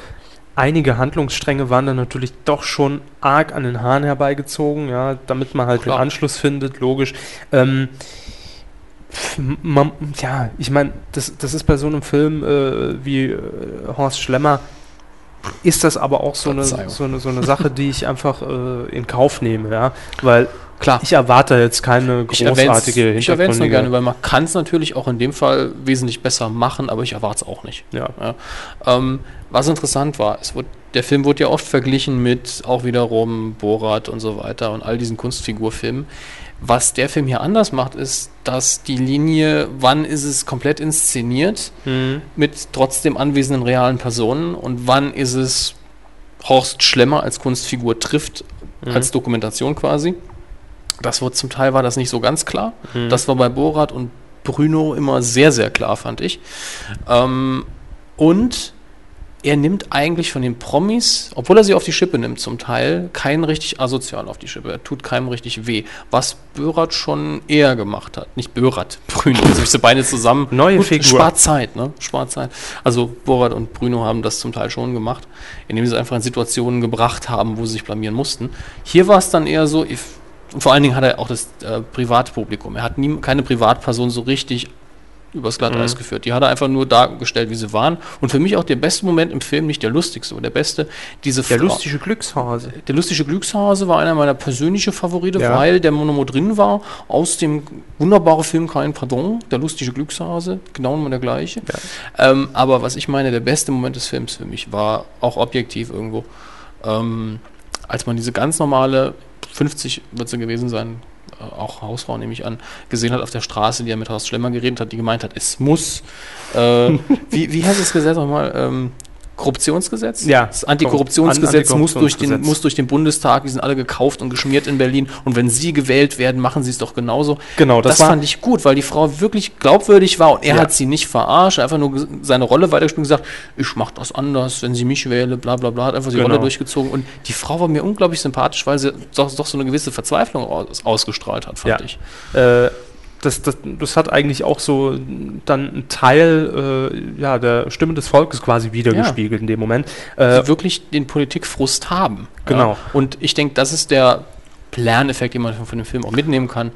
einige Handlungsstränge waren dann natürlich doch schon arg an den Haaren herbeigezogen, ja, damit man halt Klar. den Anschluss findet, logisch. Ähm, man, ja, ich meine, das, das ist bei so einem Film äh, wie äh, Horst Schlemmer, ist das aber auch so eine, so, eine, so eine Sache, die ich einfach äh, in Kauf nehme, ja, weil Klar. ich erwarte jetzt keine Ich erwähne es großartige nur gerne, weil man kann es natürlich auch in dem Fall wesentlich besser machen, aber ich erwarte es auch nicht. Ja. Ja. Ähm, was interessant war, es wurde, der Film wurde ja oft verglichen mit auch wiederum Borat und so weiter und all diesen Kunstfigurfilmen. Was der Film hier anders macht, ist, dass die Linie, wann ist es komplett inszeniert, Mhm. mit trotzdem anwesenden realen Personen und wann ist es Horst Schlemmer als Kunstfigur trifft, Mhm. als Dokumentation quasi. Das wird zum Teil war das nicht so ganz klar. Mhm. Das war bei Borat und Bruno immer sehr, sehr klar, fand ich. Ähm, und er nimmt eigentlich von den Promis, obwohl er sie auf die Schippe nimmt zum Teil, keinen richtig asozial auf die Schippe. Er tut keinem richtig weh. Was Börat schon eher gemacht hat. Nicht Börat, Bruno. Jetzt ich sie beide zusammen. Neue Figur. Spart Zeit, ne? Spart Zeit. Also Borat und Bruno haben das zum Teil schon gemacht, indem sie es einfach in Situationen gebracht haben, wo sie sich blamieren mussten. Hier war es dann eher so, if, und vor allen Dingen hat er auch das äh, Privatpublikum. Er hat nie, keine Privatperson so richtig übers Glatteis Mhm. geführt. Die hat er einfach nur dargestellt, wie sie waren. Und für mich auch der beste Moment im Film, nicht der lustigste, aber der beste, diese Der Frau- lustige Glückshase. der lustige Glückshase war einer meiner persönlichen Favorite, Ja. weil der Monomo drin war aus dem wunderbaren Film Kein Pardon, der lustige Glückshase, genau immer der gleiche. Ähm, aber was ich meine, der beste Moment des Films für mich war auch objektiv irgendwo, ähm, als man diese ganz normale 50 wird sie gewesen sein, äh, auch Hausfrau nehme ich an, gesehen hat auf der Straße, die er mit Horst Schlemmer geredet hat, die gemeint hat, es muss, äh, wie, wie heißt das Gesetz nochmal? Ähm, Korruptionsgesetz? Ja. Das Antikorruptionsgesetz muss, durch den, muss durch den Bundestag, die sind alle gekauft und geschmiert in Berlin. Und wenn sie gewählt werden, machen sie es doch genauso. Genau, das das, war- fand ich gut, weil die Frau wirklich glaubwürdig war und er Ja. hat sie nicht verarscht, einfach nur seine Rolle weitergespielt und gesagt, ich mache das anders, wenn sie mich wähle, bla bla bla, hat einfach die Genau. Rolle durchgezogen. Und die Frau war mir unglaublich sympathisch, weil sie doch, doch so eine gewisse Verzweiflung aus, ausgestrahlt hat, fand Ja. ich. Äh, das, das, das hat eigentlich auch so dann einen Teil äh, ja, der Stimme des Volkes quasi wiedergespiegelt in dem Moment. Äh, die wirklich den Politikfrust haben. Genau. Ja. Und ich denke, das ist der Lerneffekt, den man von dem Film auch mitnehmen kann.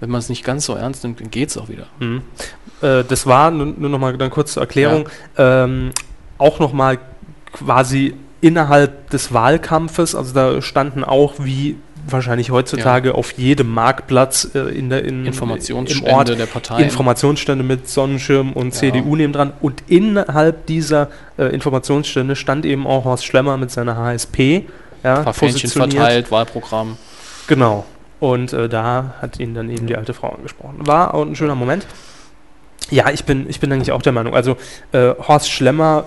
Wenn man es nicht ganz so ernst nimmt, dann geht es auch wieder. Mhm. Äh, das war, nur, nur noch mal dann kurz zur Erklärung, ähm, auch noch mal quasi innerhalb des Wahlkampfes, also da standen auch, wie wahrscheinlich heutzutage auf jedem Marktplatz äh, in der in, Informationsstände im Ort der Parteien. Informationsstände mit Sonnenschirm und CDU nebendran. Und innerhalb dieser äh, Informationsstände stand eben auch Horst Schlemmer mit seiner HSP. Ja, Fähnchen positioniert. verteilt, Wahlprogramm. Genau. Und äh, da hat ihn dann eben die alte Frau angesprochen. War auch ein schöner Moment. Ja, ich bin, ich bin eigentlich auch der Meinung. Also äh, Horst Schlemmer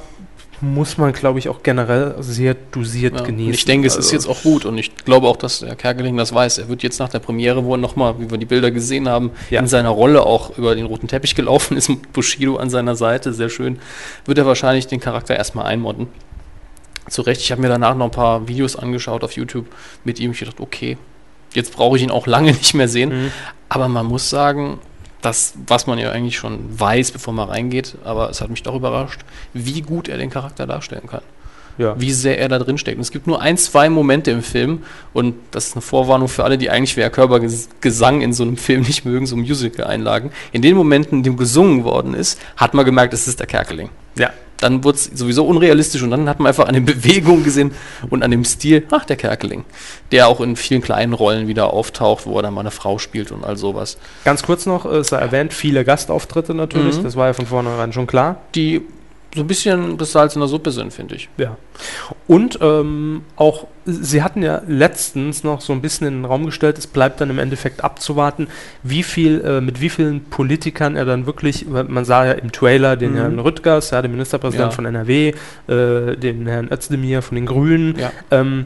muss man, glaube ich, auch generell sehr dosiert Ja. genießen. Und ich denke, es ist Also, jetzt auch gut und ich glaube auch, dass der Kerkeling das weiß. Er wird jetzt nach der Premiere, wo er nochmal, wie wir die Bilder gesehen haben, Ja. in seiner Rolle auch über den roten Teppich gelaufen ist, mit Bushido an seiner Seite, sehr schön, wird er wahrscheinlich den Charakter erstmal einmodden. Zu Recht, ich habe mir danach noch ein paar Videos angeschaut auf YouTube mit ihm. Ich dachte, okay, jetzt brauche ich ihn auch lange nicht mehr sehen. Mhm. Aber man muss sagen, das, was man ja eigentlich schon weiß, bevor man reingeht, aber es hat mich doch überrascht, wie gut er den Charakter darstellen kann Ja. wie sehr er da drin steckt. Und es gibt nur ein, zwei Momente im Film und das ist eine Vorwarnung für alle, die eigentlich Wer Körpergesang in so einem Film nicht mögen, so Musical-Einlagen. In den Momenten, in dem gesungen worden ist, hat man gemerkt, es ist der Kerkeling. Ja. Dann wurde es sowieso unrealistisch und dann hat man einfach an den Bewegungen gesehen und an dem Stil, ach, der Kerkeling, der auch in vielen kleinen Rollen wieder auftaucht, wo er dann mal eine Frau spielt und all sowas. Ganz kurz noch, äh, es sei erwähnt, viele Gastauftritte natürlich, Mhm. das war ja von vornherein schon klar. Die so ein bisschen das Salz in der Suppe sind, finde ich. Ja. Und ähm, auch, Sie hatten ja letztens noch so ein bisschen in den Raum gestellt, es bleibt dann im Endeffekt abzuwarten, wie viel, äh, mit wie vielen Politikern er dann wirklich, man sah ja im Trailer den Mhm. Herrn Rüttgers, ja, den Ministerpräsidenten Ja. von NRW, äh, den Herrn Özdemir von den Grünen. Ja. Ähm,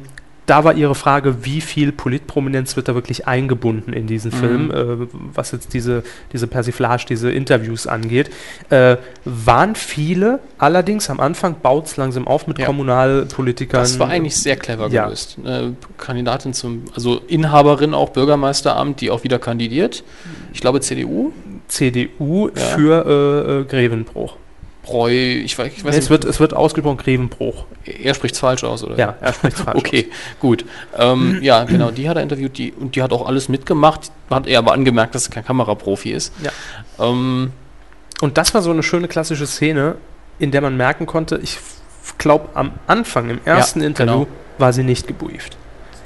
da war Ihre Frage, wie viel Politprominenz wird da wirklich eingebunden in diesen Mhm. Film, äh, was jetzt diese, diese Persiflage, diese Interviews angeht. Äh, waren viele, allerdings am Anfang baut es langsam auf mit Ja. Kommunalpolitikern. Das war eigentlich sehr clever Ja. gelöst. Äh, Kandidatin zum, also Inhaberin auch Bürgermeisteramt, die auch wieder kandidiert. Ich glaube CDU. CDU Ja. für äh, äh, Grevenbruch. Breu, ich weiß, ich weiß Nee, es, wird, es wird ausgesprochen Grevenbruch. er spricht falsch aus, oder? Ja, er spricht falsch Okay, gut. Ähm, ja, genau, die hat er interviewt die, und die hat auch alles mitgemacht. Hat er aber angemerkt, dass er kein Kameraprofi ist. Ja. Ähm, Und das war so eine schöne klassische Szene, in der man merken konnte, ich glaube am Anfang, im ersten Ja, Interview, genau. war sie nicht gebrieft.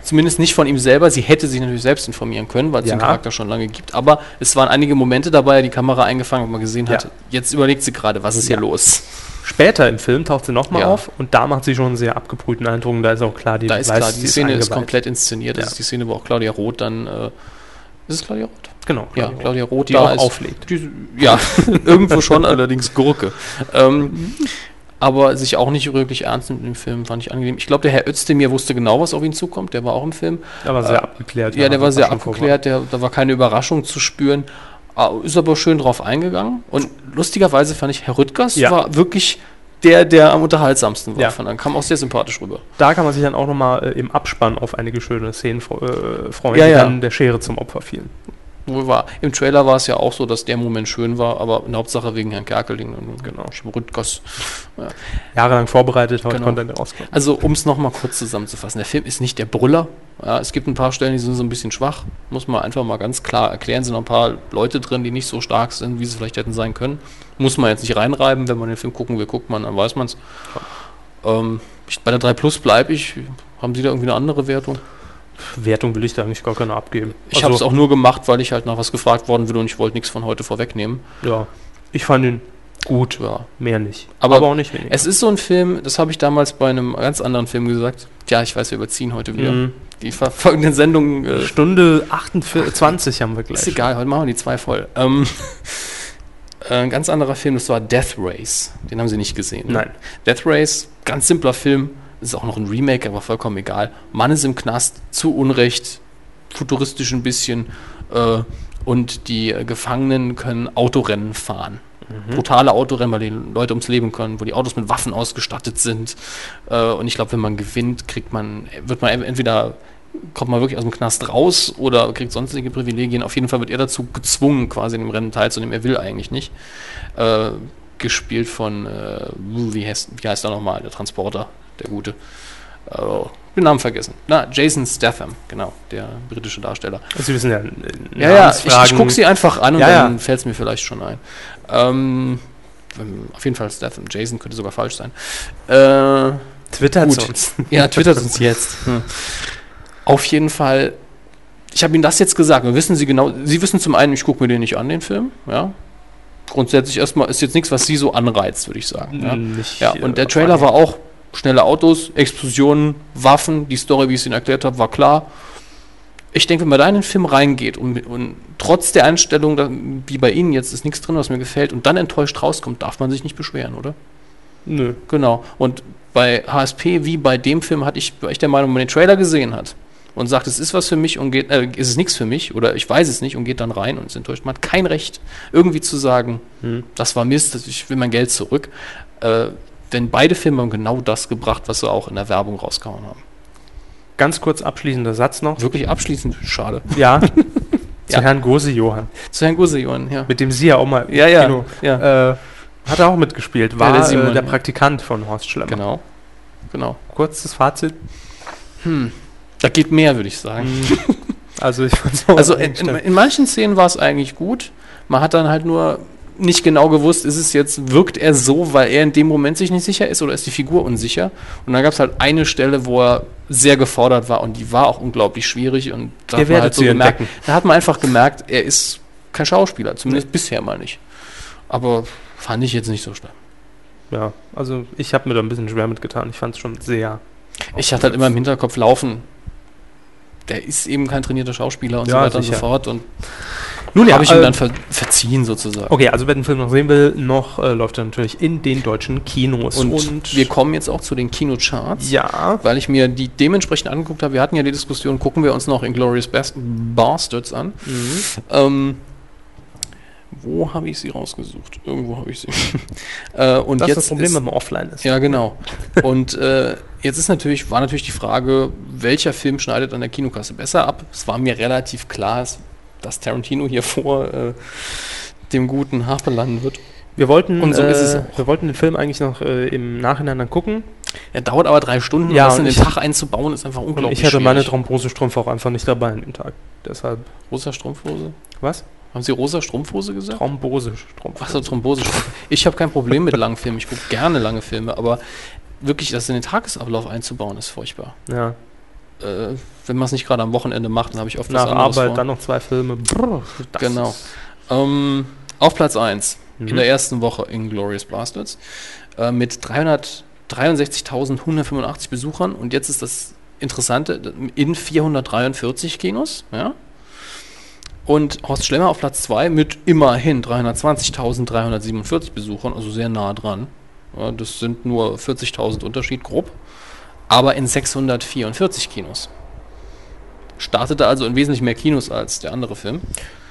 Zumindest nicht von ihm selber. Sie hätte sich natürlich selbst informieren können, weil es Ja. den Charakter schon lange gibt. Aber es waren einige Momente dabei, die Kamera eingefangen, wo man gesehen hat, Ja. jetzt überlegt sie gerade, was ist hier los? Später im Film taucht sie nochmal Ja. auf und da macht sie schon einen sehr abgebrühten Eindruck. und Da ist auch klar, die Da ist weiß, klar, sie die Szene ist eingeweiht. komplett inszeniert. Das Ja. ist die Szene, wo auch Claudia Roth dann. Äh, ist es Claudia Roth? Genau, Ja, Claudia Claudia Roth Die da auch ist. auflegt. Die, ja, irgendwo schon, allerdings Gurke. Ähm, aber sich auch nicht wirklich ernst nimmt im Film, fand ich angenehm. Ich glaube, der Herr Özdemir wusste genau, was auf ihn zukommt. Der war auch im Film. Der war sehr Äh, abgeklärt. Ja, der war sehr abgeklärt. Der, da war keine Überraschung zu spüren. Ah, Ist aber schön drauf eingegangen. Und lustigerweise fand ich, Herr Rüttgers Ja. war wirklich der, der am unterhaltsamsten war. Ja. Von, dann kam auch sehr sympathisch rüber. Da kann man sich dann auch nochmal äh, im Abspann auf einige schöne Szenen äh, freuen, Ja, die ja. dann der Schere zum Opfer fielen. Wohl war. Im Trailer war es ja auch so, dass der Moment schön war, aber in Hauptsache wegen Herrn Kerkeling und Genau. Rüttgers. Ja. Jahrelang vorbereitet, heute Genau. konnte er rauskommen. Also, um es nochmal kurz zusammenzufassen, der Film ist nicht der Brüller. Ja, es gibt ein paar Stellen, die sind so ein bisschen schwach. Muss man einfach mal ganz klar erklären. Sind noch ein paar Leute drin, die nicht so stark sind, wie sie vielleicht hätten sein können. Muss man jetzt nicht reinreiben, wenn man den Film gucken will, guckt man, dann weiß man es. Ähm, bei der 3 Plus bleibe ich. Haben Sie da irgendwie eine andere Wertung? Wertung will ich da eigentlich gar keine abgeben. Ich Also, habe es auch nur gemacht, weil ich halt nach was gefragt worden bin und ich wollte nichts von heute vorwegnehmen. Ja, ich fand ihn gut, Ja. mehr nicht. Aber, auch nicht weniger. Es ist so ein Film, das habe ich damals bei einem ganz anderen Film gesagt. Tja, ich weiß, wir überziehen heute wieder. Mhm. Die folgenden Sendungen. Äh, Stunde 28 haben wir gleich. ist egal, heute machen wir die zwei voll. Ähm, äh, ein ganz anderer Film, das war Death Race. Den haben Sie nicht gesehen. Ne? Nein. Death Race, ganz simpler Film. Ist auch noch ein Remake, aber vollkommen egal. Mann ist im Knast, zu Unrecht, futuristisch ein bisschen. Äh, und die äh, Gefangenen können Autorennen fahren. Brutale Autorennen, weil die Leute ums Leben können, wo die Autos mit Waffen ausgestattet sind. Äh, und ich glaube, wenn man gewinnt, kriegt man, wird man entweder kommt man wirklich aus dem Knast raus oder kriegt sonstige Privilegien. Auf jeden Fall wird er dazu gezwungen, quasi in dem Rennen teilzunehmen. Er will eigentlich nicht. Äh, gespielt von, äh, wie, heißt, wie heißt er nochmal, der Transporter, der Gute. Oh, den Namen vergessen. Na, Jason Statham, genau, der britische Darsteller. Sie wissen ja, äh, Ja, ja, ich, ich gucke sie einfach an und Ja, dann ja. fällt es mir vielleicht schon ein. Ähm, ähm, auf jeden Fall Statham. Jason könnte sogar falsch sein. Äh, Twittert gut. uns. Ja, twittert uns jetzt. Hm. Auf jeden Fall ich habe Ihnen das jetzt gesagt. Und wissen Sie genau, Sie wissen zum einen, ich gucke mir den nicht an, den Film. Ja. Grundsätzlich erstmal ist jetzt nichts, was Sie so anreizt, würde ich sagen. Ja. Nicht, ja. äh, Und der Trailer war auch schnelle Autos, Explosionen, Waffen. Die Story, wie ich es Ihnen erklärt habe, war klar. Ich denke, wenn man da in den Film reingeht und, und trotz der Einstellung, da, wie bei Ihnen jetzt, ist nichts drin, was mir gefällt, und dann enttäuscht rauskommt, darf man sich nicht beschweren, oder? Nö. Genau. Und bei HSP, wie bei dem Film, hatte ich, war ich der Meinung, wenn man den Trailer gesehen hat und sagt, es ist was für mich und geht, äh, ist es nichts für mich oder ich weiß es nicht und geht dann rein und ist enttäuscht. Man hat kein Recht, irgendwie zu sagen, Hm. das war Mist, ich will mein Geld zurück. Äh, denn beide Filme haben genau das gebracht, was sie auch in der Werbung rausgehauen haben. Ganz kurz abschließender Satz noch. Wirklich abschließend schade. Ja. Zu Ja. Herrn Gose Johann, Zu Herrn Gusejohn, ja. mit dem Sie ja auch mal Ja, ja, Kino, ja. Äh, hat er auch mitgespielt. War Ja, der, Simon, äh, der. Praktikant von Horst Schlemmer. Genau. Genau. Kurzes Fazit. Hm. Da geht mehr, würde ich sagen. Also ich fand's auch Also in, in, in manchen Szenen war es eigentlich gut. Man hat dann halt nur nicht genau gewusst, ist es jetzt, wirkt er so, weil er in dem Moment sich nicht sicher ist oder ist die Figur unsicher? Und dann gab es halt eine Stelle, wo er sehr gefordert war und die war auch unglaublich schwierig und da hat man halt so gemerkt, entdecken. da hat man einfach gemerkt, er ist kein Schauspieler, zumindest bisher mal nicht. Aber fand ich jetzt nicht so schlimm. ja, also ich habe mir da ein bisschen schwer mitgetan. Ich fand es schon sehr. Ich hatte halt immer im Hinterkopf laufen, der ist eben kein trainierter Schauspieler und so Ja, weiter und sicher. so fort und Nun habe ich ihm äh, dann ver verziehen sozusagen. Okay, also wer den Film noch sehen will, noch äh, läuft er natürlich in den deutschen Kinos. Und, wir kommen jetzt auch zu den Kinocharts. ja, Weil ich mir die dementsprechend angeguckt habe. Wir hatten ja die Diskussion, gucken wir uns noch Inglourious Bas Bastards an. Ähm, wo habe ich sie rausgesucht? Irgendwo habe ich sie. äh, und das jetzt ist das Problem, ist, wenn man offline ist. Ja, genau. Und äh, jetzt ist natürlich, war natürlich die Frage, welcher Film schneidet an der Kinokasse besser ab? Es war mir relativ klar, es- dass Tarantino hier vor äh, dem guten Harpe landen wird. Wir wollten, Und so äh, ist es auch. wir wollten den Film eigentlich noch äh, im Nachhinein dann gucken. Er dauert aber drei Stunden Ja, und das in den Tag einzubauen, ist einfach unglaublich ich hatte meine schwierig. Thrombosestrumpf auch einfach nicht dabei an dem Tag. Deshalb, Rosa Strumpfhose? was? Haben Sie rosa Strumpfhose gesagt? Thrombosestrumpf. Achso, Thrombose. Ich habe kein Problem mit langen Filmen. Ich gucke gerne lange Filme, aber wirklich das in den Tagesablauf einzubauen, ist furchtbar. Ja. Äh, wenn man es nicht gerade am Wochenende macht, dann habe ich oft Nach was anderes Arbeit vor. dann noch zwei Filme. Brr, Genau. Ähm, auf Platz 1 Mhm. in der ersten Woche Inglourious Bastards äh, mit 363.185 Besuchern und jetzt ist das Interessante in 443 Kinos, ja. Und Horst Schlemmer auf Platz 2 mit immerhin 320.347 Besuchern, also sehr nah dran. Ja, das sind nur 40.000 Unterschied grob, aber in 644 Kinos. Startete also in wesentlich mehr Kinos als der andere Film.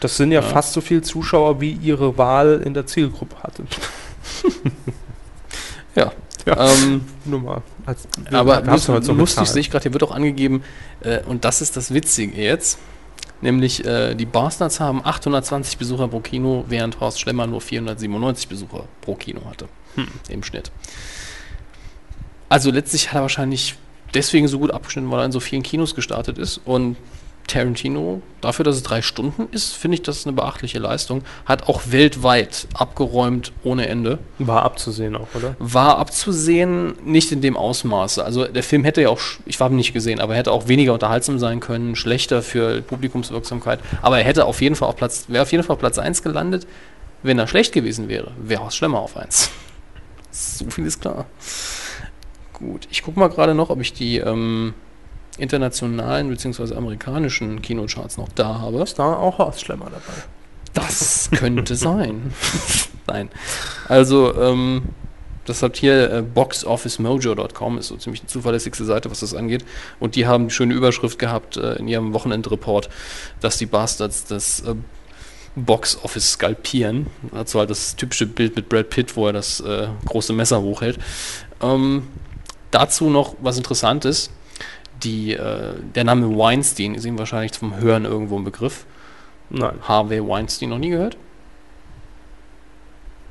Das sind ja, Ja. fast so viele Zuschauer, wie ihre Wahl in der Zielgruppe hatte. Ja. Ja. Ähm, Nur mal. Als, aber heute lustig, so lustig sehe ich gerade, hier wird auch angegeben, äh, und das ist das Witzige jetzt, nämlich äh, die Bastards haben 820 Besucher pro Kino, während Horst Schlemmer nur 497 Besucher pro Kino hatte Hm. im Schnitt. Also letztlich hat er wahrscheinlich deswegen so gut abgeschnitten, weil er in so vielen Kinos gestartet ist und Tarantino, dafür, dass es drei Stunden ist, finde ich das eine beachtliche Leistung. Hat auch weltweit abgeräumt ohne Ende. War abzusehen auch, oder? War abzusehen, nicht in dem Ausmaße. Also der Film hätte ja auch, ich habe ihn nicht gesehen, aber er hätte auch weniger unterhaltsam sein können, schlechter für Publikumswirksamkeit. Aber er hätte auf jeden Fall auf Platz, wäre auf jeden Fall auf Platz 1 gelandet. Wenn er schlecht gewesen wäre, wäre Horst Schlemmer auf 1. So viel ist klar. Gut, ich gucke mal gerade noch, ob ich die ähm, internationalen bzw. amerikanischen Kinocharts noch da habe. Ist da auch Horst Schlemmer dabei? Das könnte sein. Nein. Also, ähm, das hat hier äh, boxofficemojo.com, ist so ziemlich die zuverlässigste Seite, was das angeht. Und die haben die schöne Überschrift gehabt äh, in ihrem Wochenendreport, dass die Bastards das äh, Box-Office skalpieren. Dazu halt das typische Bild mit Brad Pitt, wo er das äh, große Messer hochhält. Ähm, dazu noch was Interessantes. Die, äh, der Name Weinstein ist ihm wahrscheinlich vom Hören irgendwo ein Begriff. Nein. Harvey Weinstein noch nie gehört?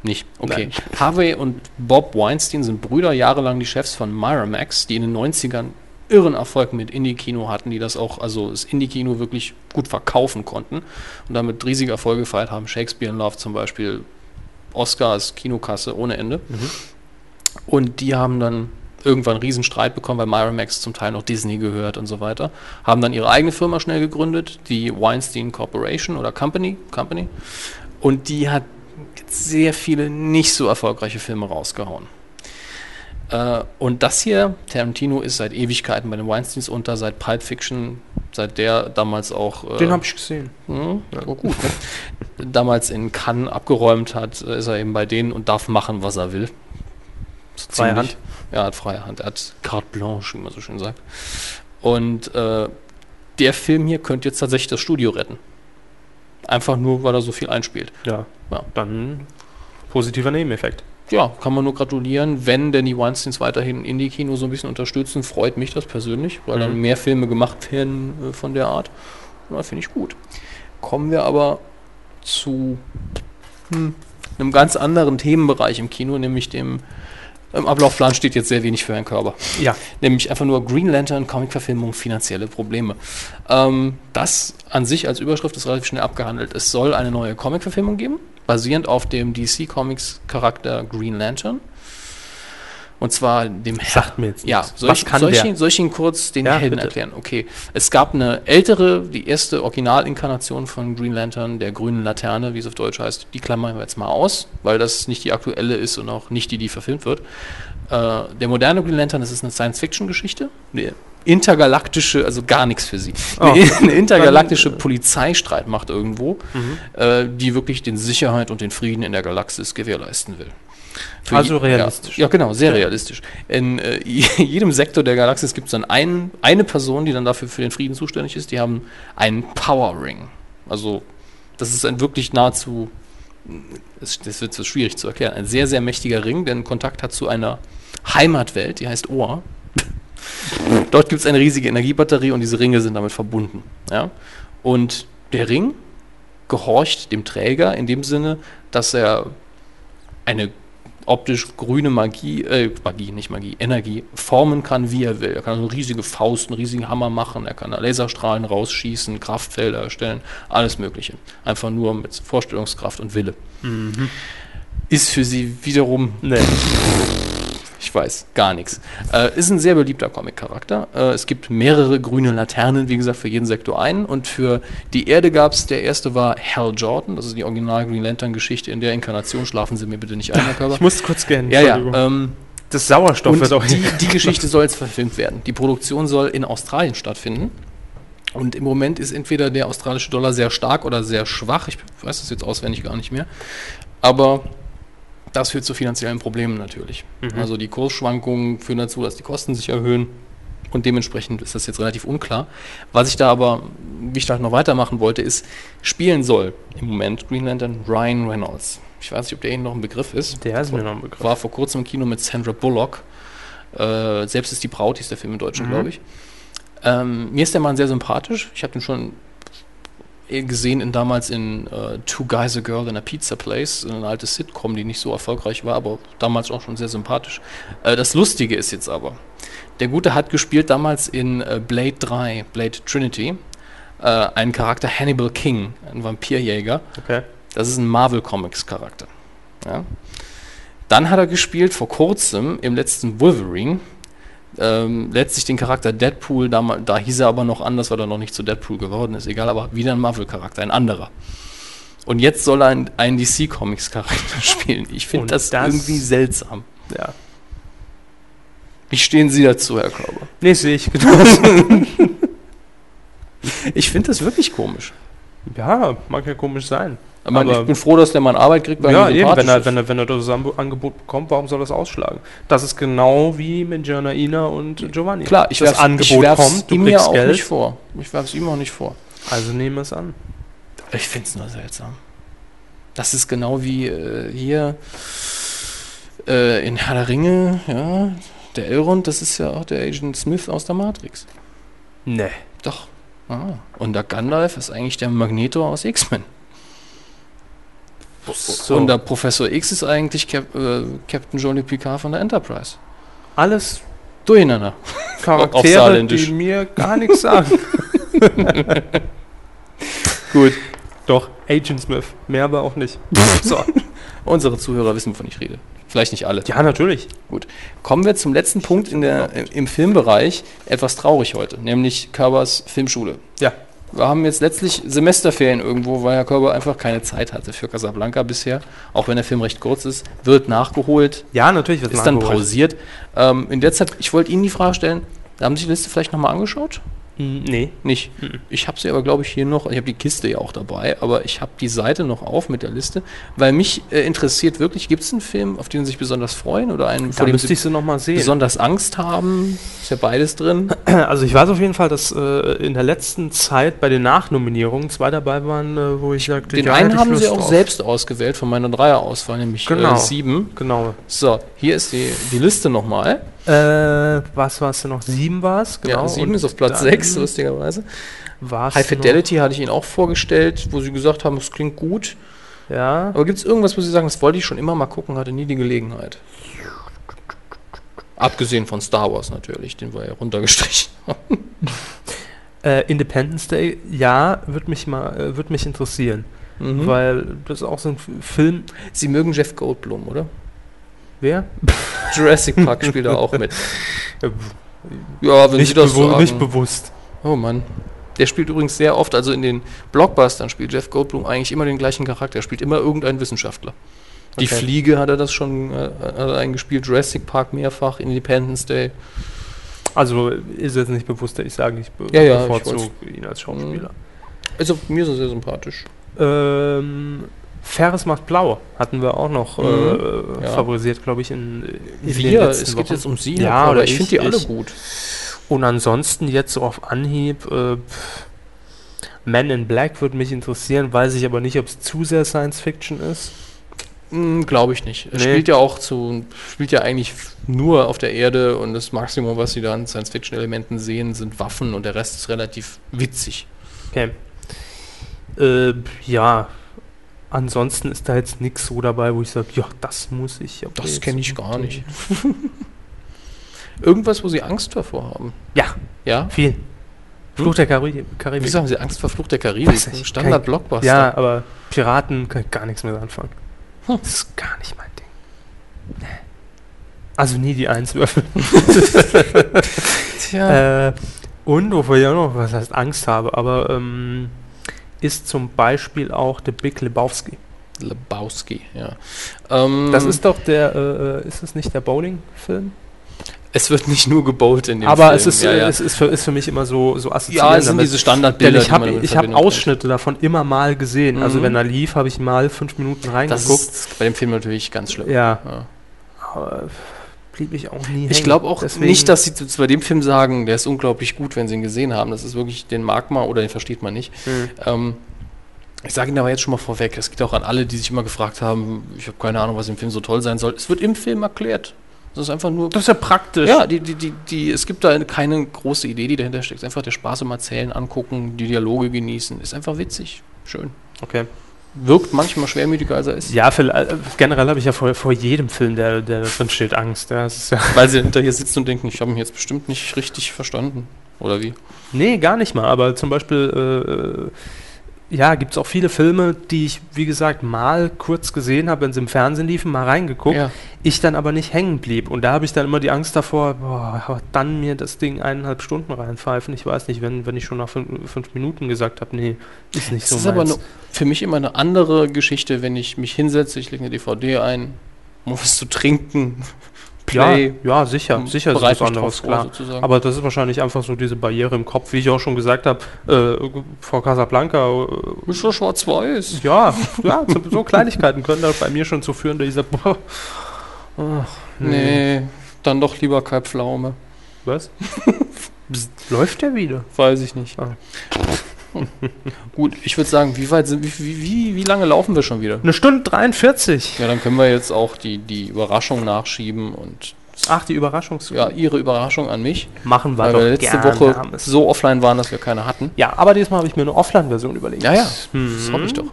Nicht. Okay. Harvey und Bob Weinstein sind Brüder, jahrelang die Chefs von Miramax, die in den 90ern irren Erfolg mit Indie-Kino hatten, die das auch, also das Indie-Kino wirklich gut verkaufen konnten und damit riesige Erfolge gefeiert haben. Shakespeare in Love zum Beispiel, Oscars, Kinokasse ohne Ende. Und die haben dann irgendwann einen Riesenstreit bekommen, weil Miramax zum Teil noch Disney gehört und so weiter. Haben dann ihre eigene Firma schnell gegründet, die Weinstein Corporation oder Company, Company. Und die hat sehr viele nicht so erfolgreiche Filme rausgehauen. Äh, und das hier, Tarantino ist seit Ewigkeiten bei den Weinsteins unter, seit Pulp Fiction, seit der damals auch. Äh, Den habe ich gesehen. hm, ja. gut. Ne? damals in Cannes abgeräumt hat, äh, ist er eben bei denen und darf machen, was er will. So Freie ziemlich. Hand. Ja, er hat freie Hand. Er hat carte blanche, wie man so schön sagt. Und äh, der Film hier könnte jetzt tatsächlich das Studio retten. Einfach nur, weil er so viel einspielt. Ja. Ja. Dann positiver Nebeneffekt. Ja, kann man nur gratulieren. Wenn denn die Weinsteins weiterhin Indie-Kino so ein bisschen unterstützen, freut mich das persönlich, weil dann Mhm. mehr Filme gemacht werden äh, von der Art. Ja, finde ich gut. Kommen wir aber zu hm, einem ganz anderen Themenbereich im Kino, nämlich dem im Ablaufplan steht jetzt sehr wenig für Herrn Körber. Ja. Nämlich einfach nur Green Lantern, Comic-Verfilmung, finanzielle Probleme. Ähm, das an sich als Überschrift ist relativ schnell abgehandelt. Es soll eine neue Comic-Verfilmung geben, basierend auf dem DC Comics Charakter Green Lantern. Und zwar dem Sagt mir jetzt Ja, soll, Was ich, ihn, kurz den Ja, Helden bitte. erklären? Okay. Es gab eine ältere, die erste Originalinkarnation von Green Lantern, der grünen Laterne, wie es auf Deutsch heißt. Die klammern wir jetzt mal aus, weil das nicht die aktuelle ist und auch nicht die, die verfilmt wird. Äh, der moderne Green Lantern, das ist eine Science-Fiction-Geschichte. Eine intergalaktische, also gar nichts für sie. Oh. Eine, intergalaktische äh, Polizeistreitmacht irgendwo, Mhm. äh, die wirklich den Sicherheit und den Frieden in der Galaxis gewährleisten will. Für Also realistisch. Ja, ja genau, sehr realistisch. In äh, jedem Sektor der Galaxis gibt es dann einen, eine Person, die dann dafür für den Frieden zuständig ist. Die haben einen Power Ring. Also, das ist ein wirklich nahezu, das, das wird so schwierig zu erklären, ein sehr, sehr mächtiger Ring, der einen Kontakt hat zu einer Heimatwelt, die heißt Oa. Dort gibt es eine riesige Energiebatterie und diese Ringe sind damit verbunden. Ja? Und der Ring gehorcht dem Träger in dem Sinne, dass er eine optisch grüne Magie, äh, Magie, nicht Magie, Energie formen kann, wie er will. Er kann eine riesige Faust, einen riesigen Hammer machen, er kann da Laserstrahlen rausschießen, Kraftfelder erstellen, alles Mögliche. Einfach nur mit Vorstellungskraft und Wille. Ist für sie wiederum Nee. Ich weiß, gar nichts. Äh, ist ein sehr beliebter Comic-Charakter. Äh, es gibt mehrere grüne Laternen, wie gesagt, für jeden Sektor einen. Und für die Erde gab es, der erste war Hal Jordan, das ist die original Green Lantern-Geschichte. In der Inkarnation schlafen Sie mir bitte nicht ein, Herr Körber. Ich muss kurz gehen. ja, ja. Ähm, das Sauerstoff wird auch die, die Geschichte soll jetzt verfilmt werden. Die Produktion soll in Australien stattfinden. Und im Moment ist entweder der australische Dollar sehr stark oder sehr schwach. Ich weiß das jetzt auswendig gar nicht mehr. Aber das führt zu finanziellen Problemen natürlich. Mhm. Also die Kursschwankungen führen dazu, dass die Kosten sich erhöhen. Und dementsprechend ist das jetzt relativ unklar. Was ich da aber, wie ich da noch weitermachen wollte, ist, spielen soll im Moment Green Lantern Ryan Reynolds. Ich weiß nicht, ob der Ihnen noch ein Begriff ist. Der ist mir noch ein Begriff. War vor kurzem im Kino mit Sandra Bullock. Äh, Selbst ist die Braut, hieß der Film im Deutschen, Mhm. glaube ich. Ähm, mir ist der Mann sehr sympathisch. Ich habe den schon gesehen in damals in äh, Two Guys a Girl in a Pizza Place, eine alte Sitcom, die nicht so erfolgreich war, aber damals auch schon sehr sympathisch. Äh, das Lustige ist jetzt aber, der Gute hat gespielt damals in äh, Blade 3, Blade Trinity, einen Charakter Hannibal King, ein Vampirjäger. Okay. Das ist ein Marvel Comics Charakter. Ja. Dann hat er gespielt vor kurzem im letzten Wolverine. Ähm, letztlich den Charakter Deadpool, da, da hieß er aber noch anders, weil er noch nicht zu Deadpool geworden ist, egal, aber wieder ein Marvel-Charakter, ein anderer. Und jetzt soll er einen, DC-Comics-Charakter spielen. Ich finde das, das- irgendwie seltsam. Ja. Wie stehen Sie dazu, Herr Körber? Nee, sehe ich genauso. Ich finde das wirklich komisch. ja, mag ja komisch sein. Ich, meine, ich bin froh, dass der Mann Arbeit kriegt, weil Ja, er eben, wenn er, wenn, er, wenn er das Angebot bekommt, warum soll er das ausschlagen? Das ist genau wie mit Janaina und Giovanni. Klar, ich das Angebot ich kommt, du ihm kriegst auch Geld, nicht vor. Ich werfe es ihm auch nicht vor. also nehme es an. Ich finde es nur seltsam. Das ist genau wie äh, hier äh, in Herr der Ringe, ja, der Elrond, das ist ja auch der Agent Smith aus der Matrix. Nee. Doch. Ah. Und der Gandalf ist eigentlich der Magneto aus X-Men. So. Und der Professor X ist eigentlich Cap äh, Captain Johnny Picard von der Enterprise. Alles Durcheinander. Charaktere, die mir gar nichts sagen. Gut. Doch, Agent Smith. Mehr aber auch nicht. so. Unsere Zuhörer wissen, wovon ich rede. Vielleicht nicht alle. Ja, natürlich. Gut. Kommen wir zum letzten Punkt in der, im Filmbereich. Etwas traurig heute, nämlich Körbers Filmschule. Ja. Wir haben jetzt letztlich Semesterferien irgendwo, weil Herr Körber einfach keine Zeit hatte für Casablanca bisher. Auch wenn der Film recht kurz ist, wird nachgeholt. Ja, natürlich wird Ist dann nachgeholt. pausiert. Ähm, in der Zeit, ich wollte Ihnen die Frage stellen, haben Sie die Liste vielleicht nochmal angeschaut? Hm, Nee. Nicht. Ich habe sie aber, glaube ich, hier noch, ich habe die Kiste ja auch dabei, aber ich habe die Seite noch auf mit der Liste, weil mich äh, interessiert wirklich, gibt es einen Film, auf den Sie sich besonders freuen oder einen, Da müsste ich sie noch mal sehen. besonders Angst haben? Ist ja beides drin. Also ich weiß auf jeden Fall, dass äh, in der letzten Zeit bei den Nachnominierungen zwei dabei waren, äh, wo ich sagte, Den einen haben Sie Lust auch drauf. selbst ausgewählt von meiner Dreierauswahl, nämlich Genau. äh, sieben. Genau. So, hier ist die, die Liste nochmal. Äh, was war es denn noch? Sieben war es, genau. Ja, sieben ist auf Platz sechs, lustigerweise. High Fidelity hatte ich Ihnen auch vorgestellt, wo Sie gesagt haben, es klingt gut. Ja. Aber gibt es irgendwas, wo Sie sagen, das wollte ich schon immer mal gucken, hatte nie die Gelegenheit? Abgesehen von Star Wars natürlich, den wir ja runtergestrichen haben. Äh, Independence Day, ja, würde mich mal, äh, würde mich interessieren. Mhm. Weil das ist auch so ein Film. Sie mögen Jeff Goldblum, oder? Wer? Jurassic Park spielt da auch mit. Ja, wenn nicht, Sie das sagen. nicht bewusst. Oh Mann. Der spielt übrigens sehr oft, also in den Blockbustern spielt Jeff Goldblum eigentlich immer den gleichen Charakter. Er spielt immer irgendeinen Wissenschaftler. Die Okay. Fliege hat er das schon äh, eingespielt, Jurassic Park mehrfach, Independence Day. Also ist jetzt nicht bewusst, dass ich sage, ich be Ja, ja, ich bevorzuge ihn als Schauspieler. Also mir ist er sehr sympathisch. Ähm, Ferris macht blau hatten wir auch noch Mhm. äh, Ja. favorisiert, glaube ich, in, in Wir, es geht Wochen. jetzt um Sie, Ja, oder ich ich, finde die alle ich. gut. Und ansonsten jetzt so auf Anhieb, äh, Man in Black würde mich interessieren, weiß ich aber nicht, ob es zu sehr Science Fiction ist. Hm, Glaube ich nicht. Nee. spielt ja auch zu, spielt ja eigentlich nur auf der Erde und das Maximum, was sie da an Science-Fiction-Elementen sehen, sind Waffen und der Rest ist relativ witzig. Okay. Äh, ja, ansonsten ist da jetzt nichts so dabei, wo ich sage, ja, das muss ich. Das kenne ich gar nicht. Irgendwas, wo sie Angst davor haben. Ja, Ja? viel. Fluch der Kari Karibik. Wieso haben sie Angst vor Fluch der Karibik? Standard-Blockbuster. Ja, aber Piraten kann ich gar nichts mehr anfangen. Das ist gar nicht mein Ding. Also nie die Eins würfeln. Tja. Äh, und wovor ich auch noch, was heißt Angst habe, aber ähm, ist zum Beispiel auch The Big Lebowski. Lebowski, ja. Ähm, Das ist doch der, äh, ist es nicht der Bowling-Film? es wird nicht nur gebowlt in dem Aber Film. es ist, ja, äh, ja. es ist für, ist für mich immer so, so assoziiert. ja, es sind diese Standardbilder, Denn ich habe damit ich hab. Ausschnitte davon immer mal gesehen. Also Mhm. wenn er lief, habe ich mal fünf Minuten Das reingeguckt. ist bei dem Film natürlich ganz schlimm. Ja. Ja. Aber blieb ich auch nie Ich glaube auch Deswegen- nicht, dass sie zu, bei dem Film sagen, der ist unglaublich gut, wenn sie ihn gesehen haben. Das ist wirklich, den mag man oder den versteht man nicht. Mhm. Ähm, ich sage Ihnen aber jetzt schon mal vorweg, es geht auch an alle, die sich immer gefragt haben, ich habe keine Ahnung, was im Film so toll sein soll. Es wird im Film erklärt. Das ist einfach nur. Das ist ja praktisch. Ja, die, die, die, die, es gibt da keine große Idee, die dahinter steckt. Es ist einfach der Spaß im Erzählen, angucken, die Dialoge genießen. Ist einfach witzig. Schön. Okay. Wirkt manchmal schwermütiger, als er ist. Ja, für, äh, generell habe ich ja vor, vor jedem Film, der, der drin steht, Angst. Ja, ja Weil sie hinter hier sitzen und denken, ich habe ihn jetzt bestimmt nicht richtig verstanden. Oder wie? Nee, gar nicht mal. Aber zum Beispiel, äh, ja, gibt es auch viele Filme, die ich, wie gesagt, mal kurz gesehen habe, wenn sie im Fernsehen liefen, mal reingeguckt. Ja. Ich dann aber nicht hängen blieb. Und da habe ich dann immer die Angst davor, boah, aber dann mir das Ding eineinhalb Stunden reinpfeifen. Ich weiß nicht, wenn, wenn ich schon nach fünf, fünf Minuten gesagt habe, nee, ist nicht Es so ist aber meins. ne, für mich immer eine andere Geschichte, wenn ich mich hinsetze, ich lege eine DVD ein, um was zu trinken, Play. Ja, ja, sicher, und sicher ist was anderes, klar. sozusagen. Aber das ist wahrscheinlich einfach so diese Barriere im Kopf, wie ich auch schon gesagt habe, äh, vor Casablanca. Äh, Ist schon schwarz-weiß. ja, ja, so, so Kleinigkeiten können da bei mir schon zu führen, dass ich sage, boah, ach, Nee, dann doch lieber Kai Pflaume. Was? Läuft der wieder? Weiß ich nicht. Ah. Gut, ich würde sagen, wie weit sind, wie, wie, wie, lange laufen wir schon wieder? Eine Stunde 43. Ja, dann können wir jetzt auch die, die Überraschung nachschieben und Ach, die Überraschungs... ja, Ihre Überraschung an mich. Machen wir Weil doch wir letzte gern, Woche so offline waren, dass wir keine hatten. Ja, aber diesmal habe ich mir eine Offline-Version überlegt. Ja, ja, Mhm. das hoffe ich doch.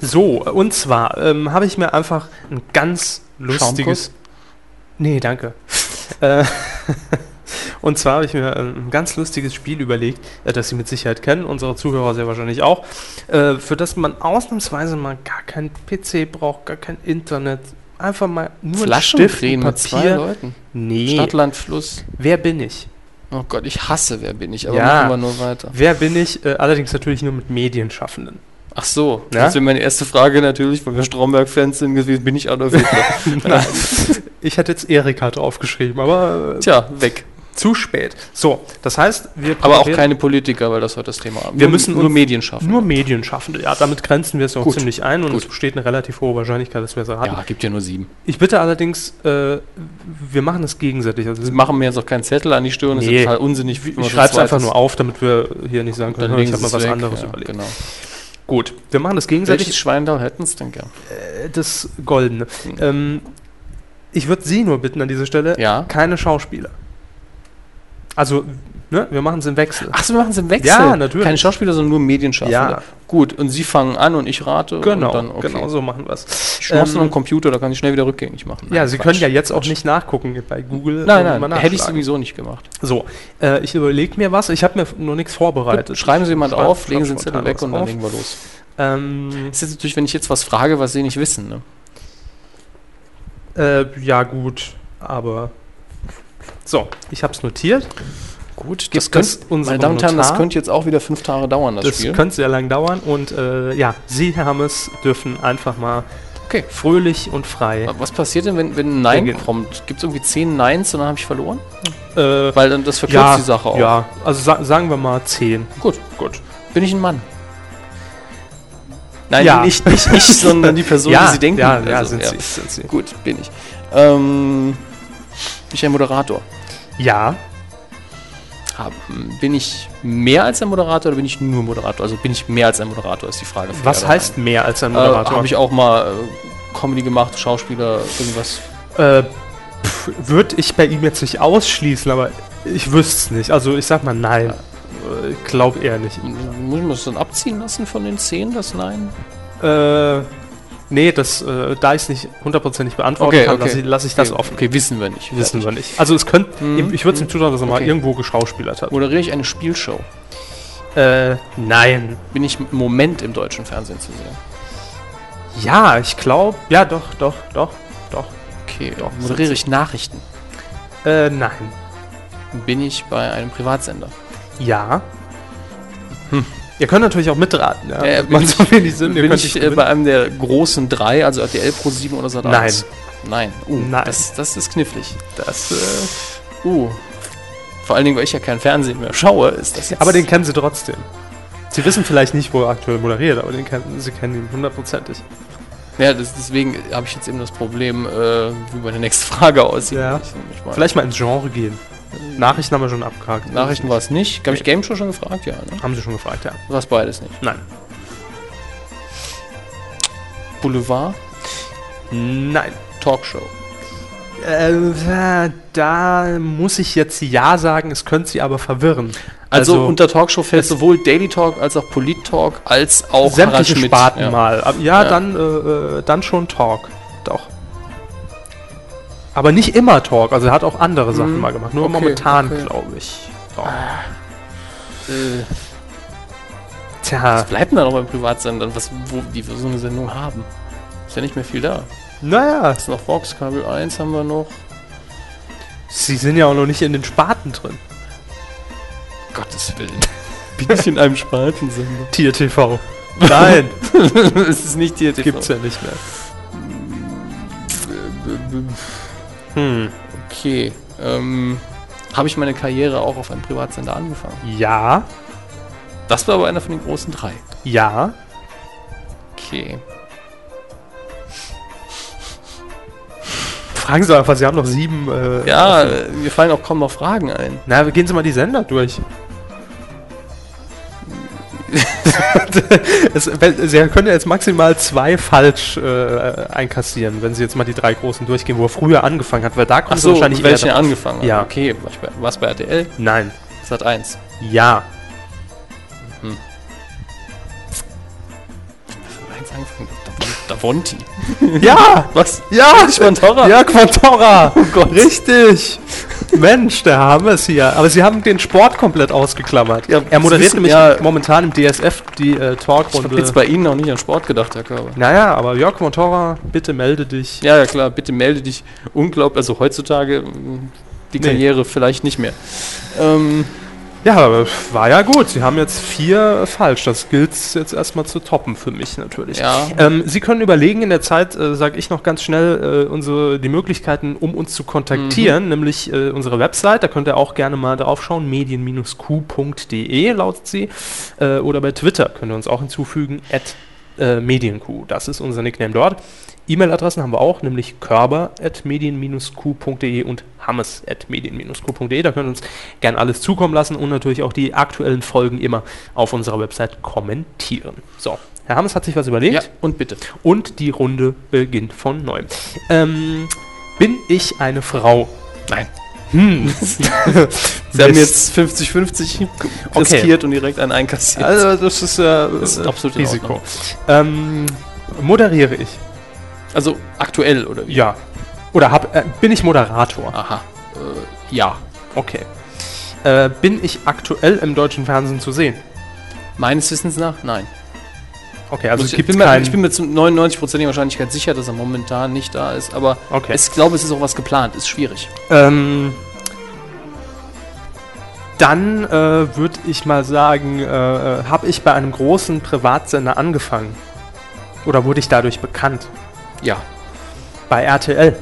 So, und zwar ähm, habe ich mir einfach ein ganz lustiges... Nee, danke. äh, Und zwar habe ich mir äh, ein ganz lustiges Spiel überlegt, äh, das Sie mit Sicherheit kennen, unsere Zuhörer sehr wahrscheinlich auch, äh, für das man ausnahmsweise mal gar kein PC braucht, gar kein Internet, einfach mal nur Flaschen Stift, drehen ein mit zwei Papier. Leuten. Nee. Stadt, Land, Fluss. Wer bin ich? Oh Gott, ich hasse Wer bin ich, aber Ja. machen wir nur weiter. Wer bin ich? Äh, allerdings natürlich nur mit Medienschaffenden. Ach so, Ja? das wäre meine erste Frage natürlich, weil wir Stromberg-Fans sind gewesen, bin ich Adolf Hitler. Ich hätte jetzt Erika draufgeschrieben, aber äh, Tja, weg. zu spät. So, das heißt, wir Aber auch keine Politiker, weil das heute das Thema haben. Wir nur, müssen nur Medien schaffen. Nur Medienschaffende, ja, damit grenzen wir es auch ziemlich ein und Gut. es besteht eine relativ hohe Wahrscheinlichkeit, dass wir es erraten. ja, gibt ja nur sieben. Ich bitte allerdings, äh, wir machen es gegenseitig. Also Sie machen mir jetzt auch keinen Zettel an die Stirn, das ist Nee. total unsinnig. ich schreibe es einfach ist. nur auf, damit wir hier nicht sagen können, Dann ich habe mal was weg. anderes ja, überlegt. Genau. Gut, wir machen das Welches gegenseitig. Schweindal hätten es denn gern? Äh, Das Goldene. Ähm, ich würde Sie nur bitten an dieser Stelle, Ja. keine Schauspieler. Also, ne, wir machen es im Wechsel. Achso, wir machen es im Wechsel. Ja, natürlich. Keine Schauspieler, sondern nur Medienschaffende. Ja. Gut, und Sie fangen an und ich rate. genau, und dann, okay. genau so machen wir es. Chancen am Computer, da kann ich schnell wieder rückgängig machen. Ja, Nein, Sie Quatsch. können ja jetzt auch nicht nachgucken bei Google. Nein, nein, hätte ich sowieso nicht gemacht. So, äh, ich überlege mir was. Ich habe mir noch nichts vorbereitet. Gut, schreiben Sie jemand Schreib- auf, legen Sie den Zettel weg und dann auf. legen wir los. Ähm, Das ist jetzt natürlich, wenn ich jetzt was frage, was Sie nicht wissen. Ne? äh, ja, gut, aber. So, ich habe es notiert. Gut, es unsere meine Damen und Herren, das könnte jetzt auch wieder fünf Tage dauern, das, Das Spiel. könnte sehr lang dauern und äh, ja, Sie, Herr Hammes, dürfen einfach mal Okay. fröhlich und frei. Was passiert denn, wenn, wenn ein Nein Beginnen. kommt? Gibt es irgendwie zehn Neins und dann habe ich verloren? Äh, Weil dann das verkürzt ja, die Sache auch. Ja, also sa sagen wir mal 10. Gut, gut. Bin ich ein Mann? Nein, Ja. nicht, nicht ich, sondern die Person, ja, die Sie denken. Ja, ja, Also, sind, Sie, sind Sie. Gut, bin ich. Ähm, bin ich ein Moderator? Ja, Bin ich mehr als ein Moderator oder bin ich nur Moderator? Also bin ich mehr als ein Moderator, ist die Frage. was Ja heißt mehr als ein nein. Äh, Moderator? Habe ich auch mal äh, Comedy gemacht, Schauspieler, irgendwas. äh, Würde ich bei ihm jetzt nicht ausschließen, aber ich wüsste es nicht. Also ich sag mal nein. Äh, Ich glaube eher nicht. Muss man das dann abziehen lassen von den zehn, das Nein? Äh, nee, das, äh, da ich es nicht hundertprozentig beantworten kann, lasse ich, lass ich das okay. offen. Okay, wissen wir nicht. Wissen wir nicht. Also es könnte, Mhm. ich würde es ihm zutrauen, dass er mal Okay. irgendwo geschauspielert hat. Moderiere ich eine Spielshow? Äh, nein. Bin ich im Moment im deutschen Fernsehen zu sehen? Ja, ich glaube, ja doch, doch, doch, doch. Okay, Doch, moderiere ich Nachrichten? Äh, nein. Bin ich bei einem Privatsender? Ja. Hm. Ihr könnt natürlich auch mitraten, ja. Äh, macht so wenig Sinn. Bin ich äh, bei einem der großen drei, also RTL Pro 7 oder Sat Nein. Nein. Uh, Nein. Das, das ist knifflig. das, äh, Uh. Vor allen Dingen, weil ich ja kein Fernsehen mehr schaue, ist das jetzt. aber den kennen sie trotzdem. Sie wissen vielleicht nicht, wo er aktuell moderiert, aber den kennen, sie kennen ihn hundertprozentig. Ja, das, deswegen habe ich jetzt eben das Problem, äh, wie meine nächste Frage aussieht. Ja. Vielleicht mal ins Genre gehen. Nachrichten haben wir schon abgehakt. Nachrichten war es nicht. Habe ich Game Show schon gefragt? Ja, ne? Haben sie schon gefragt, ja. War es beides nicht. Nein. Boulevard, Nein. Talkshow. Äh, da muss ich jetzt Ja sagen, es könnte sie aber verwirren. Also, unter Talkshow fällt sowohl Daily Talk als auch Polit Talk als auch sämtliche. Sparten ja. mal. Ja, Ja. Dann, äh, äh, dann schon Talk. Aber nicht immer Talk, also er hat auch andere Sachen Mhm. mal gemacht. Nur Okay, momentan, okay. glaube ich. Doch. Äh, Tja, was bleibt denn da noch beim Privatsender, was, wo die für so eine Sendung haben? Ist ja nicht mehr viel da. naja, Ist noch Vox, Kabel 1 haben wir noch. sie sind ja auch noch nicht in den Sparten drin. Gottes Willen. Bin ich in einem Spartensender? Tier TV. Nein, es ist nicht die TV. gibt's ja nicht mehr. Hm. Okay. Ähm, Habe ich meine Karriere auch auf einem Privatsender angefangen? Ja, Das war aber einer von den großen drei. ja. Okay. Fragen Sie einfach, Sie haben noch sieben. Äh, Ja, mir fallen auch kaum noch Fragen ein. Na, gehen Sie mal die Sender durch. es, Sie können ja jetzt maximal zwei falsch äh, einkassieren, wenn Sie jetzt mal die drei großen durchgehen, wo er früher angefangen hat, weil da kommt so, wahrscheinlich drauf. angefangen hat. Ja. Okay, war ich bei- RTL? Nein. Sat 1. Ja. Da- Davonti. Ja! Was? Ja! Quantorra? Ja, Quantorra! Oh Gott. Richtig! Mensch, der haben es hier. Aber Sie haben den Sport komplett ausgeklammert. Ja, er moderiert wissen, nämlich ja- momentan im DSF die äh, Ich Talkrunde. habe jetzt bei Ihnen auch nicht an Sport gedacht, Herr Körber. naja, aber Jörg Montora, bitte melde dich. Ja, ja, klar, bitte melde dich. Unglaublich, also heutzutage mh, die Nee. Karriere vielleicht nicht mehr. Ähm, Ja, aber war ja gut. Sie haben jetzt vier falsch. Das gilt jetzt erstmal zu toppen für mich natürlich. Ja. Ähm, Sie können überlegen, in der Zeit äh, sage ich noch ganz schnell äh, unsere, die Möglichkeiten, um uns zu kontaktieren, Mhm. nämlich äh, unsere Website. Da könnt ihr auch gerne mal drauf schauen. medien-q.de lautet sie. Äh, oder bei Twitter könnt ihr uns auch hinzufügen. At äh, medienq. Das ist unser Nickname dort. E-Mail-Adressen haben wir auch, nämlich körber.medien-q.de und hammes.medien-q.de. Da könnt ihr uns gern alles zukommen lassen und natürlich auch die aktuellen Folgen immer auf unserer Website kommentieren. So, Herr Hammes hat sich was überlegt. ja, und bitte. Und die Runde beginnt von neuem. Ähm, bin ich eine Frau? Nein. Hm. Sie haben jetzt 50-50 riskiert und direkt einen einkassiert. Also das ist, äh, Das ist äh, absolut in Risiko. Ähm, moderiere ich? Also aktuell, oder wie? Ja. Oder hab, äh, bin ich Moderator? Aha. Äh, ja. Okay. Äh, bin ich aktuell im deutschen Fernsehen zu sehen? Meines Wissens nach, nein. Okay, also ich, gibt bin mir, ich bin mir zu 99% Wahrscheinlichkeit sicher, dass er momentan nicht da ist, aber Okay. ich glaube, es ist auch was geplant, ist schwierig. Ähm, dann äh, würde ich mal sagen, äh, äh, habe ich bei einem großen Privatsender angefangen? Oder wurde ich dadurch bekannt? Ja. Bei RTL?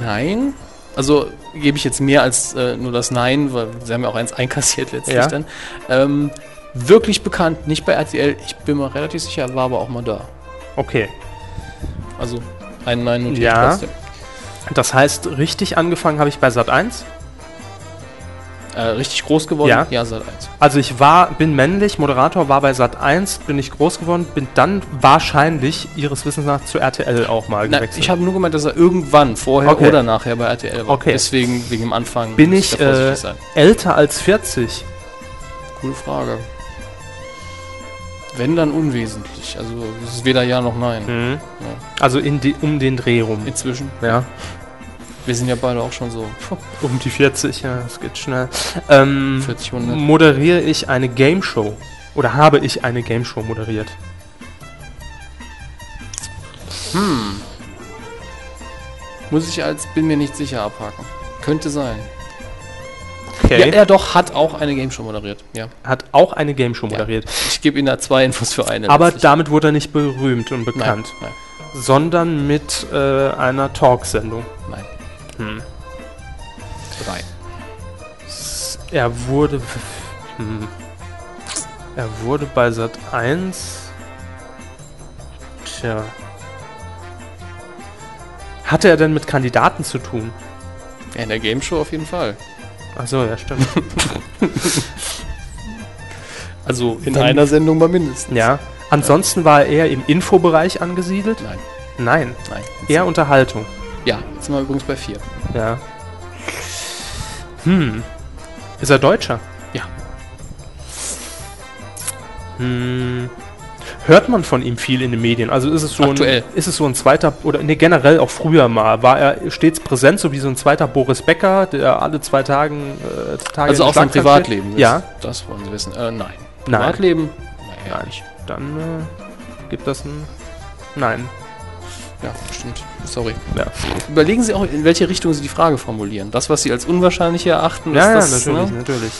Nein. Also gebe ich jetzt mehr als äh, nur das Nein, weil sie haben ja auch eins einkassiert letztlich Ja. dann. Ähm, wirklich bekannt, nicht bei RTL, ich bin mir relativ sicher, war aber auch mal da. Okay. Also ein Nein ich Ja. trotzdem. Das heißt, richtig angefangen habe ich bei Sat 1. Äh, richtig groß geworden? Ja. ja seit eins. Also ich war, bin männlich, Moderator, war bei Sat 1, bin ich groß geworden, bin dann wahrscheinlich ihres Wissens nach zu RTL auch mal Na, gewechselt. ich habe nur gemeint, dass er irgendwann, vorher Okay. oder nachher bei RTL war. Okay. Deswegen wegen dem Anfang bin ich äh, älter als 40? Coole Frage. Wenn, dann unwesentlich. Also es ist weder Ja noch Nein. Mhm. Ja. Also in die, um den Dreh rum. Inzwischen. Ja. Wir sind ja beide auch schon so Um die 40, ja, das geht schnell. Ähm, 40, 100. moderiere ich eine Game Show? Oder habe ich eine Game Show moderiert? Hm. Muss ich als bin mir nicht sicher abhaken. Könnte sein. Okay. Ja, er doch hat auch eine Game Show moderiert. Ja. Hat auch eine Game Show moderiert. Ich gebe Ihnen da zwei Infos für eine. Aber letztlich. damit wurde er nicht berühmt und bekannt. Nein, Sondern mit äh, einer Talksendung. nein. Hm. Drei. Er wurde. Hm. Er wurde bei Sat 1. Tja. Hatte er denn mit Kandidaten zu tun? Ja, in der Game Show auf jeden Fall. Achso, ja, stimmt. Also in Dann- einer Sendung mal mindestens. ja. Ansonsten war er eher im Infobereich angesiedelt? Nein. Nein. Nein. Eher Unterhaltung. Ja, jetzt sind wir übrigens bei vier. Ja. Hm. Ist er Deutscher? Ja. Hm. Hört man von ihm viel in den Medien? Also ist es so Aktuell. ein, ist es so ein zweiter oder nee, generell auch früher mal war er stets präsent, so wie so ein zweiter Boris Becker, der alle zwei Tagen äh, Tage Also auch sein Privatleben. steht? Ja. Das, das wollen Sie wissen. Äh, nein. Nein. Privatleben? Naja, Nein. nicht. Dann äh, gibt das ein Nein. Ja, stimmt. Sorry. Ja. Überlegen Sie auch, in welche Richtung Sie die Frage formulieren. Das, was Sie als unwahrscheinlich erachten, Ja, ja, das, natürlich, ne? natürlich.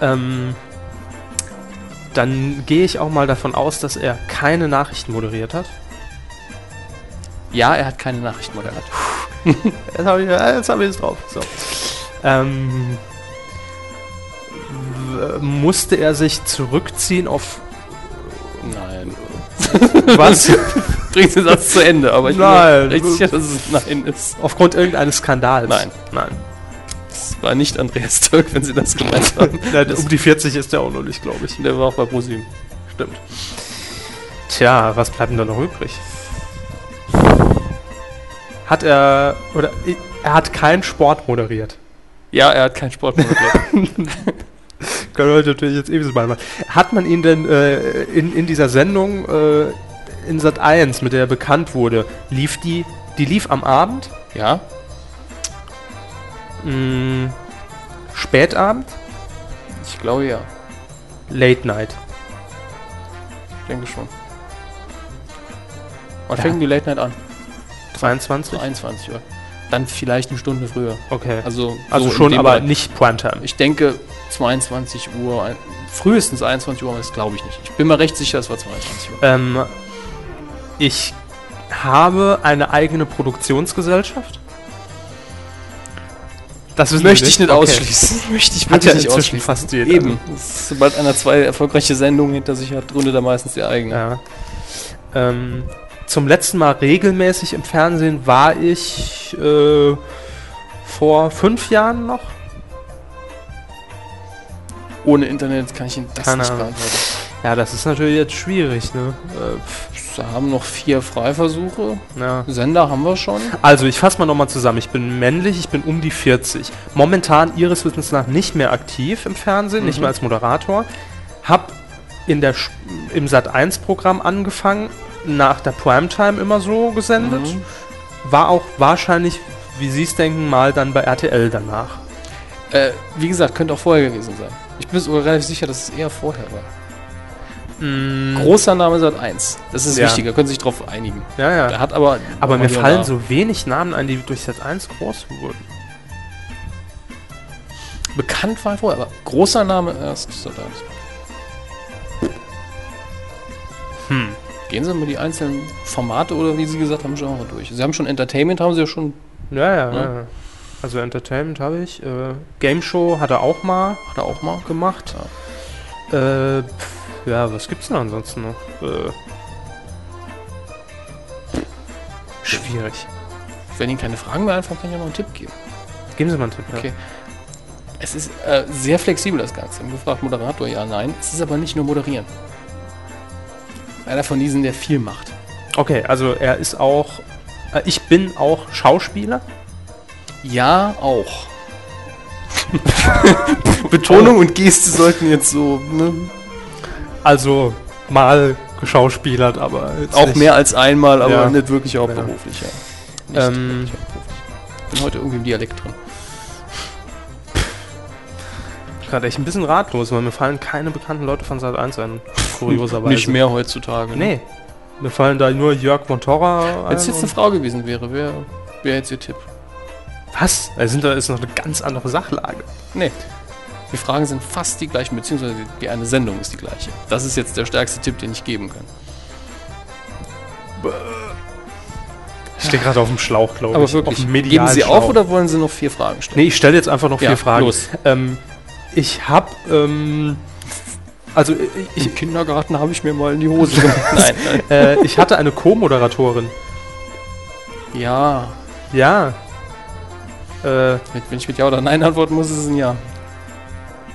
Ähm, dann gehe ich auch mal davon aus, dass er keine Nachrichten moderiert hat. Ja, er hat keine Nachricht moderiert. Jetzt habe ich, jetzt hab ich es drauf. So. Ähm, musste er sich zurückziehen auf Nein. was? Bringen Sie das zu Ende, aber ich Nein. bin mir recht sicher, dass es Nein ist. Aufgrund irgendeines Skandals? Nein. Nein. Es war nicht Andreas Türk, wenn Sie das gemeint haben. Nein, um die 40 ist er auch noch nicht, glaube ich. Der war auch bei ProSieben. Stimmt. Tja, was bleibt denn da noch übrig? Hat er, oder er hat keinen Sport moderiert. Ja, er hat keinen Sport moderiert. Können wir natürlich jetzt ebenso mal machen. Hat man ihn denn äh, in, in dieser Sendung äh, in Sat 1, mit der er bekannt wurde, lief die, die lief am Abend? ja? Mh, Spätabend, Ich glaube ja. Late Night. Ich denke schon. Wann Ja. fängt die Late Night an? 22? 21 Uhr. Dann vielleicht eine Stunde früher. Okay. Also, Also so schon, aber Bereich. nicht Primetime. Ich denke 22 Uhr, frühestens 21 Uhr, aber das glaube ich nicht. Ich bin mir recht sicher, es war 22 Uhr. Ähm, ich habe eine eigene Produktionsgesellschaft. Das möchte ich nicht Okay. ausschließen. Möchte ich Hat wirklich ja nicht inzwischen ausschließen. fast jeder. Eben. Das- Sobald einer zwei erfolgreiche Sendungen hinter sich hat, gründet er meistens die eigene. Ja. Ähm, zum letzten Mal regelmäßig im Fernsehen war ich äh, vor fünf Jahren noch. Ohne Internet kann ich Ihnen das Keine nicht beantworten. Ja, das ist natürlich jetzt schwierig, ne? Äh, Wir haben noch vier Freiversuche. ja. Sender haben wir schon. Also, ich fasse mal nochmal zusammen. Ich bin männlich, ich bin um die 40. Momentan Ihres Wissens nach nicht mehr aktiv im Fernsehen, nicht Mhm. mehr als Moderator. Hab in der im Sat1-Programm angefangen, nach der Primetime immer so gesendet. Mhm. War auch wahrscheinlich, wie Sie es denken, mal dann bei RTL danach. Äh, wie gesagt, könnte auch vorher gewesen sein. Ich bin sogar relativ sicher, dass es eher vorher war. Großer Name Sat 1. Das ist Ja. wichtig, da können Sie sich drauf einigen. Ja, ja. Der hat aber. Aber mir fallen so wenig Namen ein, die durch Sat1 groß wurden. Bekannt war er vorher, aber großer Name erst Sat 1. Hm. Gehen Sie mal die einzelnen Formate oder wie Sie gesagt haben, Genre durch. Sie haben schon Entertainment, haben Sie ja schon. Ja, ja, Ja. ja. Also Entertainment habe ich. Äh, Game Show hat er auch mal Hat er auch mal. gemacht. Äh, pf, ja, was gibt's denn ansonsten noch? Äh, schwierig. Wenn Ihnen keine Fragen mehr einfallen, kann ich ja noch einen Tipp geben. Geben Sie mal einen Tipp. ja. Okay. Es ist äh, sehr flexibel, das Ganze. Im gefragt Moderator, ja, nein. Es ist aber nicht nur moderieren. Einer von diesen, der viel macht. Okay, also er ist auch. Äh, ich bin auch Schauspieler. Ja, auch. Betonung und Geste sollten jetzt so, ne? Also mal geschauspielert, aber jetzt Auch nicht- mehr als einmal, aber Ja. nicht wirklich hauptberuflich, ja. Nicht Ähm, wirklich hauptberuflich. Bin heute irgendwie im Dialekt drin. gerade echt ein bisschen ratlos, weil mir fallen keine bekannten Leute von Sat 1 ein. Kurioserweise. Nicht mehr heutzutage. ne? Nee. Mir fallen da nur Jörg von Torra Wenn es ein jetzt eine Frau gewesen wäre, wäre wär jetzt Ihr Tipp? Was? Da sind da ist noch eine ganz andere Sachlage. Nee. Die Fragen sind fast die gleichen, beziehungsweise die eine Sendung ist die gleiche. Das ist jetzt der stärkste Tipp, den ich geben kann. Ich stehe gerade auf dem Schlauch, glaube Aber ich. wirklich, Auf dem geben Sie auf Schlauch. oder wollen Sie noch vier Fragen stellen? Nee, ich stelle jetzt einfach noch vier Ja, Fragen. los. Ähm, ich habe, ähm, also ich, Im Kindergarten habe ich mir mal in die Hose gemacht. nein, nein. äh, ich hatte eine Co-Moderatorin. Ja, Ja. Äh, wenn ich mit Ja oder Nein antworten muss, ist es ein Ja.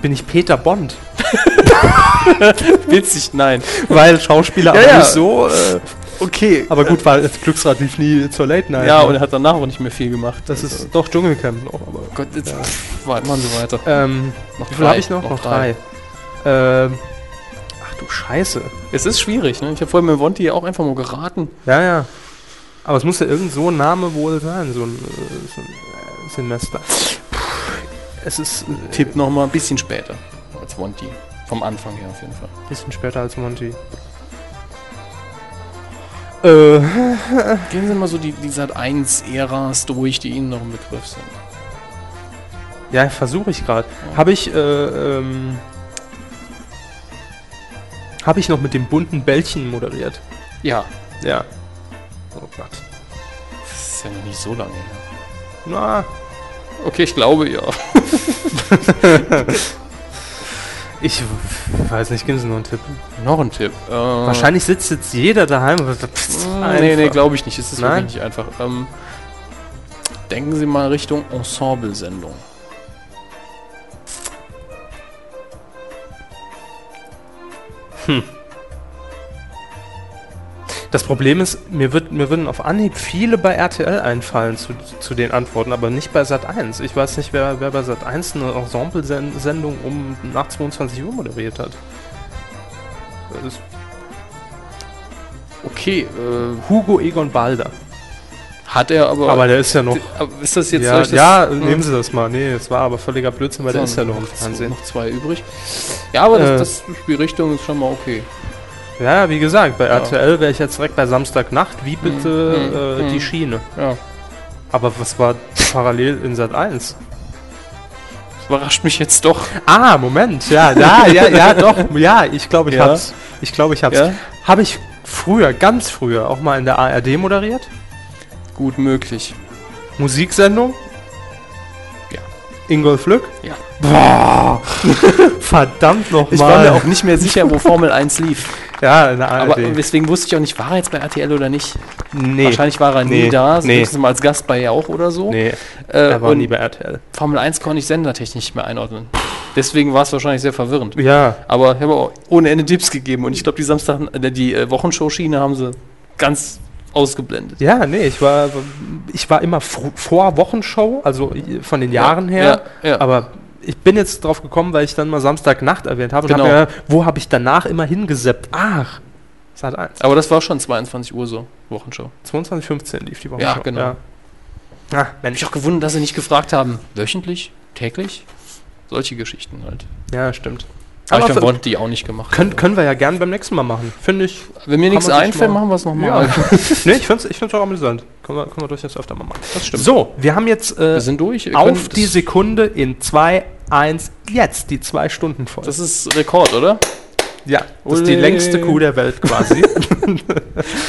Bin ich Peter Bond? Witzig, nein. Weil Schauspieler Ja, aber ja. nicht so. Äh, Okay. aber gut, weil das Glücksrad lief nie zur Late Night. ja, ne? und er hat danach auch nicht mehr viel gemacht. das Also, ist doch Dschungelcamp noch. Aber, Gott, jetzt warte, machen Sie weiter. ähm, Noch wie viel drei, habe ich noch? noch Noch drei. Ähm, ach du Scheiße. Es ist schwierig, ne? Ich habe vorhin mit Monty auch einfach mal geraten. Ja, ja. Aber es muss ja irgend so ein Name wohl sein, so ein, äh, so ein äh, Semester. Es ist ein Tipp noch mal ein bisschen später als Monty. Vom Anfang her auf jeden Fall. bisschen später als Monty. Äh, Gehen Sie mal so die, die Sat 1 Äras durch, die Ihnen noch im Begriff sind. ja, versuche ich gerade. Habe ich, äh, ähm, habe ich noch mit dem bunten Bällchen moderiert? Ja, Ja. Oh Gott. das ist ja noch nicht so lange her. Na, Okay, ich glaube ja. ich weiß nicht, geben Sie noch einen Tipp. noch ein Tipp. Äh, Wahrscheinlich sitzt jetzt jeder daheim pff, Äh, nee, nee, glaube ich nicht. Es ist Nein? wirklich nicht einfach. Ähm, denken Sie mal Richtung Ensemble-Sendung. Das Problem ist, mir, wird, mir würden auf Anhieb viele bei RTL einfallen zu, zu den Antworten, aber nicht bei Sat 1. Ich weiß nicht, wer, wer bei Sat 1 eine Ensemble-Sendung um nach 22 Uhr moderiert hat. Das ist Okay, äh, Hugo Egon Balder. Hat er aber. Aber der ist ja noch. Ist das jetzt. ja, das- ja, Hm. nehmen Sie das mal. Nee, es war aber völliger Blödsinn, weil der So, ist ja noch im noch- Fernsehen. Noch zwei übrig. Ja, aber Äh. das, das, die Richtung ist schon mal okay. Ja, wie gesagt, bei Ja. RTL wäre ich jetzt direkt bei Samstagnacht. Wie bitte hm, äh, die hm. Schiene? Ja. Aber was war parallel in Sat 1? Das überrascht mich jetzt doch. Ah, Moment, ja, ja, ja, ja, doch, ja, ich glaube, ich Ja? hab's. Ich glaube, ich hab's. Ja? Habe ich früher, ganz früher, auch mal in der ARD moderiert? Gut möglich. Musiksendung? Ingolf Lück? Ja. Boah, verdammt nochmal. Ich war mir auch nicht mehr sicher, wo Formel 1 lief. Ja, in der Aber deswegen wusste ich auch nicht, war er jetzt bei RTL oder nicht. nee. Wahrscheinlich war er nie Nee. da, Nee. höchstens mal als Gast bei Jauch oder so. Nee, Äh, er war nie bei RTL. Formel 1 konnte ich sendertechnisch nicht mehr einordnen. Deswegen war es wahrscheinlich sehr verwirrend. Ja, Aber ich habe auch ohne Ende Tipps gegeben und ich glaube, die Samstag, äh, die äh, Wochenshow-Schiene haben sie ganz ausgeblendet. ja, nee, ich war, ich war immer vor Wochenshow, also von den Jahren her, ja, ja. aber ich bin jetzt drauf gekommen, weil ich dann mal Samstagnacht erwähnt habe. und Genau. hab mir, wo habe ich danach immer hingeseppt? Ach, Sat 1. Aber das war schon 22 Uhr so, Wochenshow. 22.15 lief die Woche. Ja, genau. Ja. Ah, Mensch. ich auch gewundert, dass sie nicht gefragt haben, wöchentlich, täglich? Solche Geschichten halt. Ja, stimmt. Aber ich wollte die auch nicht gemacht. Können, können wir ja gern beim nächsten Mal machen. Finde ich. Wenn mir nichts einfällt, mal- machen wir es nochmal. Ja. nee, ich finde es ich find's auch amüsant. Können wir, können wir durchaus öfter mal machen. Das stimmt. So, wir haben jetzt äh, Wir sind durch. Wir auf die Sekunde in 2, 1, jetzt die zwei Stunden voll. Das ist Rekord, oder? Ja, das ist die längste Kuh der Welt quasi.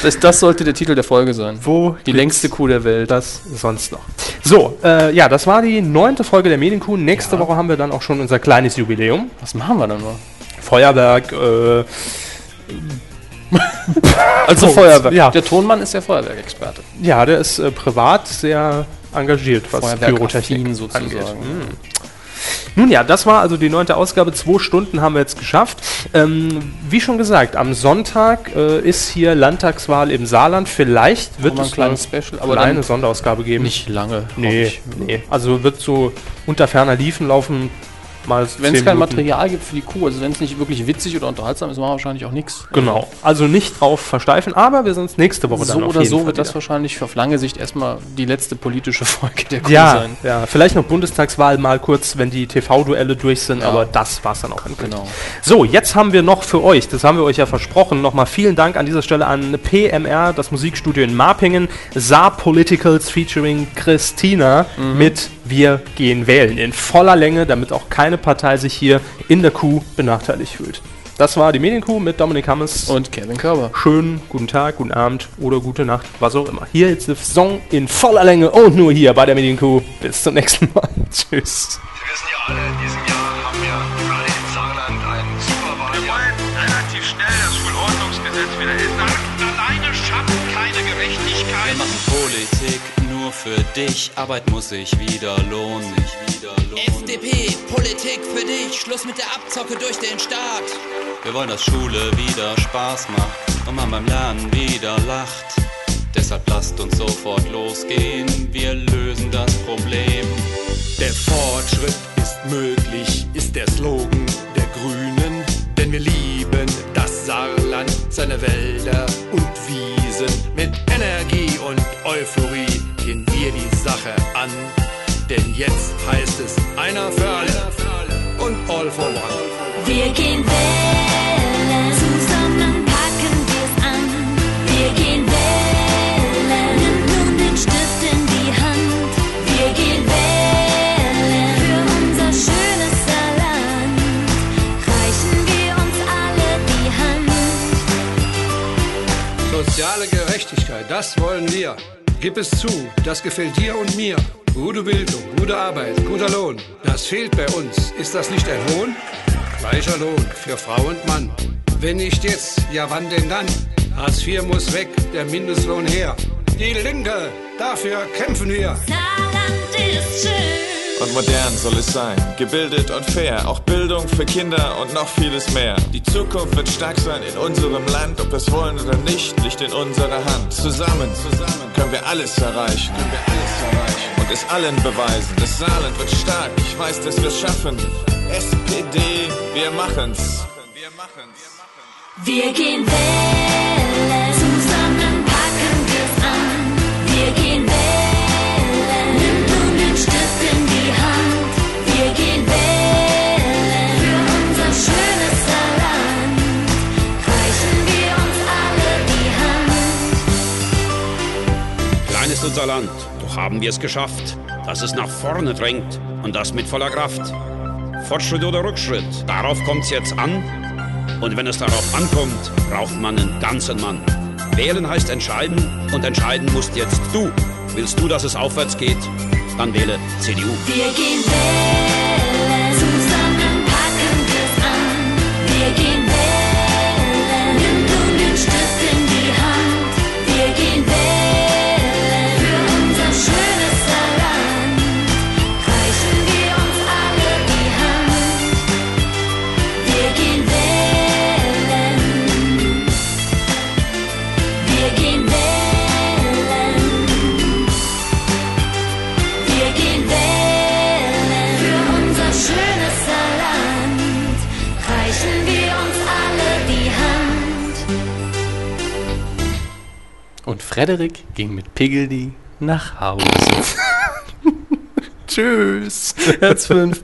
Das, das sollte der Titel der Folge sein. Wo Die längste Kuh der Welt. das sonst noch. So, äh, ja, das war die neunte Folge der Medienkuh. Nächste Woche haben wir dann auch schon unser kleines Jubiläum. Was machen wir dann mal? Feuerwerk, äh, Also Punkt. Feuerwerk. Ja. Der Tonmann ist der Feuerwerkexperte. ja, der ist äh, privat sehr engagiert, was Pyrotechnik sozusagen. angeht. Hm. Nun ja, das war also die neunte Ausgabe. Zwei Stunden haben wir jetzt geschafft. Ähm, wie schon gesagt, am Sonntag äh, ist hier Landtagswahl im Saarland. Vielleicht wird ein es kleines eine Special, aber kleine dann Sonderausgabe geben. Nicht lange. nee, nee. Also wird so unter ferner Liefen laufen. Mal Wenn es kein Minuten. Material gibt für die Kuh, also wenn es nicht wirklich witzig oder unterhaltsam ist, machen wir wahrscheinlich auch nichts. Genau. Also nicht drauf versteifen, aber wir sind uns nächste Woche dann So oder so Fall wird das wieder. wahrscheinlich auf lange Sicht erstmal die letzte politische Folge der Kuh Ja, sein. ja, vielleicht noch Bundestagswahl mal kurz, wenn die TV-Duelle durch sind, Ja. aber das war's dann auch endlich. Genau. So, jetzt haben wir noch für euch, das haben wir euch ja versprochen, nochmal vielen Dank an dieser Stelle an PMR, das Musikstudio in Marpingen, Saar Politicals featuring Christina Mhm. mit Wir gehen wählen in voller Länge, damit auch keine Partei sich hier in der Kuh benachteiligt fühlt. Das war die Medienkuh mit Dominik Hammes. Und Kevin Körber. schönen guten Tag, guten Abend oder gute Nacht, was auch immer. Hier jetzt der Song in voller Länge und nur hier bei der Medienkuh. Bis zum nächsten Mal. Tschüss. Für dich. Arbeit muss sich wieder lohnen. FDP, Politik für dich, Schluss mit der Abzocke durch den Staat. Wir wollen, dass Schule wieder Spaß macht und man beim Lernen wieder lacht. Deshalb lasst uns sofort losgehen. Wir lösen das Problem. Der Fortschritt ist möglich, ist der Slogan der Grünen. Denn wir lieben das Saarland, seine Wälder und Wiesen. Mit Energie und Euphorie wir die Sache an. Denn jetzt heißt es einer für alle und all for one. Wir gehen wählen, zusammen packen wir's an. Wir gehen wählen, nimm nun den Stift in die Hand. Wir gehen wählen für unser schönes Saarland. Reichen wir uns alle die Hand. Soziale Gerechtigkeit, das wollen wir. Gib es zu, das gefällt dir und mir. Gute Bildung, gute Arbeit, guter Lohn. Das fehlt bei uns. Ist das nicht ein Hohn? Gleicher Lohn für Frau und Mann. Wenn nicht jetzt, ja wann denn dann? Hartz IV muss weg, der Mindestlohn her. Die Linke, dafür kämpfen wir. Saarland ist schön. Und modern soll es sein, gebildet und fair, auch Bildung für Kinder und noch vieles mehr. Die Zukunft wird stark sein in unserem Land, ob wir es wollen oder nicht, liegt in unserer Hand. Zusammen, zusammen können wir alles erreichen, können wir alles erreichen und es allen beweisen. Das Saarland wird stark, ich weiß, dass wir es schaffen. SPD, wir machen's. Wir machen's. Wir gehen wählen, ist unser Land, doch haben wir es geschafft, dass es nach vorne drängt und das mit voller Kraft. Fortschritt oder Rückschritt, darauf kommt's jetzt an. Und wenn es darauf ankommt, braucht man einen ganzen Mann. Wählen heißt entscheiden und entscheiden musst jetzt du. Willst du, dass es aufwärts geht? Dann wähle CDU. Wir gehen wählen, Und Frederik ging mit Piggledy nach Hause. Tschüss. Herz 5.